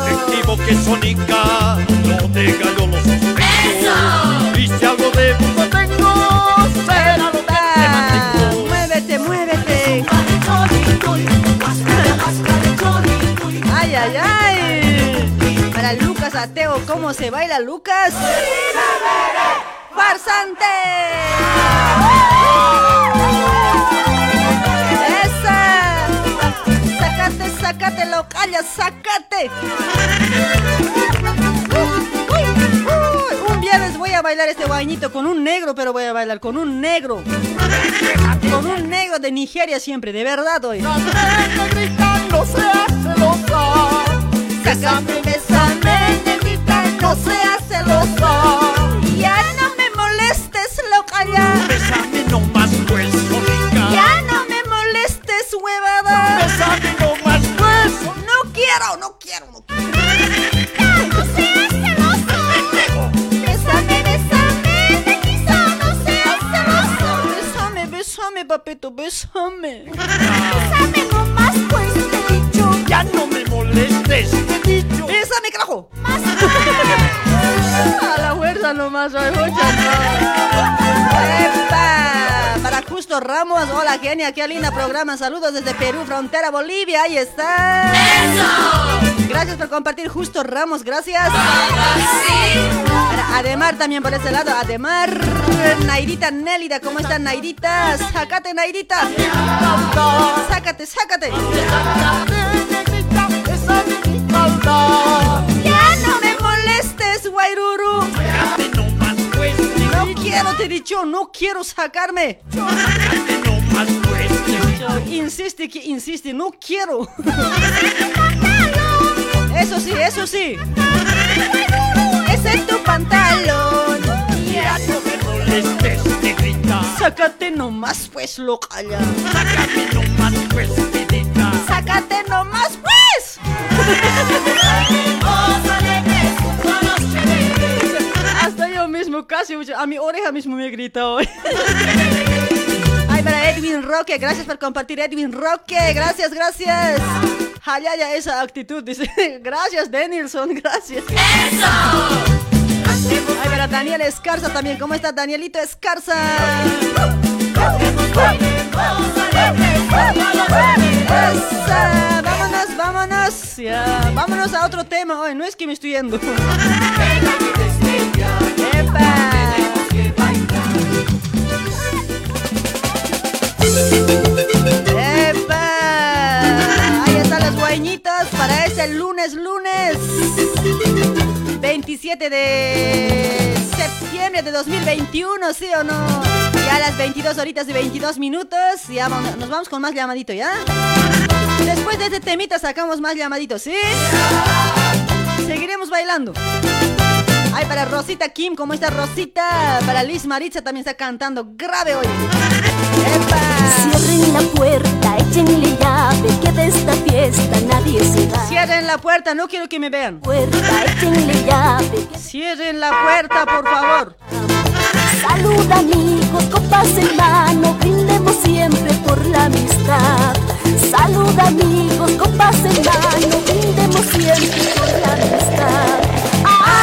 Efectivo que Sonica no te cayó los sospechos Y si algo de gusto tengo será lo que te mantengo. Muévete, muévete. Ay, ay, ay. Para Lucas Ateo, ¿cómo se baila Lucas? ¡Farsante! ¡Sácate, sácate, localla, sácate! Un viernes voy a bailar este bañito con un negro, pero voy a bailar con un negro. Con un negro de Nigeria siempre, de verdad hoy. No seas celosa Bésame, bésame, negrita, no seas celosa. Ya no me molestes. Bésame nomás pues Ya no me molestes, huevada. Nomás quiero, no quiero, no quiero. No seas celoso. Bésame, bésame, negrito, no seas celoso. Bésame, bésame, papito, bésame. Bésame nomás, pues te he dicho. Ya no me molestes te he dicho Bésame, carajo. A la fuerza nomás, hoy, mucha Justo Ramos, hola genia, qué linda programa. Saludos desde Perú, frontera Bolivia, ahí está. Gracias por compartir Justo Ramos, gracias. Para Ademar también por ese lado, Ademar. Nairita Nélida, ¿cómo está Nairita? Sácate, Nairita. Sácate, sácate. Quiero, te he dicho, no quiero sacarme. Insiste que insiste, no quiero. Eso sí, eso sí. Ese es tu pantalón. Ya Sácate nomás, pues, localla. Sácame nomás pues Sácate nomás, pues. mismo casi, a mi oreja mismo me grita hoy. Ay, para Edwin Roque, gracias por compartir, Edwin Roque, gracias, gracias. Ay, ay, ay, esa actitud, dice. Gracias, Denilson, gracias. ¡Eso! Ay, para Daniel Escarza también, ¿cómo está Danielito Escarza? Esa, vámonos, vámonos. Ya, vámonos a otro tema hoy, no es que me estoy yendo. para ese lunes, lunes 27 de septiembre de 2021, ¿sí o no? Ya las 22 horitas y 22 minutos, ya vamos- nos vamos con más llamadito, ¿ya? Después de este temita sacamos más llamaditos, ¿sí? Seguiremos bailando. Ay, para Rosita Kim, ¿cómo está Rosita? Para Liz Maritza también está cantando grave hoy. Cierren la puerta, échenle llave, que de esta fiesta nadie se va. Cierren la puerta, no quiero que me vean. Puerta, échenle llave. Cierren la puerta, por favor. Salud amigos, copas en mano, brindemos siempre por la amistad. Salud amigos, copas en mano, brindemos siempre por la amistad.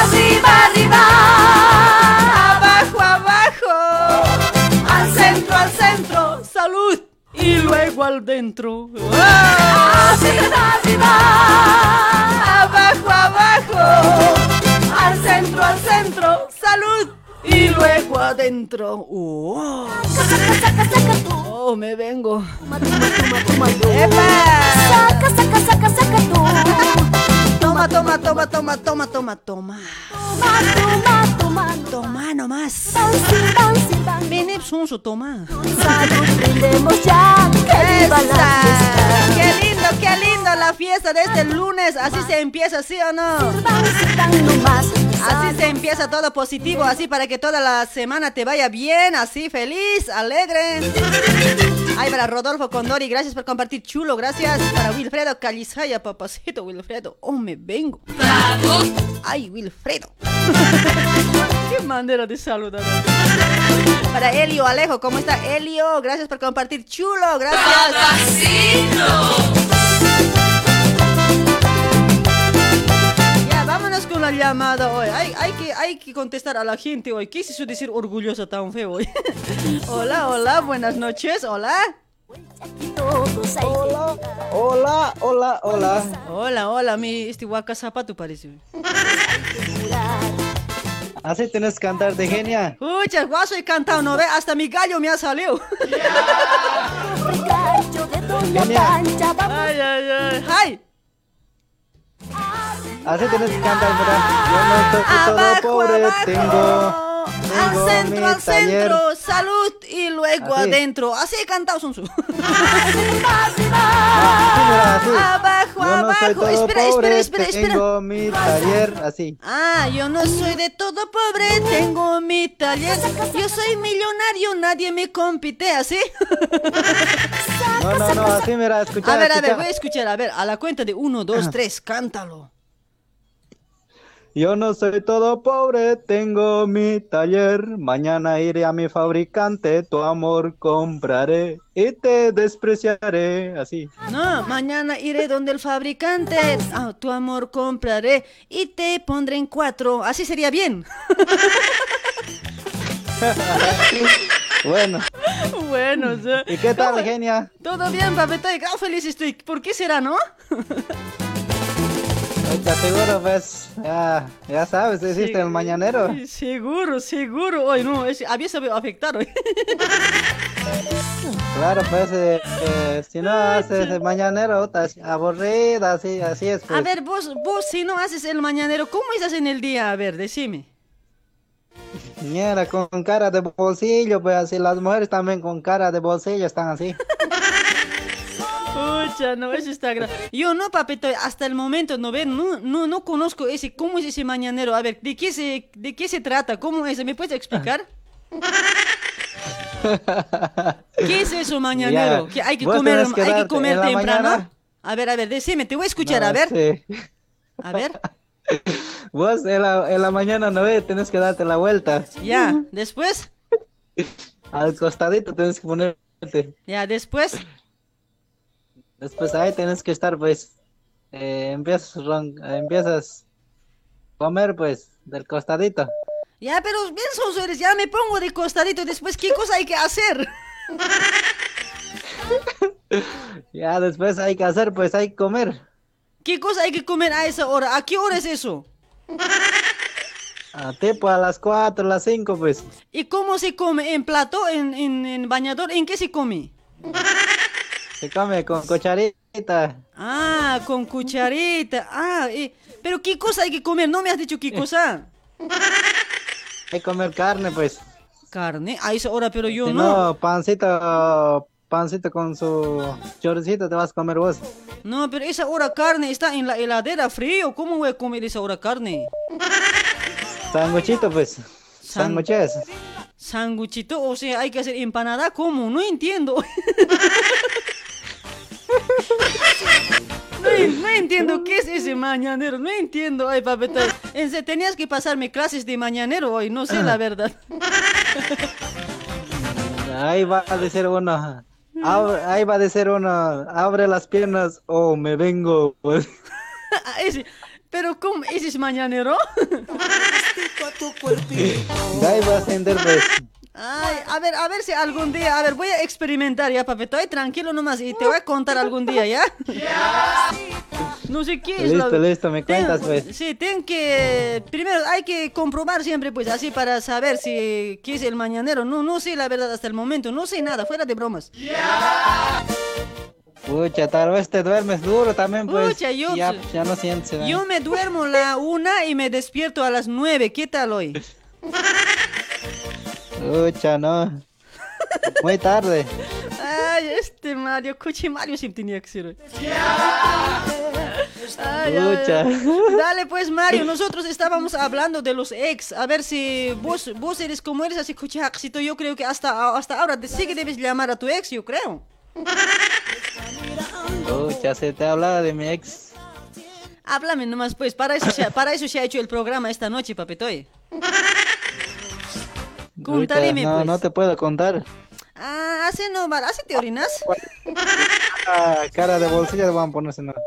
Arriba, arriba, abajo, abajo, al centro, al centro, salud. Y luego al dentro. Arriba, arriba, abajo, abajo, al centro, al centro, salud. Y luego adentro. Oh, oh me vengo. Saca, saca, saca, saca tú. Toma, toma, toma, toma, toma, toma, toma. Toma, toma, toma. Toma nomás. Ven, Sunsu, toma. Ya. Que viva la fiesta. Qué lindo, qué lindo la fiesta de este lunes. Así se empieza, ¿sí o no? Nomás. Así se empieza todo positivo, así para que toda la semana te vaya bien, así feliz, alegre. Ay, para Rodolfo Condori, gracias por compartir chulo, gracias. Para Wilfredo Calizaya, papacito Wilfredo. Oh, me vengo. Ay, Wilfredo. Qué manera de saludar. Para Elio Alejo, ¿cómo está Elio? Gracias por compartir chulo, gracias. Ya, vámonos con la llamada hoy. Hay, hay, que, hay que contestar a la gente hoy. ¿Qué es eso de decir orgullosa tan feo hoy? hola, hola, buenas noches, hola. Hola, hola, hola, hola. Hola, hola, mi este zapato parece. Así tienes que cantar de genia. Escucha, guaso he cantado, ¿no ve? Hasta mi gallo me ha salido. Genia. Ay, ay, ay. ¡Ay! Así tienes que cantar, mira. Yo no estoy todo Abajo, pobre, abajo. tengo. Al centro, al taller. centro, salud y luego Así. adentro. Así he cantado, Sunsu. Abajo, Yo no soy abajo. todo Espera, pobre, espera, espera, espera. Tengo mi taller, así. Ah, yo no soy de todo pobre, tengo mi taller. Yo soy millonario, nadie me compite, ¿así? No, no, no, así mira, escucha. A ver, a ver, voy a escuchar, a ver, a la cuenta de uno, dos, tres, cántalo. Yo no soy todo pobre, tengo mi taller. Mañana iré a mi fabricante, tu amor compraré y te despreciaré. Así. No, mañana iré donde el fabricante, tu amor compraré y te pondré en cuatro. Así sería bien. bueno, Bueno, ¿y qué tal, genia? todo bien, y gran feliz estoy. ¿Por qué será, no? Te aseguro, pues, ya, ya sabes, hiciste el mañanero. Seguro, seguro. Hoy no, es, había sabido afectar hoy. Claro, pues, eh, eh, si no haces el mañanero, estás aburrida, así, así es, pues. A ver, vos, vos si no haces el mañanero, ¿cómo estás en el día? A ver, decime. Mira, con cara de bolsillo, pues así, las mujeres también con cara de bolsillo están así. Pucha, no, eso está grave. Yo no, papito, hasta el momento no ven, no, no, no conozco ese, ¿cómo es ese mañanero? A ver, ¿de qué se, de qué se trata? ¿Cómo es? ¿Me puedes explicar? ¿Qué es eso mañanero? Ya. ¿Que hay que comer, tenés hay que comer temprano? mañana. A ver, a ver, decime, te voy a escuchar, No, a ver, sí. a ver. Vos en la, en la mañana no ves, tienes que darte la vuelta. Ya, después, Al costadito tienes que ponerte. ya, después. Después ahí tienes que estar, pues. eh, empiezas, ron- empiezas a comer, pues, del costadito. Ya, pero bien sonso eres, ya me pongo de costadito después, ¿qué cosa hay que hacer? Ya después hay que hacer, pues hay que comer. ¿Qué cosa hay que comer a esa hora? ¿A qué hora es eso? A tipo a las 4, las 5, pues. ¿Y cómo se come? ¿En plato? ¿En, en, en bañador? ¿En qué se come? Se come con cucharita. Ah, con cucharita. Ah, eh, pero ¿qué cosa hay que comer? No me has dicho qué cosa. Hay que comer carne, pues. Carne, a esa hora, pero yo Si no. no, pancito, pancito con su choricito te vas a comer vos. No, pero esa hora carne está en la heladera frío. ¿Cómo voy a comer esa hora carne? Sanguchito, pues. San- Sanguches. Sanguchito, o sea, hay que hacer empanada, ¿cómo? No entiendo. No, en- no entiendo qué es ese mañanero, no entiendo, ay serio, tenías que pasarme clases de mañanero hoy, no sé la verdad. Ahí va a decir uno. abre- ahí va a decir uno. Abre las piernas o me vengo. Pues. Ah, ese- pero ¿cómo? ¿Ese es mañanero? Ahí va a ascender, pues. Ay, a ver, a ver si algún día, a ver, voy a experimentar ya, papito, ay, tranquilo nomás, y te voy a contar algún día, ¿ya? No sé qué es. Listo, listo, me Ten- cuentas, pues. Sí, tengo que, primero hay que comprobar siempre, pues, así para saber si, qué es el mañanero. No, no sé la verdad hasta el momento, no sé nada, fuera de bromas. Pucha, tal vez te duermes duro también, pues. Pucha, yo- ya, ya no sientes. Yo me duermo la una y me despierto a las nueve, ¿qué tal hoy? Pucha, no. Muy tarde. Ay, este Mario, coche Mario siempre tenía que ser. Ay, ay. Dale pues Mario, nosotros estábamos hablando de los ex, a ver si vos, vos eres como eres así, coche Jaxito, yo creo que hasta, hasta ahora te- sí que debes llamar a tu ex, yo creo. Pucha, se te hablaba de mi ex. Háblame nomás pues, para eso, se, para eso se ha hecho el programa esta noche, papetoy. No, pues. no te puedo contar. Ah, hace no, ¿hace te orinas? Ah, cara de bolsillo le van a ponerse, no.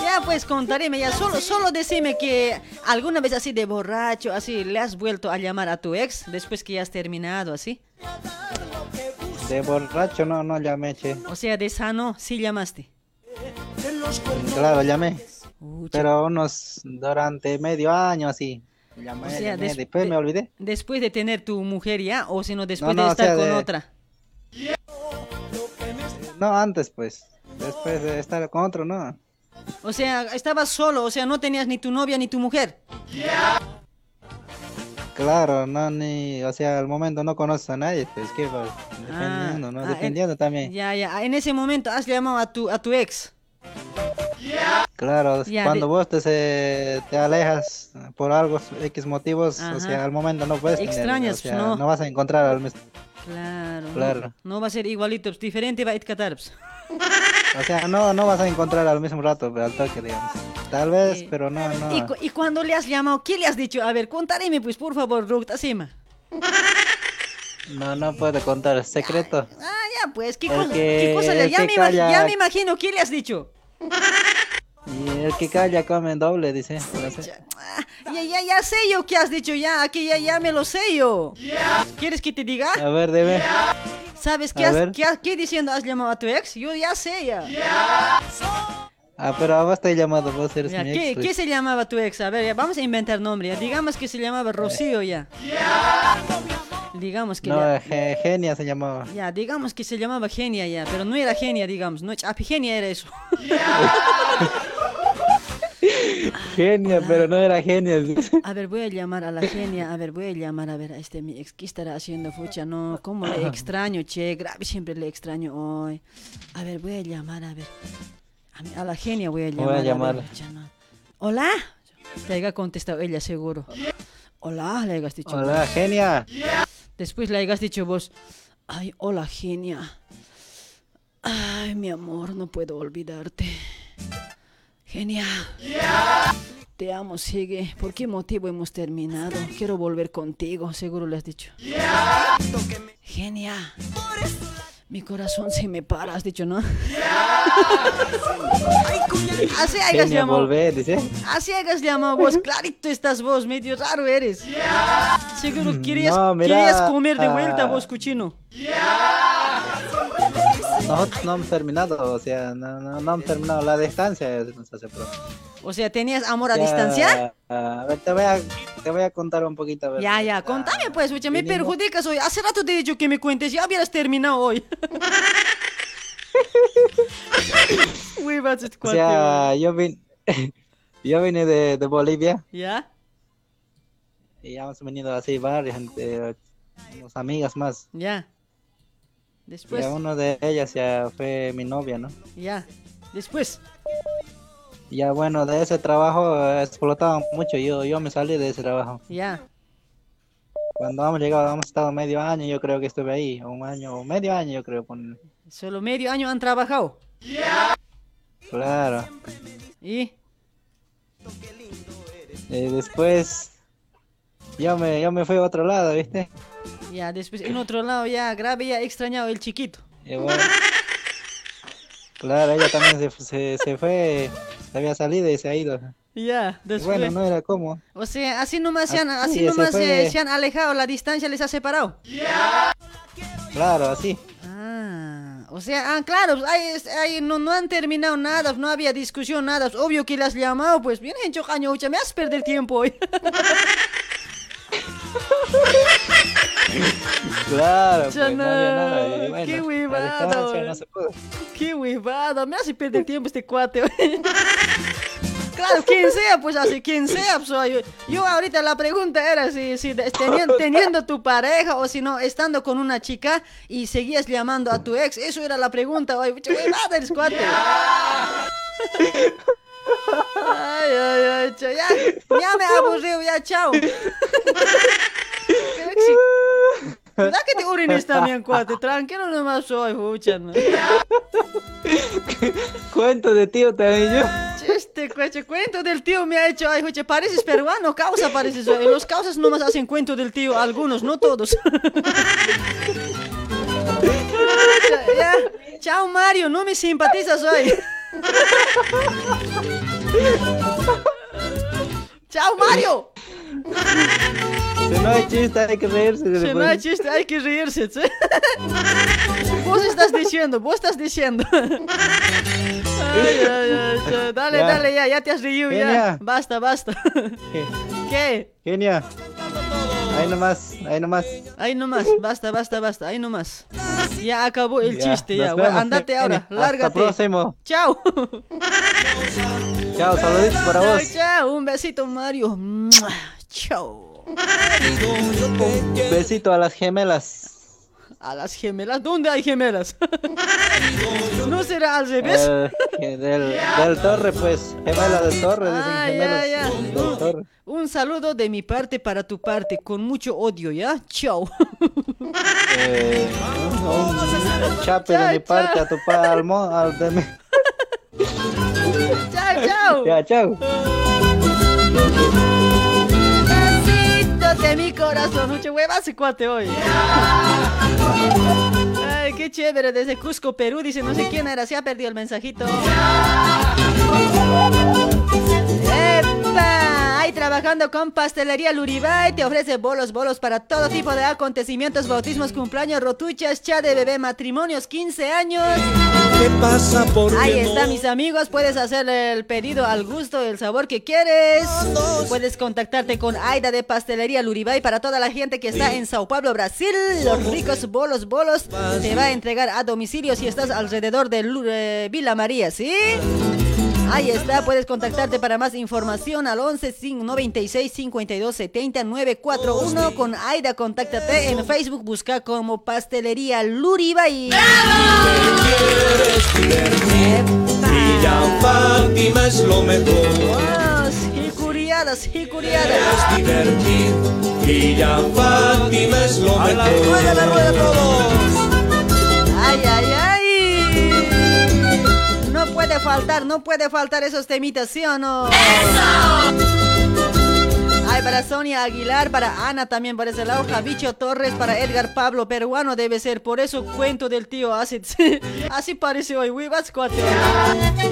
Ya pues contarime, ya solo, solo decime que alguna vez así de borracho, así le has vuelto a llamar a tu ex después que ya has terminado, así. De borracho no, no llamé, che. O sea, de sano, sí llamaste. Claro, llamé. Pero unos durante medio año así. O sea, des- después me olvidé. Después de tener tu mujer ya, o si no, después No, no, de o estar sea, con de- otra. No, antes pues. Después de estar con otro, no. O sea, estabas solo, o sea, no tenías ni tu novia ni tu mujer. Claro, no, ni, o sea, al momento no conoces a nadie, pues, ¿qué va? Defendiendo, ¿no? ah, Defendiendo también. Ya, ya, en ese momento has llamado a tu, a tu ex. Claro, Ya, cuando vos te, se- te alejas por algo, X motivos, Ajá. o sea, al momento no puedes tener, Extrañas, o sea, ¿no? no vas a encontrar al mismo. Claro. no- Claro. No, va a ser igualito, diferente va a itcatar. O sea, no, no vas a encontrar al mismo rato, pero al toque, digamos. Tal vez, pero no, no. ¿Y, cu- y cuando le has llamado, qué le has dicho? A ver, contareme, pues, por favor, Ruth, Asima. No, no puedo contar, es secreto. Ah, ya, pues, ¿qué, cosa, qué cosa ya, que me ya me imagino, ¿qué le has dicho? Y el que calla come doble, dice. eso. Ya, ya, ya sé yo qué has dicho, ya, aquí ya, ya me lo sé yo. ¿Quieres que te diga? A ver, dime. ¿Sabes qué, has, qué, qué diciendo has llamado a tu ex? Yo ya sé, ya. Ah, pero a vos te he llamado, vos eres mi ¿qué, ex. pues. qué se llamaba tu ex? A ver, ya, vamos a inventar nombre. Ya. Digamos que se llamaba Rocío ya. Digamos que No, Ge- Genia se llamaba. ya, digamos que se llamaba Genia ya, pero no era Genia, digamos, no, Genia era eso. Genia, pero no era genia. A ver, voy a llamar a la Genia, a ver, voy a llamar a ver a este mi ex, ¿qué estará haciendo, fucha? No, ¿cómo le extraño, che? Grave, siempre le extraño hoy. A ver, voy a llamar, a ver. A, mi- a la Genia voy a Voy a llamar. ver, fucha, no. Hola. Le haya contestado ella, seguro. Hola, le hayas dicho. Hola. Genia. Después le hayas dicho vos, ay, hola, Genia. Ay, mi amor, no puedo olvidarte. Genia. Te amo, sigue. ¿Por qué motivo hemos terminado? Quiero volver contigo, seguro le has dicho. Genia. Mi corazón se me para, has dicho, ¿no? Así Genia, llamado. Así hayas llamado vos, clarito estás vos, medio raro eres. Seguro querías, No, querías comer de vuelta ah. vos, cuchino. Nosotros no hemos terminado, o sea, no, no, no hemos terminado la distancia. nos hace. O sea, ¿tenías amor a Ya, distancia? A ver, te voy a, te voy a contar un poquito. A ver. Ya, ya, contame pues, escucha, me perjudicas hoy. Hace rato te he dicho que me cuentes, ya hubieras terminado hoy. O sea, yo vine, yo vine de, de Bolivia ¿Ya? y hemos venido así varias unos amigas más. Ya. Después, Y a uno de ellas ya fue mi novia, ¿no? ya. Después, Ya bueno, de ese trabajo eh, explotaban mucho. Yo, yo me salí de ese trabajo. Ya. Cuando hemos llegado, hemos estado medio año, yo creo que estuve ahí. Un año, o medio año, yo creo. pon- Solo medio año han trabajado. Claro. ¿Y? Eh, después, yo me, yo me fui a otro lado, ¿viste? Ya, después en otro lado ya grave ya extrañado el chiquito. Y bueno, claro, ella también se, se, se fue, se había salido y se ha ido. Ya, después. bueno, no era como. O sea, así nomás, se han, Así, así nomás fue. eh, se han alejado, la distancia les ha separado. Claro, así. Ah, o sea, ah, claro, ahí, ahí no, no han terminado nada, no había discusión, nada. Obvio que le has llamado, pues bien hecho, caño, me has perdido el tiempo hoy. Claro, pues, no había nada. Y bueno, qué huevada, no se pudo. Qué huevada, me hace perder tiempo este cuate. Claro, quien sea, pues así, quien sea. Pues, yo, yo ahorita la pregunta era si, si teniendo, teniendo tu pareja o si no, estando con una chica y seguías llamando a tu ex. Eso era la pregunta. Mucha huevada eres cuate. Ay, ay, ay, ya, ya me aburrió, ya, chao. Creo que sí. ¿Verdad que te orines también, cuate? Tranquilo nomás soy, ¿no? Cuento de tío también yo. Este cueche, cuento del tío me ha hecho, ay, cueche, pareces peruano, causa pareces, los causas nomás hacen cuento del tío, algunos, no todos. ya. Chao Mario, no me simpatizas hoy. Chao Mario. Si no hay chiste, hay que reírse. Si no hay chiste, hay que reírse. ¿sí? Vos estás diciendo, vos estás diciendo. Ay, ay, ay, cha, dale, Ya. dale, ya, ya te has reído, ya. Basta, basta. ¿Qué? Genia. Ahí nomás, ahí nomás. Ahí nomás, basta, basta, basta, ahí nomás. Ya acabó el Ya, chiste, ya. Vemos, andate Genia. ahora, Hasta lárgate. próximo. Chao. Chao, saluditos para vos. chao, un besito, Mario. Chao. Un besito a las gemelas. A las gemelas, ¿dónde hay gemelas? ¿No será al revés? Eh, del, del torre, pues. Gemela del torre, dicen Ah, gemelas. ya, ya. Del torre. Un saludo de mi parte para tu parte, con mucho odio, ¿ya? Chao. Eh, un, un chape de mi parte a tu palmo, al de mi. Chao, chao. Ya, chao. De mi corazón. Mucho huevas y cuate hoy. Ay, qué chévere. Desde Cusco, Perú. Dice, no sé quién era. Se ha perdido el mensajito. Trabajando con Pastelería Luribay. Te ofrece bolos, bolos para todo tipo de acontecimientos, bautismos, cumpleaños, rotuchas, cha de bebé, matrimonios, 15 años. ¿Qué pasa por Ahí está, mis amigos. Puedes hacer el pedido al gusto, el sabor que quieres. Puedes contactarte con Aida de Pastelería Luribay para toda la gente que está en Sao Paulo, Brasil. Los ricos bolos, bolos te va a entregar a domicilio si estás alrededor de Lu- eh, Villa María, ¿sí? Ahí está, puedes contactarte para más información al 11 96 52 70 941 con Aida. Contáctate en Facebook, busca como Pastelería Luribay. Villa Fátima es lo mejor. Y curiadas, y curiadas. Villa Fátima es lo mejor. A la rueda, la rueda todos. Puede faltar, no puede faltar esos temitas, ¿sí o no? Ay, para Sonia Aguilar, para Ana también por ese lado, Javicho Torres, para Edgar Pablo, peruano debe ser, por eso cuento del tío, así, así parece hoy, Wivas cuate.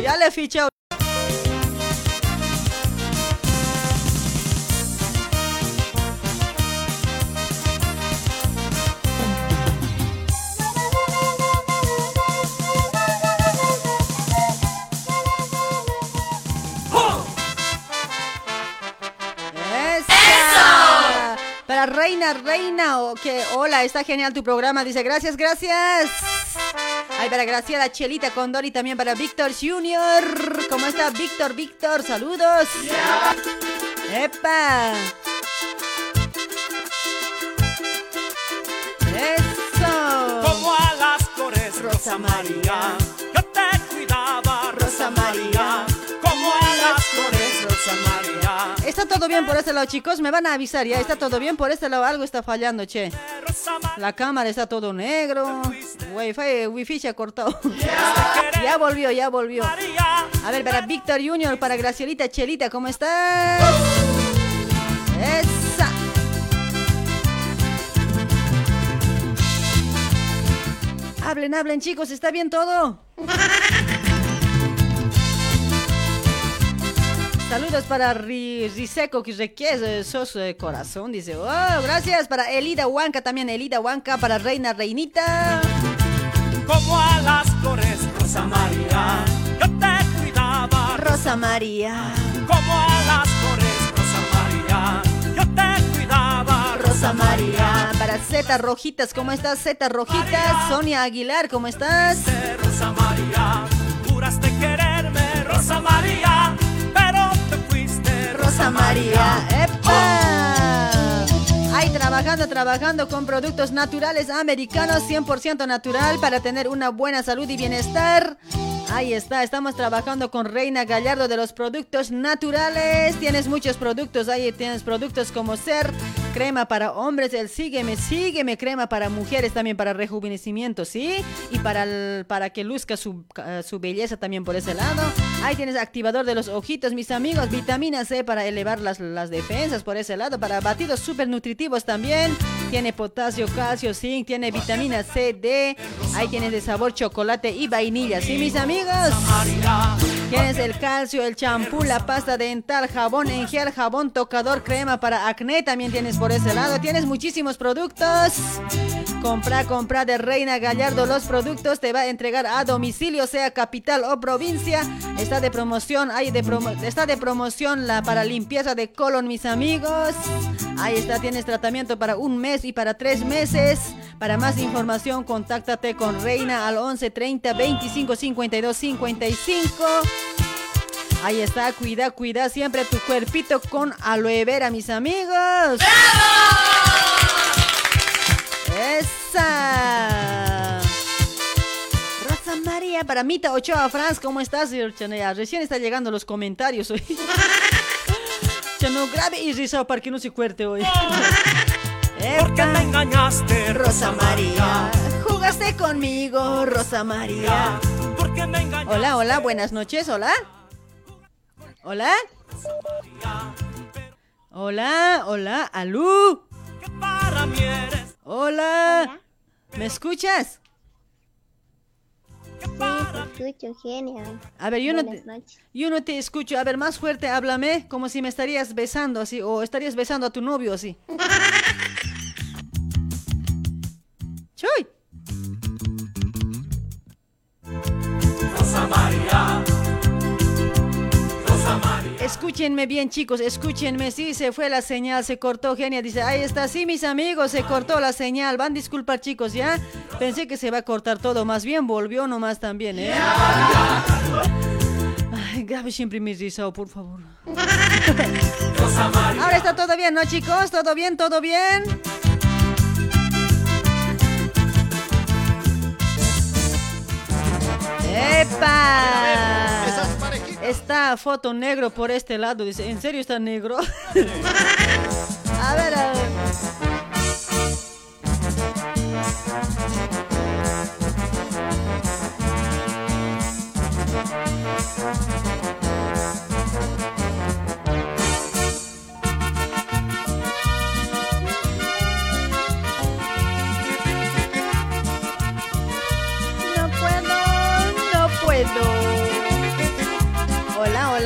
Ya le he fichado. Reina, Reina, o que hola, está genial tu programa. Dice, gracias, gracias. Ay, para Graciela Chelita Condor y también para Víctor Junior. ¿Cómo está Víctor? Víctor, saludos. ¡Epa! Como a las flores, Rosa María, yo te cuidaba, Rosa María. Todo bien por este lado, chicos. Me van a avisar, ya está todo bien por este lado. Algo está fallando, che. La cámara está todo negro. Wi-Fi, wifi se ha cortado. ya volvió, ya volvió. A ver, para Víctor Junior, para Gracielita Chelita, ¿cómo estás? Esa. Hablen, hablen, chicos, ¿está bien todo? Saludos para Ri- Riseco que requiere sos eh, corazón, dice. Oh, gracias para Elida Huanca también, Elida Huanca para Reina Reinita. Como a las flores, Rosa María, yo te cuidaba. Rosa María. Como a las flores, Rosa María, yo te cuidaba. Rosa María. Para Z Rojitas, ¿cómo estás? Z Rojitas. Sonia Aguilar, ¿cómo estás? Rosa María, juraste quererme, Rosa María. Rosa María. ¡Epa! Ahí trabajando, trabajando con productos naturales americanos, 100% natural para tener una buena salud y bienestar. Ahí está, estamos trabajando con Reina Gallardo de los productos naturales. Tienes muchos productos, ahí tienes productos como ser crema para hombres, el sígueme, sígueme, crema para mujeres también para rejuvenecimiento, ¿sí? Y para, para que luzca su, eh, su belleza también por ese lado. Ahí tienes activador de los ojitos, mis amigos, vitamina C para elevar las, las defensas por ese lado, para batidos súper nutritivos también. Tiene potasio, calcio, zinc, tiene vitamina C, D. Ahí tienes de sabor chocolate y vainilla, ¿sí, mis amigos? Tienes el calcio, el champú, la pasta dental, jabón en gel, jabón tocador, crema para acné, también tienes por ese lado. Tienes muchísimos productos. Compra, compra de Reina Gallardo los productos, te va a entregar a domicilio, sea capital o provincia. Está de promoción, está de promoción la para limpieza de colon, mis amigos. Ahí está, tienes tratamiento para un mes y para tres meses. Para más información, contáctate con Reina al 11 30 25 52 55. Ahí está, cuida, cuida siempre tu cuerpito con aloe vera, mis amigos. ¡Esa! Rosa María, para Mita Ochoa, Franz, ¿cómo estás? Ya Recién está llegando los comentarios hoy. Ya no grave y risa para que no se cuerte hoy. ¿Por qué me engañaste, Rosa María? Jugaste conmigo, Rosa María. ¿Por qué me engañaste? Hola, hola, buenas noches, hola. Hola. Hola, hola, alú. Eres Hola. ¿Me escuchas? Sí, te escucho, genial. A ver, yo no, te, yo no te escucho. A ver, más fuerte, háblame, como si me estarías besando así, o estarías besando a tu novio así. Escúchenme bien, chicos, escúchenme. Sí, se fue la señal, se cortó, Genia. Dice, ahí está, sí, mis amigos, se cortó la señal. Van a disculpar, chicos, ¿ya? Pensé que se va a cortar todo. Más bien volvió nomás también, ¿eh? Ay, grabe siempre mi risa, por favor. Ahora está todo bien, ¿no, chicos? ¿Todo bien? ¿Todo bien? ¡Epa! Está foto negro por este lado. Dice, ¿en serio está negro? a ver, a ver.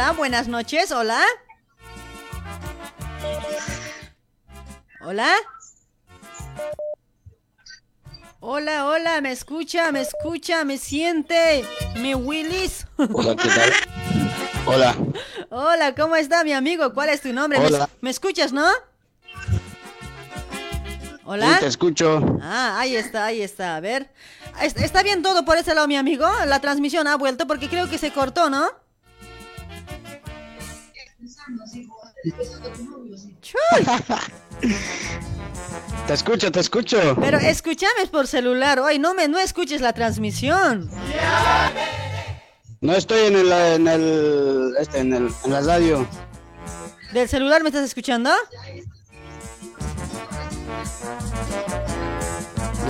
Hola, buenas noches, hola. Hola. Hola, hola, me escucha, me escucha, me siente, me Willis. Hola, ¿qué tal? Hola. Hola, ¿cómo está mi amigo? ¿Cuál es tu nombre? ¿Me- Hola. ¿Me, escuchas, no? Hola. Sí, te escucho. Ah, ahí está, ahí está. A ver. ¿Es- ¿Está bien todo por ese lado, mi amigo? La transmisión ha vuelto porque creo que se cortó, ¿no? Chuy. Te escucho, te escucho. Pero escúchame por celular hoy, no me no escuches la transmisión. No estoy en el, en el, este, en el, en la radio. ¿Del celular me estás escuchando?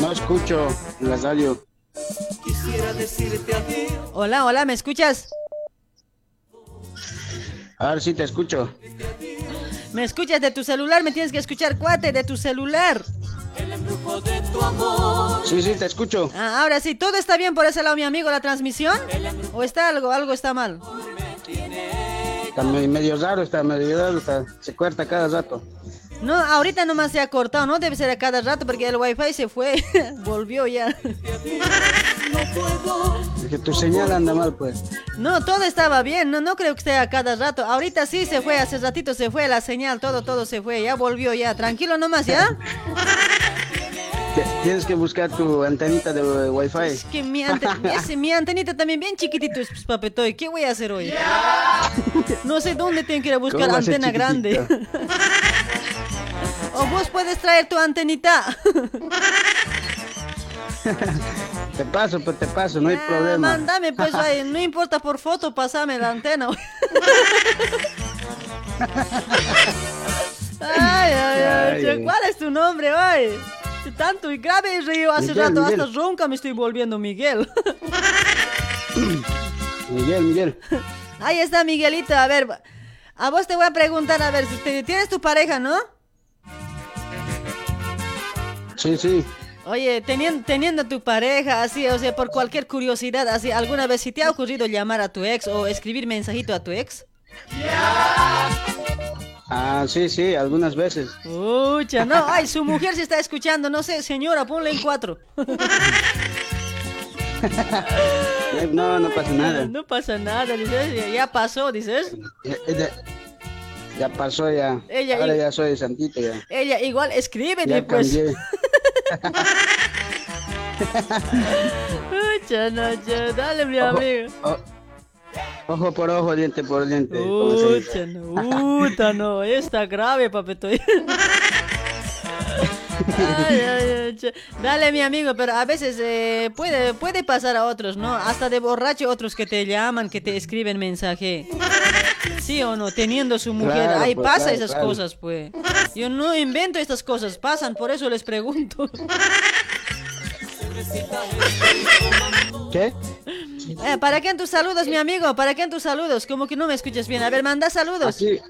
No escucho en la radio. Hola, hola, ¿me escuchas? A ver si te escucho. ¿Me escuchas de tu celular? Me tienes que escuchar, cuate, de tu celular. Sí, sí, te escucho. Ah, ahora sí, ¿todo está bien por ese lado, mi amigo, la transmisión? ¿O está algo, algo está mal? Está me- medio raro, está medio raro, está- se corta cada rato. No, ahorita nomás se ha cortado, no debe ser a cada rato porque el wifi se fue, volvió ya. Es que tu señal anda mal, pues. No, todo estaba bien, no, no creo que esté a cada rato. Ahorita sí se fue, hace ratito se fue la señal, todo, todo se fue, ya volvió ya. Tranquilo nomás, ¿ya? Tienes que buscar tu antenita de wifi. Es que mi, ante- ese- mi antenita también bien chiquitito es pues, papetoy. ¿Qué voy a hacer hoy? No sé dónde tengo que ir a buscar ¿Cómo va a ser antena grande. o vos puedes traer tu antenita. Te paso, pues te paso, no hay Ah, problema. Mándame pues, ay, no importa por foto, pasame la antena. Ay, ay, ay, Ay. ¿cuál es tu nombre hoy? Tanto y grave río hace Miguel, rato, Miguel. hasta ronca me estoy volviendo Miguel. Miguel, Miguel. Ahí está Miguelito, a ver, a vos te voy a preguntar, a ver, si te- tienes tu pareja, ¿no? Sí, sí. Oye, teniendo, teniendo tu pareja, así, o sea, por cualquier curiosidad, así, ¿alguna vez si te ha ocurrido llamar a tu ex o escribir mensajito a tu ex? Ah, sí, sí, algunas veces. Pucha, no, ay, su mujer se está escuchando, no sé, señora, ponle en cuatro. No, no pasa nada. No pasa nada, dices, ya, pasó, dices. Ya, pasó ya. Ella- Ahora ya soy santito ya. Ella igual escribe, Ya pues. cambié. Pucha, no, ya, dale, mi amigo. Ojo por ojo, diente por diente. Pucha, no, puta, no, está grave, papeto. Ay, ay, ay, che. Dale, mi amigo, pero a veces eh, puede, puede pasar a otros, ¿no? Hasta de borracho otros que te llaman, que te escriben mensaje. ¿Sí o no? Teniendo su mujer. Claro, Ahí pues, pasa claro, esas claro. cosas, pues. Yo no invento estas cosas, pasan, por eso les pregunto. ¿Qué? Eh, ¿Para qué en tus saludos, mi amigo? ¿Para qué en tus saludos? Como que no me escuchas bien. A ver, manda saludos. Aquí,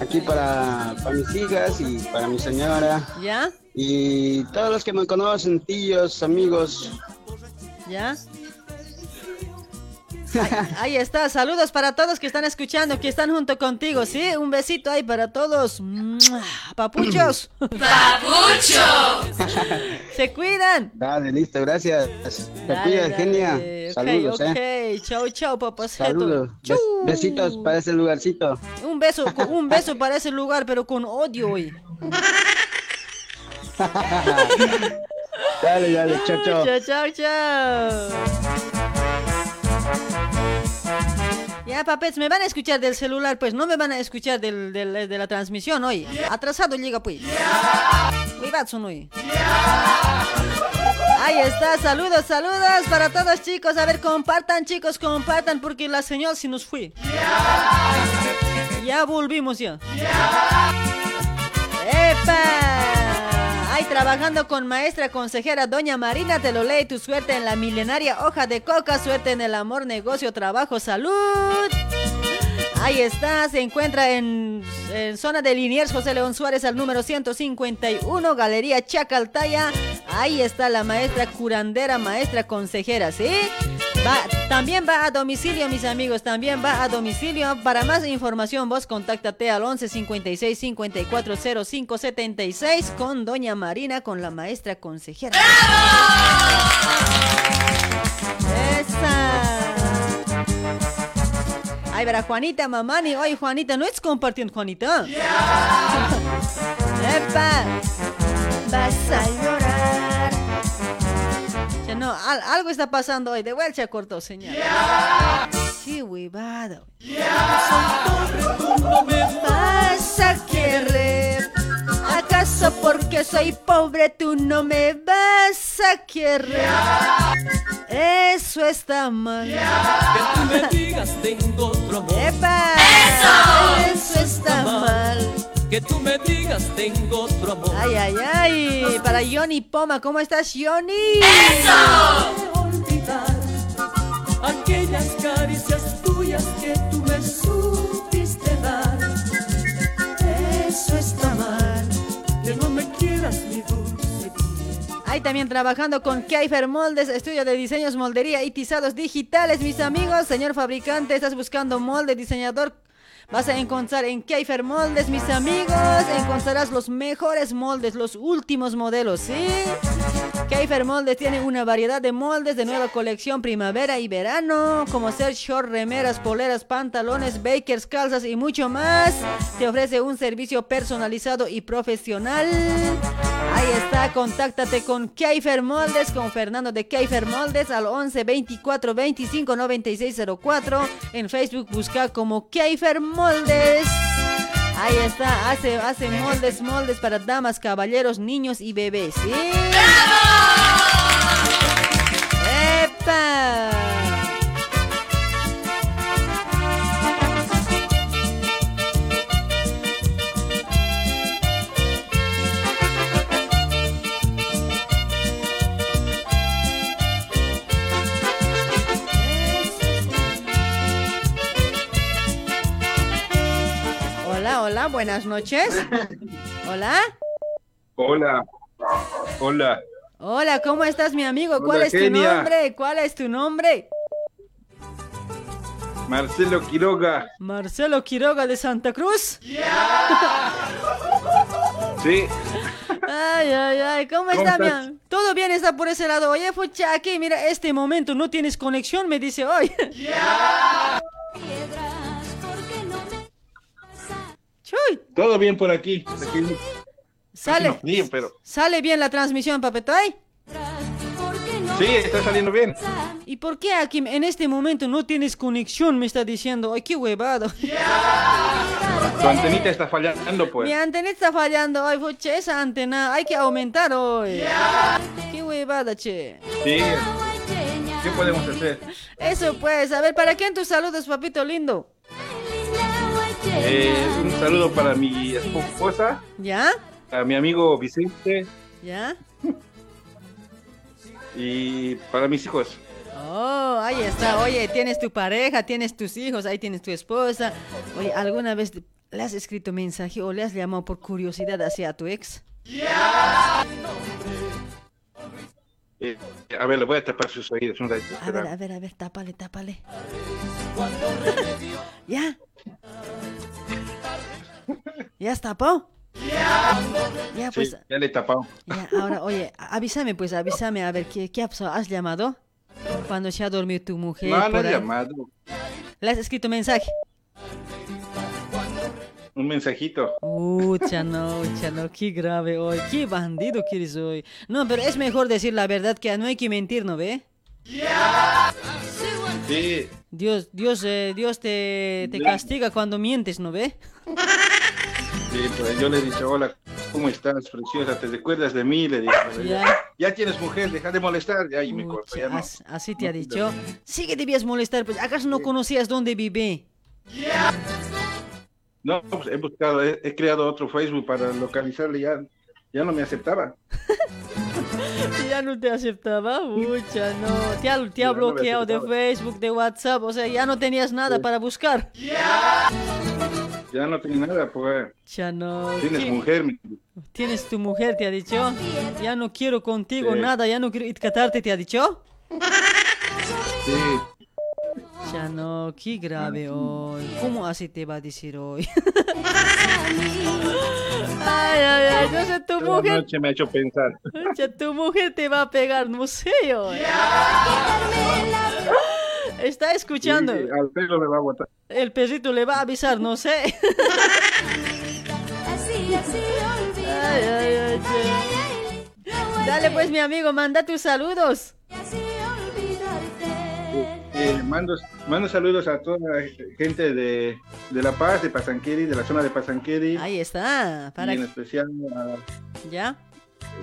aquí para, para mis hijas y para mi señora. ¿Ya? Y todos los que me conocen, tíos, amigos. ¿Ya? Ahí, ahí está, saludos para todos que están escuchando, que están junto contigo, ¿sí? Un besito ahí para todos. Papuchos. ¡Papucho! Se cuidan. Dale, listo, gracias. Te cuidas, genia. Ok, Saludos, ok. eh. Chau, chau, papaceto. Saludos. Bes- besitos para ese lugarcito. Un beso, un beso para ese lugar, pero con odio hoy. Dale, dale, chao, chao. Chao, chao, chao. Ya, papets, me van a escuchar del celular, pues no me van a escuchar del, de la transmisión hoy. Atrasado llega, pues. Hoy. Ahí está, saludos, saludos para todos chicos. A ver, compartan chicos, compartan porque la señal se nos fue. Ya volvimos ya. ¡Epa! Trabajando con maestra consejera Doña Marina, te lo lee tu suerte en la milenaria hoja de coca, suerte en el amor, negocio, trabajo, salud. Ahí está, se encuentra en, en zona de Liniers, José León Suárez, al número 151, Galería Chacaltaya. Ahí está la maestra curandera, maestra consejera, ¿sí? Va, también va a domicilio, mis amigos, también va a domicilio. Para más información, vos contáctate al 11 56 54 05 76 con Doña Marina, con la maestra consejera. ¡Esa! Ay, verá, Juanita Mamani. Oye, Juanita, ¿no es compartiendo, Juanita? ¡Epa! Vas a llorar. No, al- algo está pasando hoy. De vuelta se cortó, señor. ¡Qué huevada! No me vas a querer. ¿Acaso porque soy pobre tú no me vas a querer. Eso está mal. Que tú me digas tengo otro amor. ¡Epa! ¡Eso! Eso está mal. Que tú me digas tengo otro amor. Ay, ay, ay. Para Johnny Poma, ¿cómo estás, Johnny? olvidar aquellas caricias tuyas que tú me supiste dar. Eso está mal, que no me quieras mi dulce. Ahí también trabajando con Keifer Moldes, estudio de diseños, moldería y tizados digitales, mis amigos. Señor fabricante, estás buscando molde, diseñador. Vas a encontrar en Keifer Moldes, mis amigos. Encontrarás los mejores moldes, los últimos modelos, ¿sí? Keifer Moldes tiene una variedad de moldes de nueva colección primavera y verano, como ser short, remeras, poleras, pantalones, bakers, calzas y mucho más. Te ofrece un servicio personalizado y profesional. Ahí está, contáctate con Keifer Moldes, con Fernando de Keifer Moldes al 11 24 25 96 04. En Facebook busca como Keifer Moldes. Ahí está, hace, hace moldes, moldes para damas, caballeros, niños y bebés, ¿sí? ¡Epa! Hola, hola, buenas noches. Hola. Hola, hola. Hola, ¿cómo estás, mi amigo? ¿Cuál Hola, es tu nombre? ¿Cuál es tu nombre? Marcelo Quiroga. Marcelo Quiroga de Santa Cruz. Sí, Ay, ay, ay, ¿cómo, ¿Cómo está, mi Todo bien está por ese lado. Oye, fucha, aquí, mira, este momento no tienes conexión, me dice hoy. Chuy, todo bien por aquí. Sale, aquí no frío, pero sale bien la transmisión, papetoy. sí, está saliendo bien. ¿Y por qué aquí en este momento no tienes conexión? Me está diciendo. Ay, qué huevado. Tu antenita está fallando, pues. Mi antena está fallando. Ay, esa antena hay que aumentar hoy. Qué huevada, che. Sí. ¿Qué podemos hacer? Eso pues, a ver, ¿para quién tus saludos, papito lindo? Eh, un saludo para mi esposa, ¿Ya? a mi amigo Vicente ¿Ya? y para mis hijos. Oh, ahí está. Oye, tienes tu pareja, tienes tus hijos, ahí tienes tu esposa. Oye, ¿alguna vez le has escrito mensaje o le has llamado por curiosidad hacia tu ex? Eh, a ver, le voy a tapar sus oídos. Un ratito, A ver, a ver, a ver, tápale, tápale. ¿Ya? ¿Ya está, tapó? Ya, pues, Sí, ya le he tapado. ya, ahora, oye, avísame, pues, avísame, a ver, ¿qué, qué ha pasado? ¿Has llamado? Cuando se ha dormido tu mujer. No, no he llamado. ¿Le has escrito mensaje? Un mensajito. Ucha, no, ucha, no, qué grave hoy, qué bandido que eres hoy. No, pero es mejor decir la verdad que no hay que mentir, ¿no ve? Sí, Dios, Dios, eh, Dios te, te castiga cuando mientes, ¿no ve? sí, pues yo le he dicho, hola, ¿cómo estás, preciosa? ¿Te recuerdas de mí? Le dije, Ya. ya tienes mujer, deja de molestar. Ya, y me cortó, ya no. Así te ha dicho. Sí que debías molestar, pues, ¿acaso no conocías dónde vive? No, pues he buscado, he, he creado otro Facebook para localizarle, ya, ya no me aceptaba. Ya no te aceptaba, mucha, no. Te ha, te ha Ya no me bloqueado de. Facebook, de WhatsApp, o sea, ya no tenías nada para buscar. Ya no tengo nada, pues. Ya no. Tienes ¿qué? mujer, ¿Tienes tu mujer, te ha dicho? Ya no quiero contigo Sí. nada, ya no quiero itcatarte, te ha dicho? sí. Ya no, qué grave hoy. ¿Cómo así te va a decir hoy? ay, ay, ay, no sé, tu Toda mujer, noche me ha hecho pensar. ya tu mujer te va a pegar, no sé yo. Está escuchando. Sí, al pelo me va a botar. El perrito le va a avisar, no sé. Ay, ay, ay, che. Dale pues mi amigo, manda tus saludos. Eh, mando, mando saludos a toda la gente de, de La Paz, de Pasanqueri, de la zona de Pasanqueri. Ahí está. Para y en especial ¿Ya?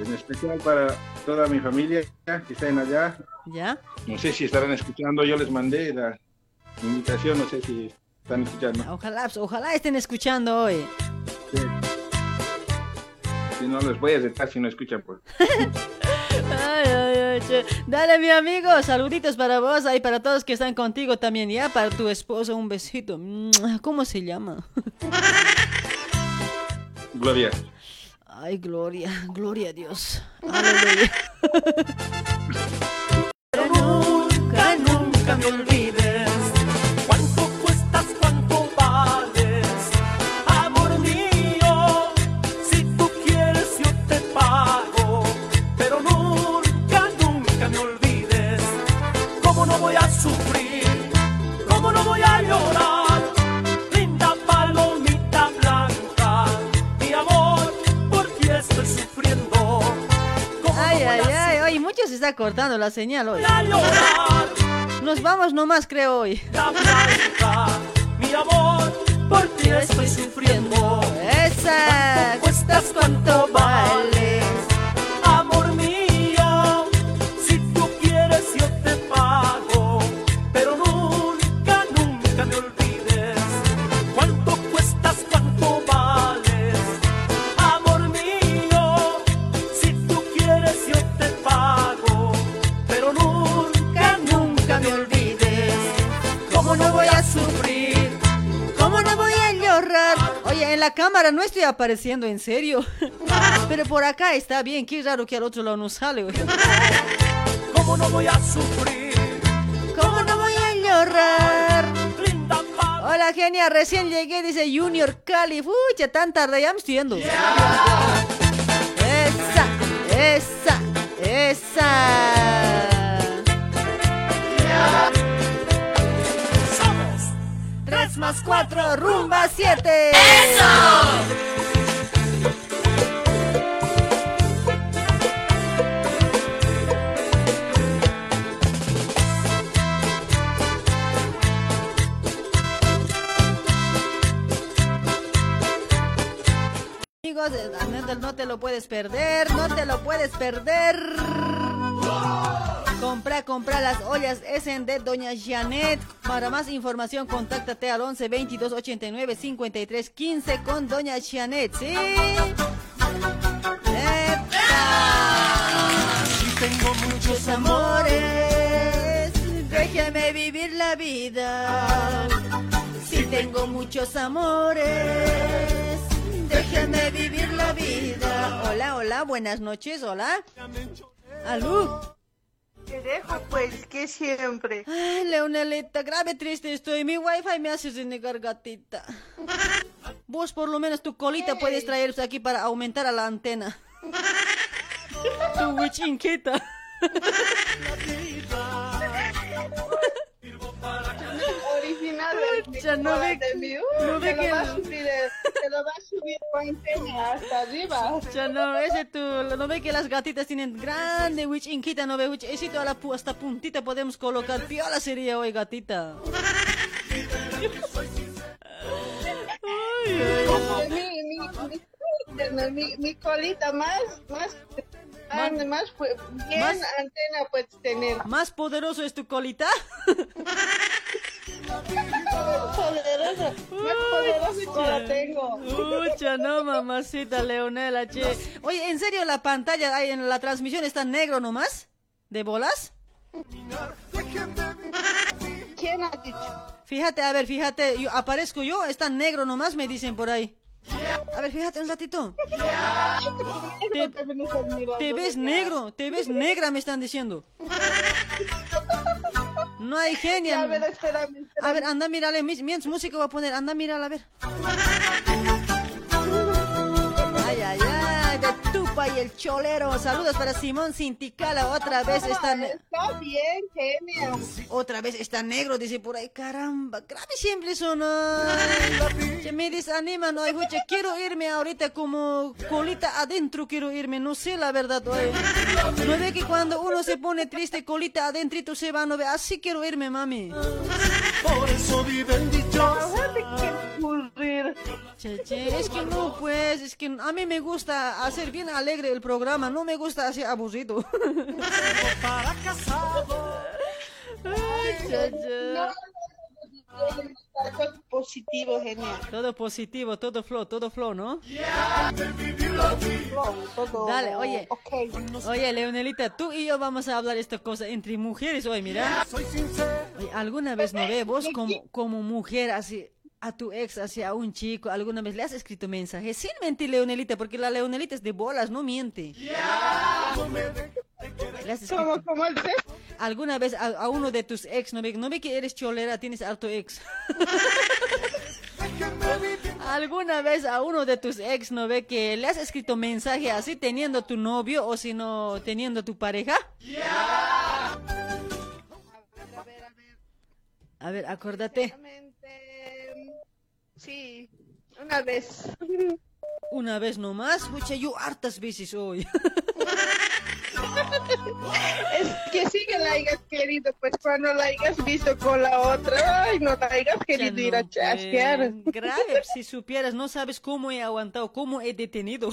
En especial para toda mi familia que están allá. ¿Ya? No sé si estarán escuchando, yo les mandé la invitación, no sé si están escuchando. Ojalá, ojalá estén escuchando hoy. Si no, les voy a retar si no escuchan. Pues. Ay, ay, ay, che. Dale, mi amigo, saluditos para vos, ahí para todos que están contigo también, ya, para tu esposo, un besito. ¿Cómo se llama? Gloria. Ay, gloria, gloria a Dios. Aleluya. Nunca, nunca me olvides está cortando la señal hoy. Nos vamos nomás, creo, hoy. Mi amor, por ti estoy sufriendo. Esa. Cuestas cuánto vales, en la cámara no estoy apareciendo, en serio. Pero por acá está bien, qué raro que al otro lado no sale. güey. ¿Cómo no voy a sufrir? ¿Cómo no voy a llorar? Hola, genia, recién llegué, dice Junior Cali. Pucha, tan tarde, ya me estoy yendo. Esa, esa, esa. 3 más 4, rumba 7. Amigos, eh, no te, no te lo puedes perder, no te lo puedes perder. Compra, compra las ollas Essen de Doña Janet. Para más información, contáctate al 11 22 89 53 15 con Doña Janet, ¿sí? Y tengo Muchos amores, déjame vivir la vida. Si tengo muchos amores, déjame vivir la vida. Hola, hola, buenas noches, hola. Alú. Te dejo pues, que siempre. Ay, Leonelita, grave triste estoy. Mi wifi me hace renegar gatita. Vos por lo menos tu colita puedes traer aquí para aumentar a la antena. tu wichinquita. Original Pucha, no ve- no Uy, ve te lo que- va a subir, eh, te lo va a subir con antena hasta arriba. Ya no, ese tú, no ve que las gatitas tienen grande wichinquita, no ve ese a la pu- hasta puntita podemos colocar. Piola sería hoy, gatita. Mi, mi, mi, mi, mi colita más, más, más, fu- bien Más- antena puedes tener. ¿Más poderoso es tu colita? Poderosa, más poderosa cola tengo. Mucha, no, mamacita Leonela, che. Oye, ¿en serio la pantalla ahí en la transmisión está negro nomás? ¿De bolas? ¿Quién ha dicho? Fíjate, a ver, fíjate, yo, aparezco yo, está negro nomás, me dicen por ahí. A ver, fíjate un ratito. Te, te ves negro, te ves negra, me están diciendo. No hay genia. A ver, espérame, A ver, anda, mírale, mis música voy a poner, anda, mírala, a ver. Y el Cholero. Saludos para Simón Cinticala, otra vez está... ne- Está bien, genia. Otra vez está negro, dice por ahí, caramba, grave siempre son. Se me desanima, no, escucha, quiero irme ahorita como colita adentro, quiero irme, no sé la verdad, oye. No ve que cuando uno se pone triste, colita adentrito se va, no ve, así quiero irme, mami. por eso viven che, es que no, pues, es que a mí me gusta hacer bien alegre el programa, no me gusta hacer aburrido. Para casado. Ay. Todo positivo, genial. Todo positivo, todo flow, todo flow, ¿no? Todo, Dale, oye. Oye, Leonelita, tú y yo vamos a hablar esta cosa entre mujeres hoy, mira. Oye, ¿Alguna vez no ve vos como, como mujer así a tu ex, hacia un chico, alguna vez le has escrito mensajes sin mentir, Leonelita, porque la Leonelita es de bolas, no miente. Le has escrito- ¿Cómo, cómo el sexo? ¿Alguna vez a, a uno de tus ex, no ve, no ve que eres cholera, tienes harto ex? ¿Alguna vez a uno de tus ex no ve que le has escrito mensaje así teniendo tu novio o si no teniendo tu pareja? A ver, acuérdate. Sí, una vez. Una vez nomás, pucha, yo hartas veces hoy. Es que sí que la hayas querido, pues cuando la hayas visto con la otra, ay, no la hayas querido ir a chasquear. Eh, grave, si supieras, no sabes cómo he aguantado, cómo he detenido.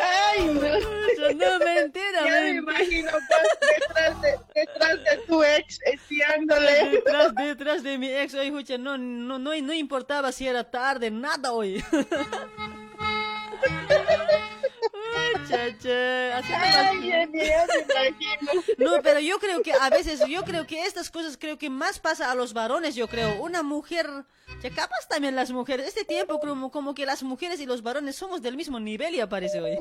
Ay, no. no, mentira, Ya me imagino detrás de, detrás de tu ex espiándole. Detrás, detrás de mi ex, oye, no, no, no, no importaba si era tarde, nada hoy. Chacha, así. Ay, me. No, pero yo creo que a veces, yo creo que estas cosas creo que más pasa a los varones, yo creo. Una mujer, ya capaz también las mujeres, este tiempo como, como que las mujeres y los varones somos del mismo nivel y aparece hoy.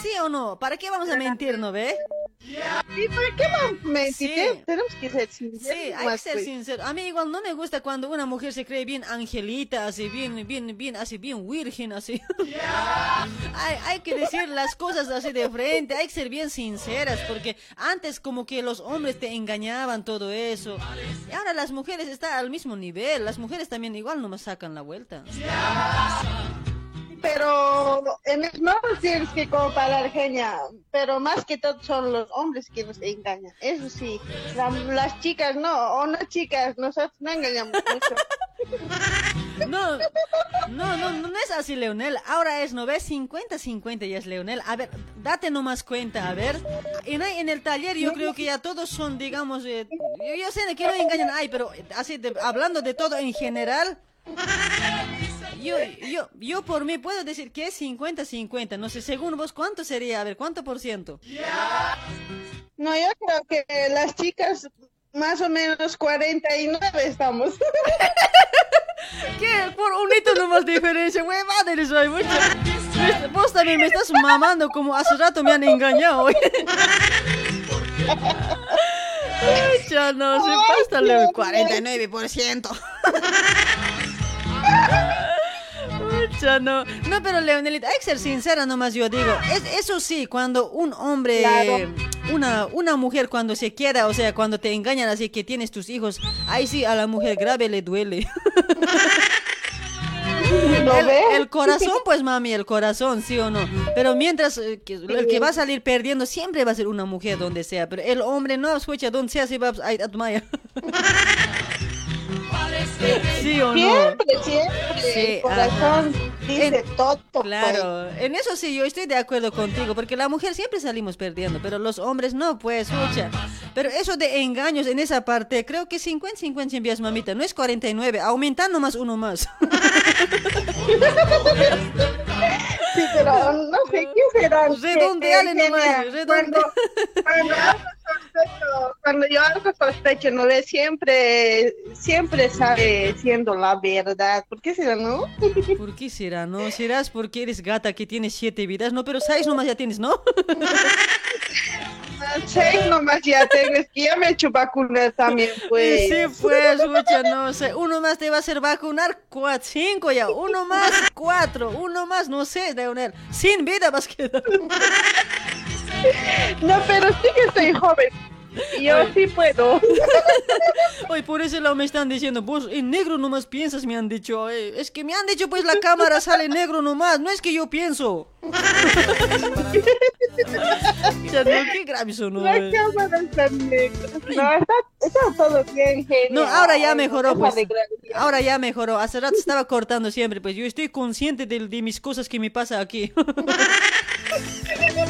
¿Sí o no? ¿Para qué vamos a mentir, no ve? ¿Y por qué vamos mentir? Sí. Tenemos que ser sinceros. Sí, hay que ser pues. sincero. A mí igual no me gusta cuando una mujer se cree bien angelita, así bien, bien, bien, así bien virgen, así. hay, hay que decir las cosas así de frente, hay que ser bien sinceras, porque antes como que los hombres te engañaban todo eso. Y ahora las mujeres están al mismo nivel, las mujeres también igual no me sacan la vuelta. Pero en el no tienes que comparar, genia. Pero más que todo son los hombres que nos engañan. Eso sí, la- las chicas no, o no chicas, nosotros no engañamos mucho. No, no, no, no es así, Leonel. Ahora es, ¿no ves? 50-50 ya es Leonel. A ver, date nomás cuenta, a ver. En, en el taller yo creo que ya todos son, digamos, eh, yo, yo sé que no engañan, ay, pero así, de- hablando de todo en general. Yo, yo, yo por mí puedo decir que es 50-50. No sé, según vos, ¿cuánto sería? A ver, ¿cuánto por ciento? No, yo creo que las chicas más o menos 49 estamos. ¿Qué? Por un hito nomás diferencia, huevada eres hoy, mucho. Vos también me estás mamando como hace rato me han engañado. Ay, ya no, se pasa, Leo, 49%. No. No, pero Leonelita, hay que ser sincera nomás, yo digo. Es, eso sí, cuando un hombre, Claro. una, una mujer cuando se quiera, o sea, cuando te engañan así que tienes tus hijos, ahí sí a la mujer grave le duele. ¿Lo el, el corazón, pues mami, el corazón, sí o no. Pero mientras eh, que- el que va a salir perdiendo siempre va a ser una mujer donde sea. Pero el hombre no, escucha, donde sea, se va a ir a Maya. ¿Sí o no? Siempre, siempre. Sí, el corazón ajá. dice todo. pues. Claro, en eso sí yo estoy de acuerdo contigo, porque la mujer siempre salimos perdiendo, pero los hombres no, pues, escucha. Pero eso de engaños en esa parte, creo que 50-50 si envías mamita, no es 49, aumentando más uno más. Sí, pero no sé qué será. Redondeale nomás, genia. redonde- Cuando, cuando cuando yo algo sospecho, no ve siempre, siempre sale siendo la verdad. ¿Por qué será, no? ¿Por qué será? ¿No? ¿Serás porque eres gata que tienes siete vidas? No, pero seis nomás ya tienes, ¿no? Seis nomás ya tengo, es que ya me he hecho vacunar también, pues. Sí, pues, escucha, no sé. Uno más te va a hacer vacunar, cuatro, cinco ya. Uno más, cuatro. Uno más, no sé, Leonel. Sin vida vas a quedar. No, pero sí que estoy joven. Yo sí puedo. Hoy por ese lado me están diciendo, vos en negro nomás piensas, me han dicho. eh, Es que me han dicho, pues la cámara sale negro nomás. No es que yo pienso. Ya no, qué grave sonó. La cámara está negra. No, está, está todo bien, genio. No, ahora ya mejoró, pues. Ahora ya mejoró. Hace rato estaba cortando siempre, pues yo estoy consciente de, de mis cosas que me pasa aquí.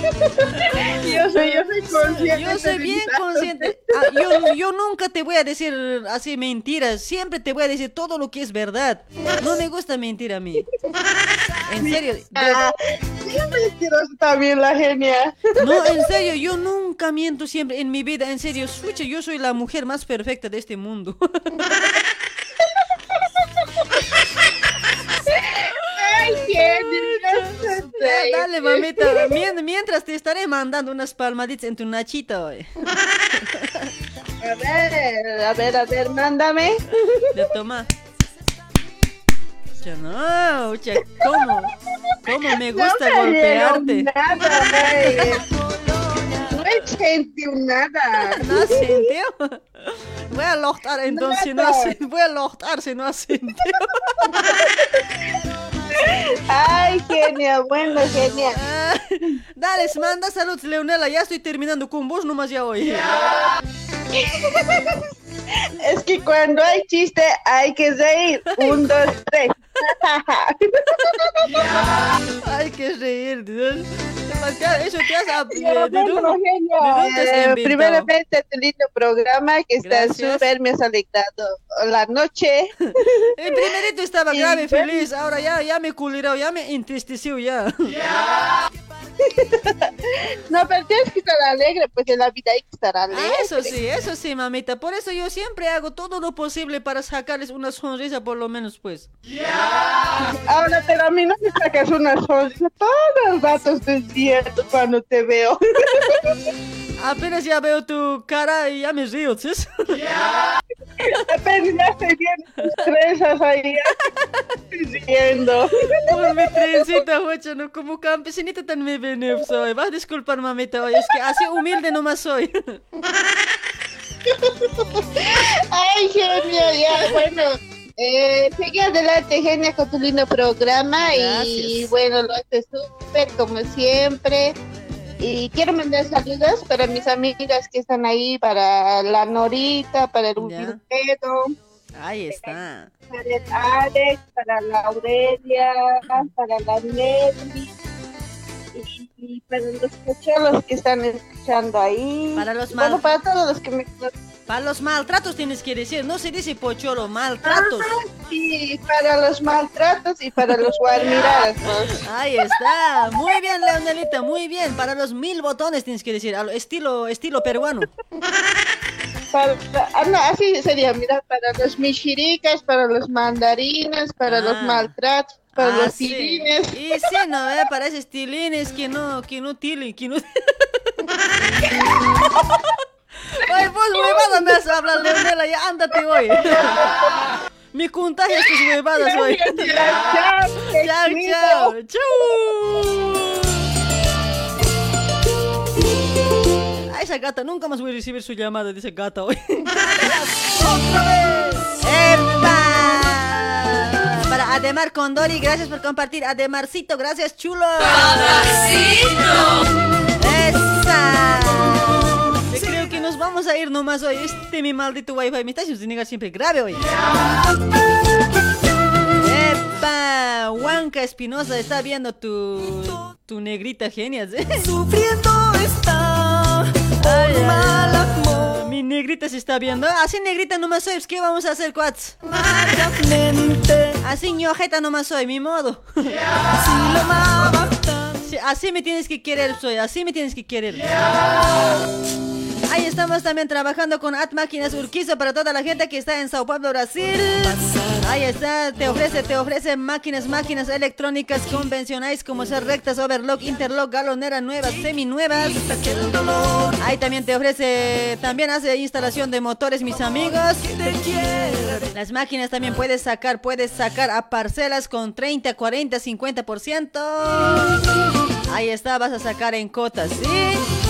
Yo soy, yo soy consciente. Yo soy bien consciente. Ah, yo, yo nunca te voy a decir así mentiras. Siempre te voy a decir todo lo que es verdad. No me gusta mentir a mí. En serio. Ah, mentirosa también la genia. No, en serio, yo nunca miento siempre en mi vida. En serio, escucha, yo soy la mujer más perfecta de este mundo. Ya, Dale, mamita. mien- Mientras te estaré mandando unas palmaditas en tu nachito. eh. A ver, a ver, a ver, mándame. Ya toma. Ya no, cha, ¿cómo? ¿Cómo me gusta no golpearte? Nada. No he sentido nada. ¿No has sentido? Voy a lochtar entonces, si no Nada. voy a lochtar si no sentido. Ay, genia, bueno, genia. Ah, Dale, manda saludos, Leonela. Ya estoy terminando con vos nomás ya hoy. Es que cuando hay chiste hay que reír. Un, dos, tres. Hay que reír. Dios. Eso te has... ap- Pero ¿De dónde- bueno, genio, de dónde te has eh, primeramente tu lindo programa que está Gracias. súper, me has alegrado la noche. El primerito estaba grave, feliz. Ahora ya, ya me culiró, ya me entristeció ya. No, pero tienes que estar alegre, pues en la vida hay que estar alegre. Ah, Eso sí, eso sí, mamita. Por eso yo siempre hago todo lo posible para sacarles una sonrisa, por lo menos, pues. Ahora, pero a mí no me sacas una sonrisa. Todos los ratos cierto cuando te veo. Apenas ya veo tu cara y ya me río, ¿sí? Apenas ya estoy viendo tus trenzas ahí. riendo. Por mi trencita, huecho, no como campesinita tan me ven soy. Vas a disculpar, mamita, hoy es que así humilde nomás soy. Ay, genio, ya, bueno. Eh, sigue adelante, genia, con tu lindo programa. Y bueno, lo haces súper, como siempre. Y quiero mandar saludos para mis amigas que están ahí, para la Norita, para el. Wilfredo, Ahí está. para el Alex, para la Aurelia, para la Nelly. Y, y para los cocholos que están escuchando ahí. Para los Bueno, mal- para todos los que me Para los maltratos tienes que decir, no se dice pocholo, maltratos. Sí, para los maltratos y para los guarmiradas. Ahí está. Muy bien, Leonelita, muy bien. Para los mil botones tienes que decir, estilo, estilo peruano. Para, ah, no, así sería, mira, para los michiricas, para los mandarinas, para los Ah. maltratos, para Ah, los sí. tilines. Y sí, no, eh, para esos tilines que no, que no tilen, que no... Oye, vos huevada me has hablado, Leonela, ya ándate hoy. Me contagias tus huevadas hoy. Chao, chao, chao, chau. A esa gata, nunca más voy a recibir su llamada de esa gata hoy. ¡Otra vez! ¡Epa! Para Ademar Condori, gracias por compartir. Ademarcito, gracias, chulo. ¡Esa! Vamos a ir nomás hoy. Este mi maldito wifi me está haciendo siempre grave hoy. ¡Epa! Huanca Espinosa está viendo tu, tu negrita genial. Sufriendo está Ay, mal amor. Mi negrita se está viendo. Así negrita nomás soy. ¿Qué vamos a hacer, cuats? Así ñojeta nomás soy, mi modo. si lo amaba tanto. Sí, así me tienes que querer, soy. Así me tienes que querer. Ahí estamos también trabajando con At Máquinas Urquiza para toda la gente que está en Sao Paulo, Brasil. Ahí está, te ofrece, te ofrece máquinas, máquinas electrónicas convencionales como ser rectas, overlock, interlock, galonera nuevas, semi nuevas. Ahí también te ofrece, también hace instalación de motores, mis amigos. Las máquinas también puedes sacar, puedes sacar a parcelas con 30, 40, 50%. Ahí está, vas a sacar en cotas, ¿sí?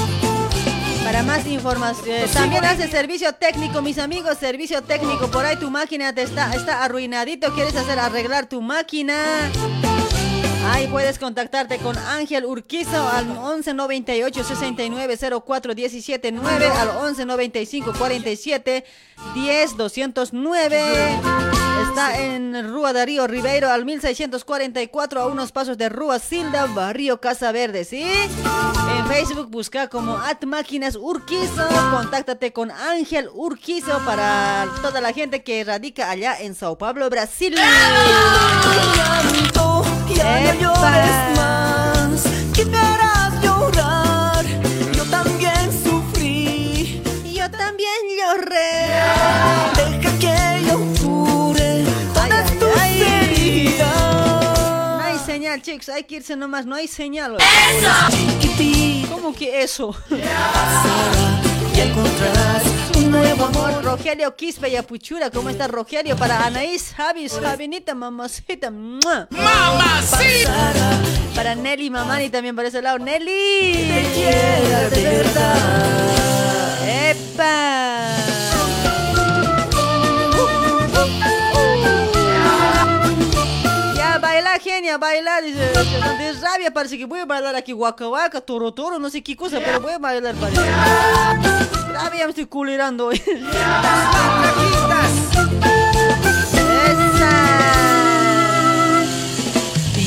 Para más información, también hace servicio técnico, mis amigos, servicio técnico. Por ahí tu máquina te está, está arruinadito, quieres hacer arreglar tu máquina. Ahí puedes contactarte con Ángel Urquizo al 11 98 69 04 17 9 al 11 95 47 10 209. Está en Rúa Darío Ribeiro al 1644 a unos pasos de Rúa Silda, Barrio Casa Verde, ¿sí? En Facebook busca como At Máquinas Urquizo. Contáctate con Ángel Urquizo para toda la gente que radica allá en Sao Paulo, Brasil. Ya no llores más, harás llorar. Yo también sufrí, yo también lloré. Deja que chicos, hay que irse nomás, no hay señal. ¡Eso! ¿Cómo que eso? Y encontrarás un nuevo amor. Rogelio Quispe y Apuchura, ¿cómo está Rogelio? Para Anaís, Javis, Javinita, mamacita. ¡Mamacita! Para Nelly Mamani también por ese lado. ¡Nelly! Te quiera de verdad. ¡Epa! Genia, baila. Dice, de rabia parece que voy a bailar aquí guaca guaca, toro toro, no sé qué cosa, pero voy a bailar parece. Rabia me estoy culerando hoy.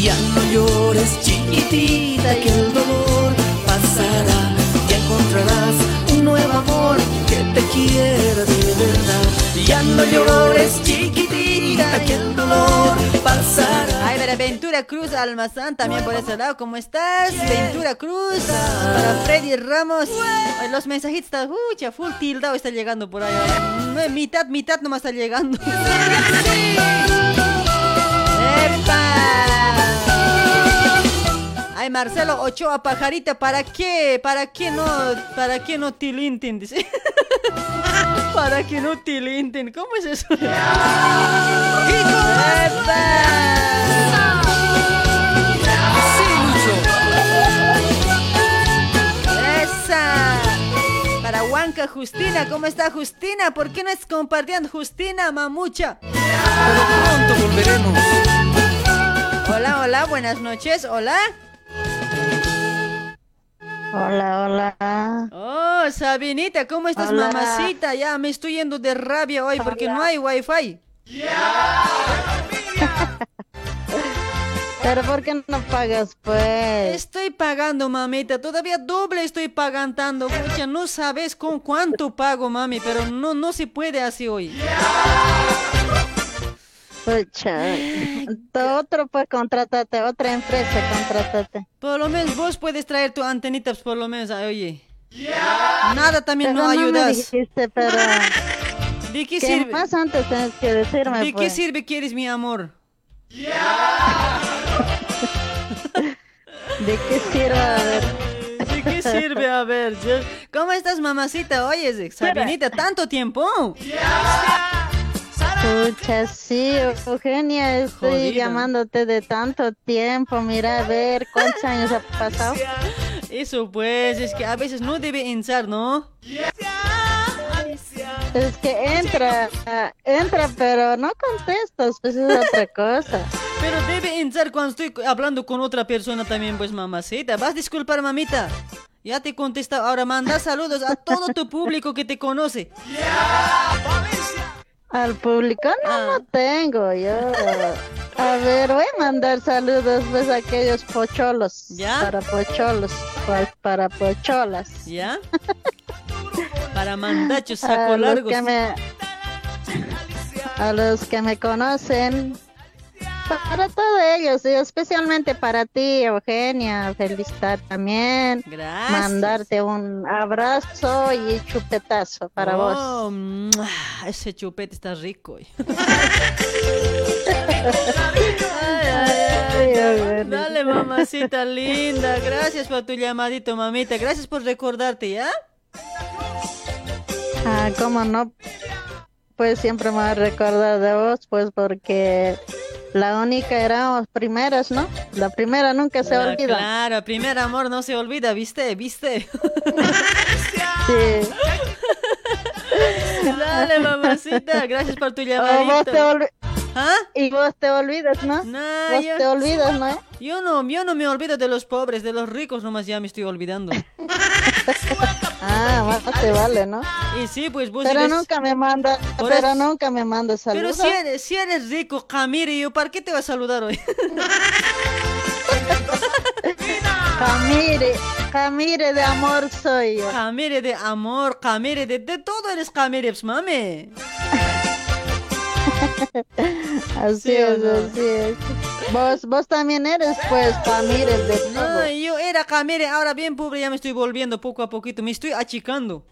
Ya no llores, chiquitita, que el dolor pasará. Ya encontrarás nuevo amor que te quiera de verdad. Ya no llores, chiquitita, que el dolor pasará. Ay, para Ventura Cruz Almazán también por ese lado. ¿Cómo estás? Ventura Cruz. Para Freddy Ramos. Los mensajitos están, ucha, full tildado está llegando por ahí. No, mitad, mitad nomás está llegando. ¡Epa! Ay, Marcelo Ochoa Pajarita, ¿para qué? ¿Para qué no? ¿Para qué no tilintin? Dice. ¿Para qué no tilintin? ¿Cómo es eso? ¡Esa! Para Huanca Justina, ¿cómo está Justina? ¿Por qué no es compartiendo Justina, mamucha? Pronto volveremos. Hola, hola, buenas noches, hola. Hola, hola. Oh, Sabinita, ¿cómo estás, Hola. mamacita? Ya me estoy yendo de rabia hoy porque no hay wifi. Pero ¿por qué no pagas, pues? Estoy pagando, mamita. Todavía doble estoy pagando. Pucha, no sabes con cuánto pago, mami, pero no, no se puede así hoy. Pucha, otro pues contrátate, otra empresa contrátate. Por lo menos vos puedes traer tu antenita, pues, por lo menos, ay, oye. Nada también Pero no me ayudas. dijiste, pero... ¿De qué ¿Qué sirve? más antes tienes que decirme, ¿De qué pues? sirve quieres mi amor? ¿De qué sirve? A ver. ¿De qué sirve? A ver, ¿cómo estás, mamacita? Oye, Sabinita, ¿tanto tiempo? Pucha, sí, Eugenia, estoy Jodida. llamándote de tanto tiempo. Mira, a ver, ¿cuántos años ha pasado? Eso pues, es que a veces no debe entrar, ¿no? Es que entra, entra, pero no contestas, pues es otra cosa. Pero debe entrar cuando estoy hablando con otra persona también, pues mamacita. Vas a disculpar, mamita. Ya te contesta. Ahora manda saludos a todo tu público que te conoce. Al público no, no tengo yo. A ver, voy a mandar saludos pues a aquellos pocholos. ¿Ya? Para pocholos, para pocholas. ¿Ya? Para mandachos, A saco los largos. que me, a los que me conocen, para todos ellos, y especialmente para ti, Eugenia, felicitar también, Gracias. mandarte un abrazo y chupetazo para vos. Oh, mua, ese chupete está rico. Dale, mamacita linda. Gracias por tu llamadito, mamita. Gracias por recordarte, ¿ya? Ah, cómo no, pues siempre me voy a recordar de vos, pues porque la única éramos primeras, ¿no? La primera nunca se Ah, olvida. Claro, primer amor no se olvida, ¿viste? ¿Viste? Sí. Dale, mamacita. Gracias por tu llamadito. ¿Ah? Y vos te olvidas, ¿no? Nah, vos yo- te olvidas, ¿no? Yo no, yo no me olvido de los pobres, de los ricos nomás ya me estoy olvidando. Ah, te vale, ¿no? Y sí, pues vos Pero eres- nunca me manda, pero nunca me manda Pero saludos. si eres, si eres rico, Camire, yo ¿para qué te voy a saludar hoy? Camire, Camire de amor soy yo. Camire de amor, Camire de, de todo eres Camire, mame. Así ¿Sí o es, no? así es. Vos, vos también eres, pues, Camire de. No, yo era Camire, ahora bien pobre ya me estoy volviendo poco a poquito, me estoy achicando.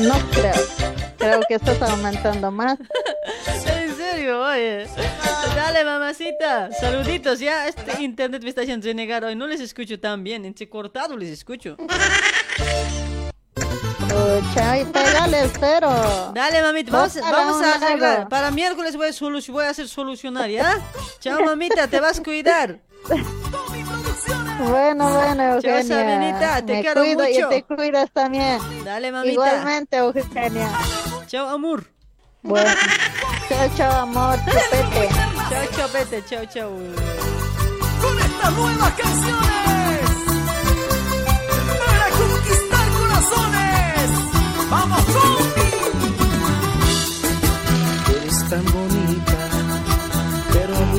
No creo. Creo que estás aumentando más. En serio, oye. Dale, mamacita. Saluditos, ya. Este internet me está haciendo renegar hoy. No les escucho tan bien. Entre cortado les escucho. Pucha, y pégale el cero. Dale, mamita. Vamos, vamos a lado. arreglar. Para miércoles voy a, solu- voy a hacer solucionar, ¿ya? Chao, mamita. Te vas a cuidar. Bueno, bueno, Chao, Eugenia. Sabinita, te Me quiero cuido mucho. y te cuidas también. Dale, mamita. Igualmente, Eugenia. Chao, amor. Bueno. Chao, chao, amor. Chupete. Chao, chopete. Chao, chao. Con estas nuevas canciones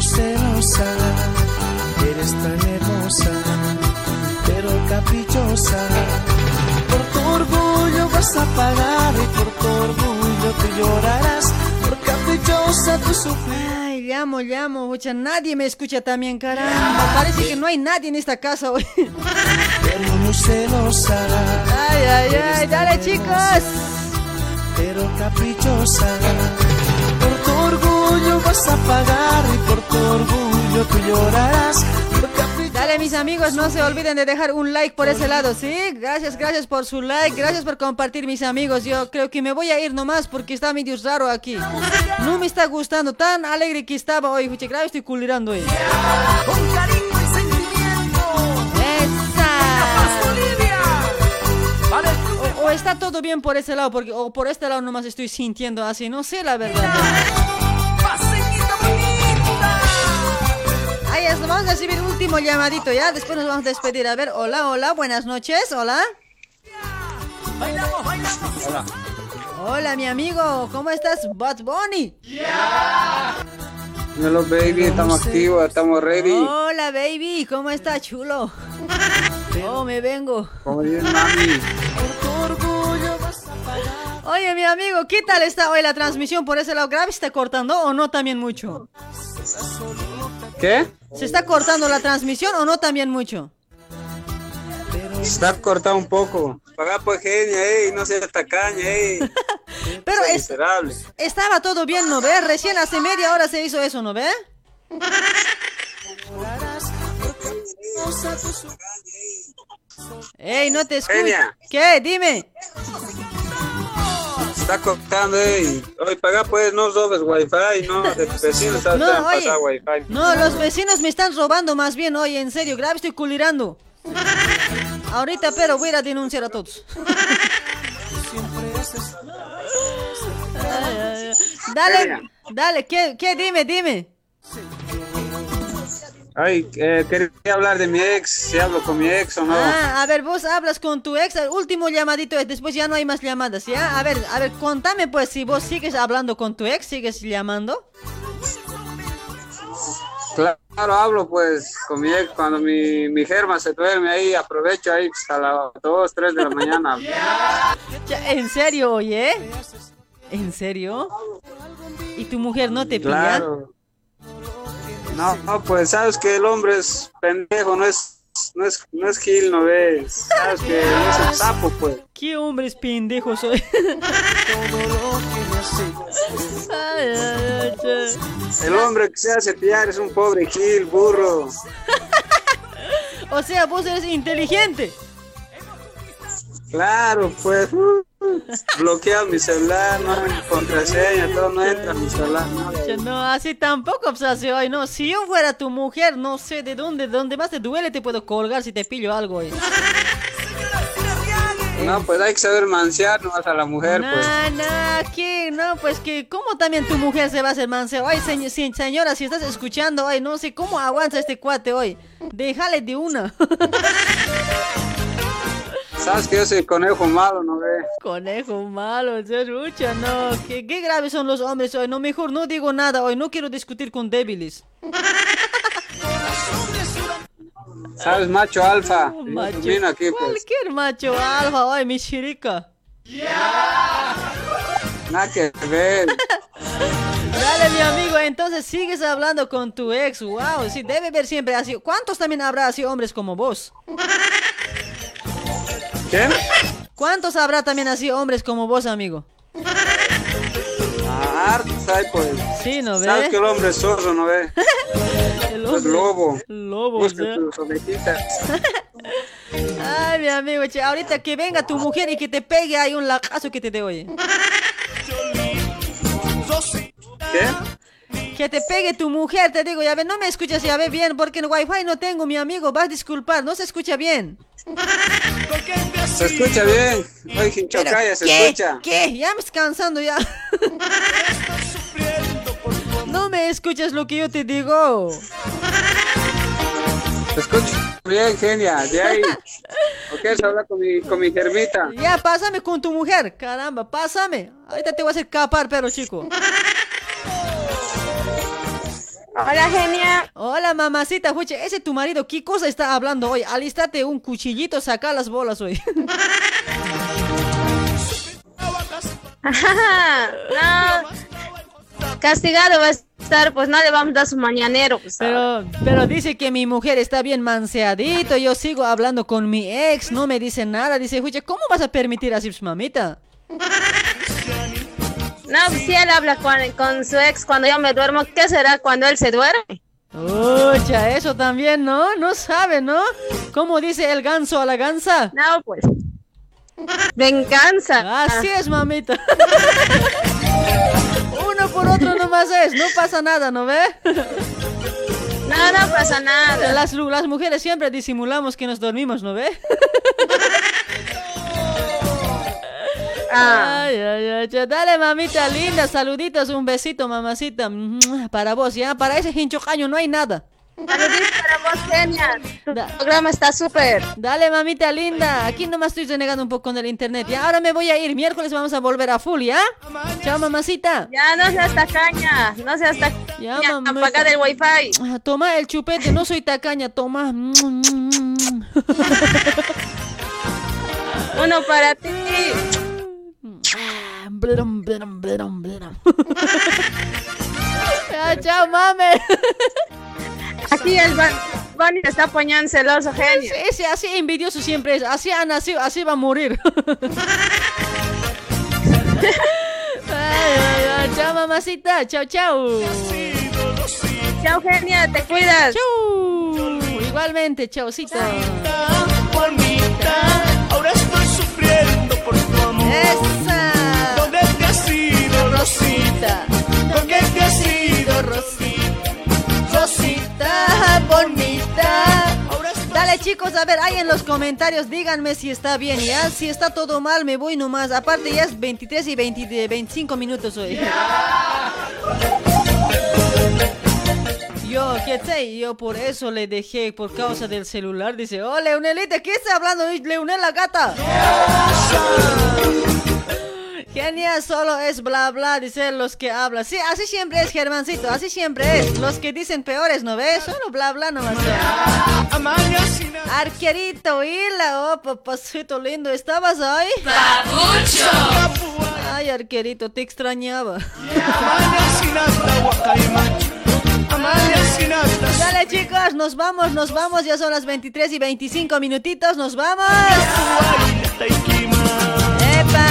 muy celosa. Eres tan hermosa, pero caprichosa. Por tu orgullo vas a pagar y por tu orgullo tú llorarás. Por caprichosa tú sufrirás. Ay, llamo, llamo. Mucha, nadie me escucha también, caramba. Parece que no hay nadie en esta casa hoy. Pero muy celosa. Ay, ay, ay. Dale, chicos. pero caprichosa. Vas a pagar y por tu orgullo tú llorarás. Dale, mis amigos, no se olviden de dejar un like por ese lado, ¿sí? Gracias, gracias por su like, gracias por compartir, mis amigos. Yo creo que me voy a ir nomás porque está medio raro aquí. No me está gustando, tan alegre que estaba hoy. Grave estoy culirando hoy. O, o está todo bien por ese lado, porque, o por este lado nomás estoy sintiendo así, no sé la verdad. Ahí es, vamos a recibir último llamadito ya, después nos vamos a despedir. A ver, hola, hola, buenas noches, hola. Bailamos, bailamos. Hola. Hola, mi amigo, ¿cómo estás, Bad Bunny? Dímelo, baby, estamos activos, estamos ready. Hola, baby, ¿cómo estás, chulo? Oh, me vengo. Como dice mami. Oye, mi amigo, ¿qué tal está hoy la transmisión por ese lado? ¿Grave está cortando o no también mucho? ¿Qué? ¿Se está cortando la transmisión o no también mucho? Está cortado un poco. Paga pues genia, ey, no seas tacaña, ey. Pero es- miserable. estaba todo bien, ¿no ves? Recién hace media hora se hizo eso, ¿no ves? Ey, no te escucho. Genia. ¿Qué? Dime. Está cortando, ey. Hoy paga pues, no robes wifi, no, de No, no, oye. pasar wifi. No, los vecinos me están robando más bien, oye, en serio, grave estoy culirando. Ahorita, pero voy a ir a denunciar a todos. Ay, ay, ay. Dale, dale, ¿qué, qué? Dime, dime. Ay, eh, quería hablar de mi ex, si hablo con mi ex o no. Ah, a ver, vos hablas con tu ex, el último llamadito es, después ya no hay más llamadas, ¿ya? A ver, a ver, contame pues si vos sigues hablando con tu ex, sigues llamando. Claro, hablo pues con mi ex cuando mi, mi germa se duerme ahí, aprovecho ahí hasta las 2, 3 de la mañana. ¿En serio, oye? ¿En serio? ¿Y tu mujer no te pilla? Claro. No, no, pues sabes que el hombre es pendejo, no es, no es, no es gil, no ves. Sabes que no es un sapo, pues. ¿Qué soy? Ay, ay, ay, che. El hombre que se hace pillar es un pobre gil, burro. O sea, vos eres inteligente. Claro, pues. uh, bloqueado mi celular, no hay contraseña, todo no entra en mi celular. no. No, así tampoco, pues así hoy, no. Si yo fuera tu mujer, no sé de dónde, de dónde más te duele, te puedo colgar si te pillo algo hoy. No, pues hay que saber mansear nomás a la mujer, pues. No, no, ¿qué? No, pues que, ¿cómo también tu mujer se va a hacer manseo? Ay, señ- señora, si estás escuchando, ay, no sé cómo aguanta este cuate hoy. Déjale de una. Sabes que yo soy conejo malo, ¿no ve? Conejo malo, se escucha, no. ¿Qué, qué graves son los hombres hoy. No, mejor no digo nada hoy. No quiero discutir con débiles. ¿Sabes, macho alfa? Macho, Vino aquí, pues. Cualquier macho alfa, hoy mi chirica. Nada que ver. Dale, mi amigo, entonces sigues hablando con tu ex. Wow, sí, debe ver siempre así. ¿Cuántos también habrá así hombres como vos? ¿Qué? ¿Cuántos habrá también así hombres como vos, amigo? Ah, hartos hay, pues. Sí, ¿no ve? ¿Sabes que el hombre es zorro, no ve? El Pues lobo. Lobo, Busca tus ovejitas. Ay, mi amigo, che, ahorita que venga tu mujer y que te pegue hay un lacazo que te dé, oye. ¿Qué? Que te pegue tu mujer, te digo, ya ve, no me escuchas, ya ve bien, porque en wifi no tengo, mi amigo, vas a disculpar, no se escucha bien. Se escucha bien. Oye, Hinchocaya, se ¿Qué? escucha. ¿Qué? Ya me estoy cansando ya. No me escuchas lo que yo te digo. Se escucha bien, genia. De ahí. ¿O quieres hablar con mi, con mi germita? Ya, pásame con tu mujer. Caramba, pásame. Ahorita te voy a hacer capar, pero chico. Hola, genia. Hola, mamacita. Fuche, ese tu marido, ¿qué cosa está hablando hoy? Alístate un cuchillito, saca las bolas hoy. no. Castigado va a estar, pues no le vamos a dar su mañanero. Pues, Pero, pero dice que mi mujer está bien manseadito. Yo sigo hablando con mi ex, no me dice nada. Dice, Fuche, ¿cómo vas a permitir así, pues, mamita? No, si él habla con, con su ex cuando yo me duermo, ¿qué será cuando él se duerme? Ucha, eso también, ¿no? No sabe, ¿no? ¿Cómo dice el ganso a la gansa? No, pues. Venganza. Así es, mamita. Uno por otro nomás es, no pasa nada, ¿no ve? No, no pasa nada. Las, las mujeres siempre disimulamos que nos dormimos, ¿no ve? Ah. Ay, ay, ay. Dale, mamita linda, saluditos, un besito, mamacita. Para vos, ya, para ese hinchocaño no hay nada. Saluditos para vos, genia. Tu programa está súper. Dale, mamita linda. Aquí nomás estoy renegando un poco con el internet. Ya, ahora me voy a ir. Miércoles vamos a volver a full, ¿ya? Chao, mamacita. Ya, no seas tacaña. No seas tacaña. Ya, Apaga del wifi. Ah, Toma el chupete, no soy tacaña, toma. Uno para ti. Blum, blum, blum, blum. Ya, chao, mame. Aquí el Bunny está poniendo celoso, genio. Ese así envidioso siempre es. Así ha nacido, así va a morir. Ay, ay, ay. Chao, mamacita. Chao, chao. Chao, genia, te cuidas. Chau. Igualmente, chaucito. Ahora estoy sufriendo por tu amor. Esa. ¿Dónde te Rosita? ¿Dónde te has ido, Rosita? Rosita bonita. Dale chicos, a ver, ahí en los comentarios díganme si está bien, ¿ya? Si está todo mal, me voy nomás. Aparte ya es 23 y 20 de 25 minutos hoy. Yo, ¿qué sé? Yo por eso le dejé por causa del celular. Dice, oh, Leonelita, ¿qué está hablando? Leonel la gata. Genial, solo es bla bla, dicen los que hablan. Sí, así siempre es, Germancito, así siempre es. Los que dicen peores, ¿no ves? Solo bla bla nomás. Arquerito, hila, oh, papacito lindo, ¿estabas ahí? ¡Papucho! Ay, arquerito, te extrañaba. Dale chicos, nos vamos, nos vamos, ya son las 23 y 25 minutitos, nos vamos. ¡Epa!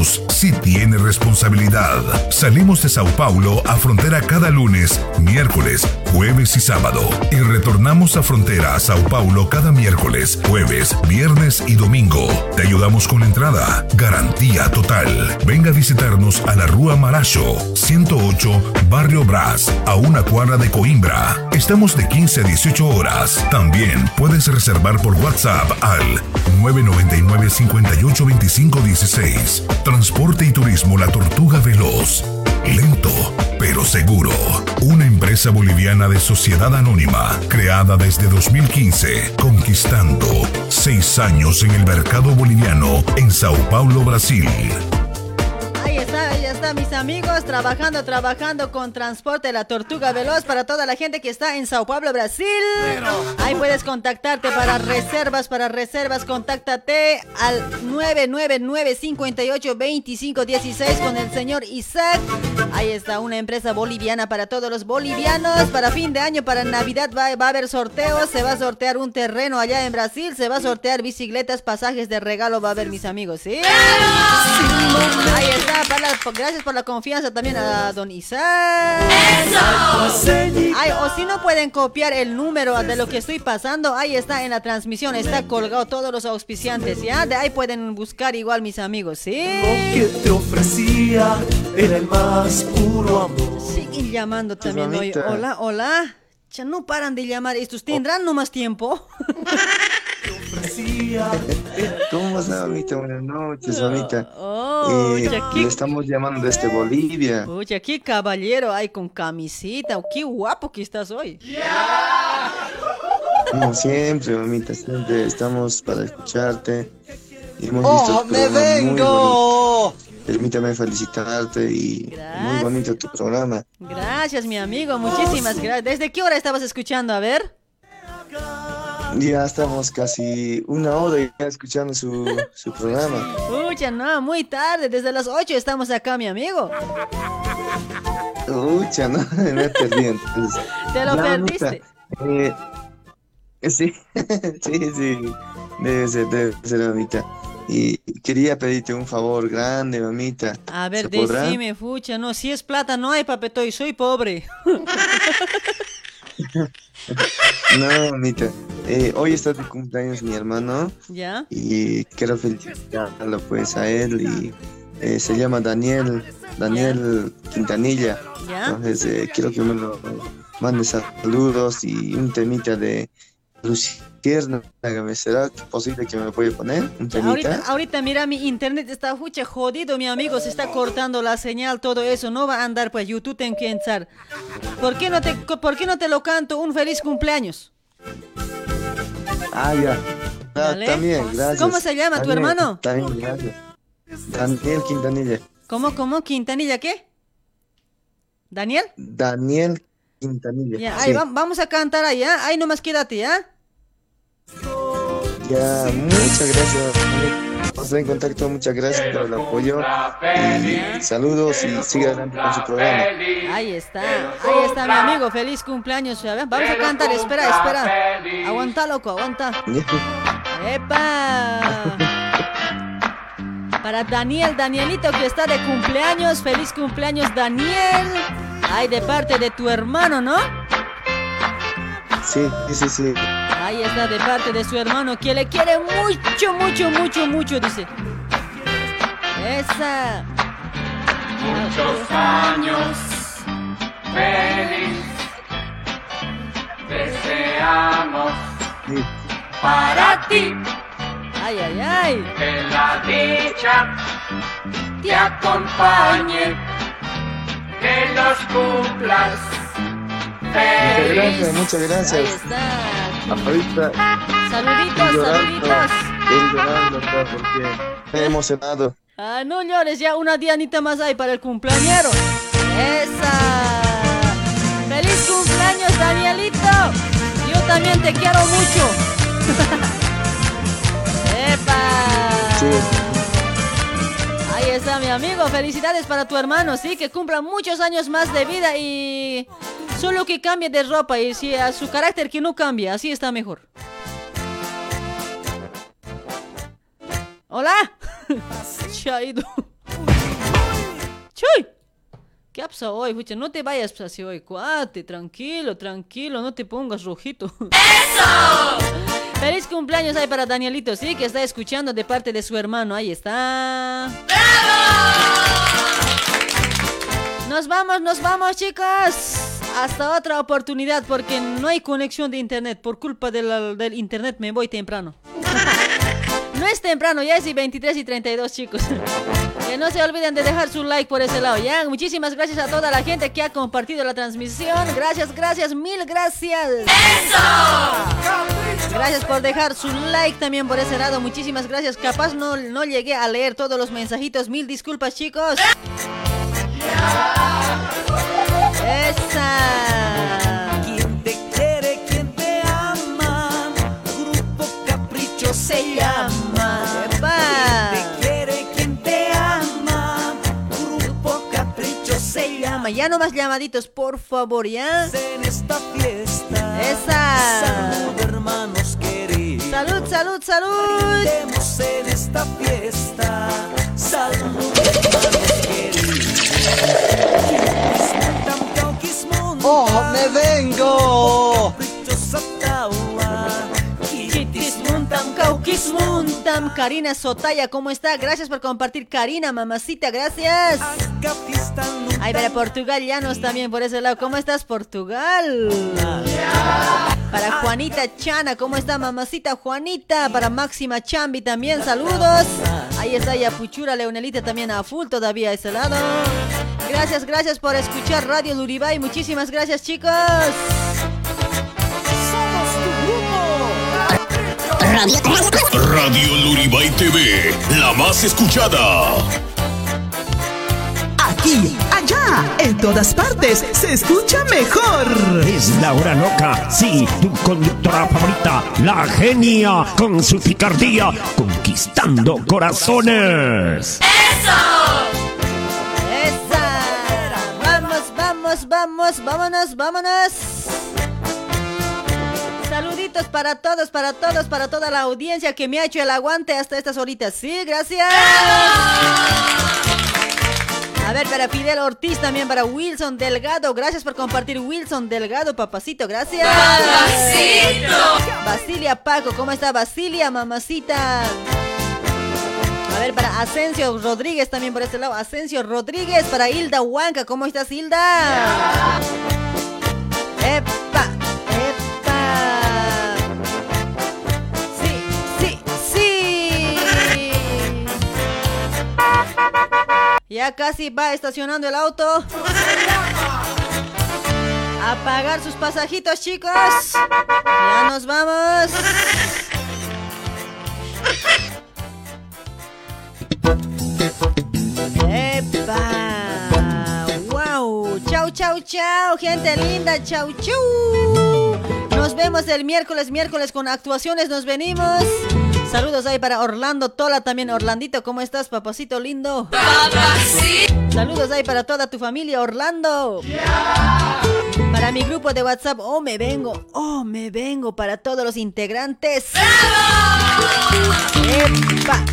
sí tiene responsabilidad. Salimos de Sao Paulo a frontera cada lunes, miércoles, jueves y sábado. Y retornamos a frontera a Sao Paulo cada miércoles, jueves, viernes y domingo. Te ayudamos con entrada. Garantía total. Venga a visitarnos a la Rúa Maracho, 108, Barrio Brás, a una cuadra de Coimbra. Estamos de 15 a 18 horas. También puedes reservar por WhatsApp al 999 58 25 16. Transporte y turismo La Tortuga Veloz. Lento, pero seguro. Una empresa boliviana de sociedad anónima, creada desde 2015, conquistando seis años en el mercado boliviano en Sao Paulo, Brasil. Ahí está, mis amigos, trabajando, trabajando con Transporte La Tortuga Veloz para toda la gente que está en Sao Paulo, Brasil. Ahí puedes contactarte para reservas, para reservas, contáctate al 999-58-2516 con el señor Isaac. Ahí está, una empresa boliviana para todos los bolivianos. Para fin de año, para Navidad va, va a haber sorteos, se va a sortear un terreno allá en Brasil, se va a sortear bicicletas, pasajes de regalo, va a haber mis amigos, ¿sí? Ahí está, para gracias por la confianza también a don Isaac. Ay, o si no pueden copiar el número de lo que estoy pasando, ahí está en la transmisión, está colgado todos los auspiciantes, ¿ya? De ahí pueden buscar igual mis amigos, ¿sí? que te ofrecía era el más puro amor. Siguen llamando también hoy. Hola, hola. Ya no paran de llamar. ¿Estos tendrán no más tiempo? ¿Cómo está, mamita? Buenas noches, mamita. Oh, Eh, le estamos llamando desde Bolivia. Oye, qué caballero hay con camisita. Qué guapo que estás hoy. Como siempre, mamita, siempre estamos para escucharte. Hemos ¡Oh, me vengo! Permítame felicitarte y muy bonito tu programa. Gracias, mi amigo. Muchísimas gracias. ¿Desde qué hora estabas escuchando? A ver. Ya estamos casi una hora ya escuchando su, su programa. Pucha, no, muy tarde. Desde las 8 estamos acá, mi amigo. Ucha, no, me perdido entonces. Te lo Ya, perdiste. eh, sí, sí, sí, debe ser, debe ser, mamita. Y quería pedirte un favor grande, mamita. A ver, decime, fucha. No, si es plata, no hay papetoy. Soy pobre. No, mamita. Eh, hoy está de cumpleaños mi hermano ¿Ya? y quiero felicitarlo pues a él y eh, se llama Daniel, Daniel Quintanilla. ¿Ya? Entonces eh, quiero que me lo mande saludos y un temita de Luciérnaga. ¿Será posible que me lo pueda poner? Un temita. Ahorita, ahorita, mira, mi internet está fucha jodido, mi amigo. Se está cortando la señal, todo eso. No va a andar, pues YouTube ten que entrar. ¿Por qué no te, por qué no te lo canto? Un feliz cumpleaños. Ah, ya. Ah, también, gracias. ¿Cómo se llama tu hermano? También, gracias. Daniel Quintanilla. ¿Cómo, cómo? ¿Quintanilla qué? ¿Daniel? Daniel Quintanilla. Ya, sí. ahí va- vamos a cantar ahí, ¿ya? Ahí nomás quédate, ¿ya? Ya, muchas gracias. Estar en contacto, muchas gracias por el apoyo. Y saludos y siga adelante con su programa. Ahí está, ahí está mi amigo, feliz cumpleaños. Vamos a cantar, espera, espera. Aguanta, loco, aguanta. ¡Epa! Para Daniel, Danielito que está de cumpleaños, feliz cumpleaños Daniel. Ay, de parte de tu hermano, ¿no? Sí, sí, sí. Ahí está, de parte de su hermano, que le quiere mucho, mucho, mucho, mucho, dice. Esa. Muchos años feliz deseamos para ti Ay, ay, ay. que la dicha te acompañe, que los cumplas Muchas gracias, muchas gracias. Ahorita Saluditos, llorando, saluditos. estoy llorando acá porque Me he emocionado. Ah, no llores, ya una dianita más hay para el cumpleañero. ¡Esa! ¡Feliz cumpleaños, Danielito! Yo también te quiero mucho. ¡Epa! Ahí está mi amigo, felicidades para tu hermano, sí, que cumpla muchos años más de vida y solo que cambie de ropa y si a su carácter que no cambie, así está mejor. Hola. Se. Chuy. ¿Qué ha pasado hoy? No te vayas así hoy, cuate, tranquilo, tranquilo, no te pongas rojito. ¡Eso! Feliz cumpleaños ahí para Danielito, sí, que está escuchando de parte de su hermano, ahí está. Nos vamos, nos vamos, chicos. Hasta otra oportunidad porque no hay conexión de internet. Por culpa del, del internet me voy temprano. No es temprano, ya es y 23 y 32, chicos. Que no se olviden de dejar su like por ese lado, ¿ya? Muchísimas gracias a toda la gente que ha compartido la transmisión. Gracias, gracias, mil gracias. ¡Eso! Gracias por dejar su like también por ese lado. Muchísimas gracias. Capaz no, no llegué a leer todos los mensajitos. Mil disculpas, chicos. Esa. Ya no más llamaditos, por favor, ¿ya? En esta fiesta. Esa. Salud, hermanos queridos. Salud, salud, salud. En esta fiesta. Salud, hermanos queridos. ¡Oh, me vengo! Kaukismuntam. Karina Sotaya, ¿cómo está? Gracias por compartir, Karina, mamacita, gracias. Ay, para Portugal, Llanos también por ese lado. ¿Cómo estás, Portugal? Para Juanita Chana, ¿cómo está, mamacita Juanita? Para Máxima Chambi también, saludos. Ahí está Yapuchura Leonelita también a full todavía a ese lado. Gracias, gracias por escuchar Radio Luribay. Muchísimas gracias, chicos. Radio Luribay TV, la más escuchada. Aquí, allá, en todas partes, se escucha mejor. Es la hora loca, sí, tu conductora favorita, la genia, con su picardía, conquistando corazones. Vamos, vamos, vamos, vámonos, vámonos. Saluditos para todos, para todos, para toda la audiencia que me ha hecho el aguante hasta estas horitas. Sí, gracias. A ver, para Fidel Ortiz, también para Wilson Delgado. Gracias por compartir, Wilson Delgado, papacito. Gracias. Papacito. Basilia Paco, ¿cómo está Basilia, mamacita? A ver, para Asensio Rodríguez también por este lado. Asensio Rodríguez, para Hilda Huanca. ¿Cómo estás, Hilda? ¡Epa! ¡Epa! Ya casi va estacionando el auto. A pagar sus pasajitos, chicos. Ya nos vamos. ¡Epa! ¡Wow! ¡Chau, chau, chau! Gente linda, chau, chau. Nos vemos el miércoles, miércoles con actuaciones. Nos venimos. Saludos ahí para Orlando Tola también. Orlandito, ¿cómo estás, papacito lindo? Papacito. Saludos ahí para toda tu familia, Orlando. Para mi grupo de WhatsApp, oh me vengo, oh me vengo para todos los integrantes. ¡Epa!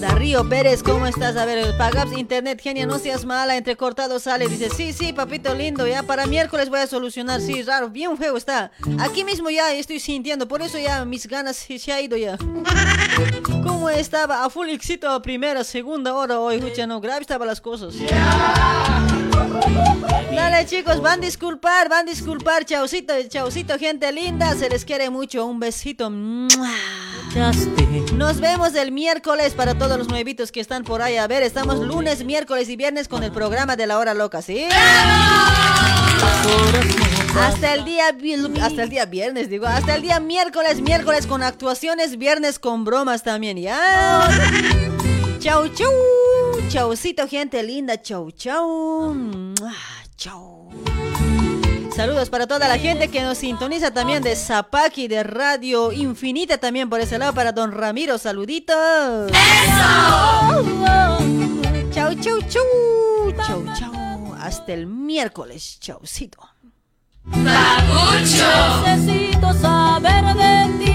Darío Pérez, ¿cómo estás? A ver, Pagaps Internet, genia, no seas mala, entrecortado sale. Dice, sí, sí, papito lindo, ya para miércoles voy a solucionar. Sí, raro, bien feo está. Aquí mismo ya estoy sintiendo, por eso ya mis ganas se ha ido ya. ¿Cómo estaba? A full éxito primera, segunda hora hoy, escucha, no, grave estaban las cosas. Dale chicos, van a disculpar, van a disculpar, chaucito, chaucito, gente linda, se les quiere mucho, un besito. Nos vemos el miércoles para todos los nuevitos que están por ahí. A ver, estamos lunes, miércoles y viernes con el programa de la hora loca, ¿sí? Hasta el día hasta el día viernes, digo, hasta el día miércoles, miércoles con actuaciones, viernes con bromas también, ¿ya? Chau, chau. Chaucito, gente linda. Chau, chau. Chau. Saludos para toda la gente que nos sintoniza también de Zapaki, de Radio Infinita también por ese lado. Para don Ramiro, saluditos. ¡Eso! Chau, chau, chau. Chau, chau. Hasta el miércoles. Chaucito. Necesito saber de ti.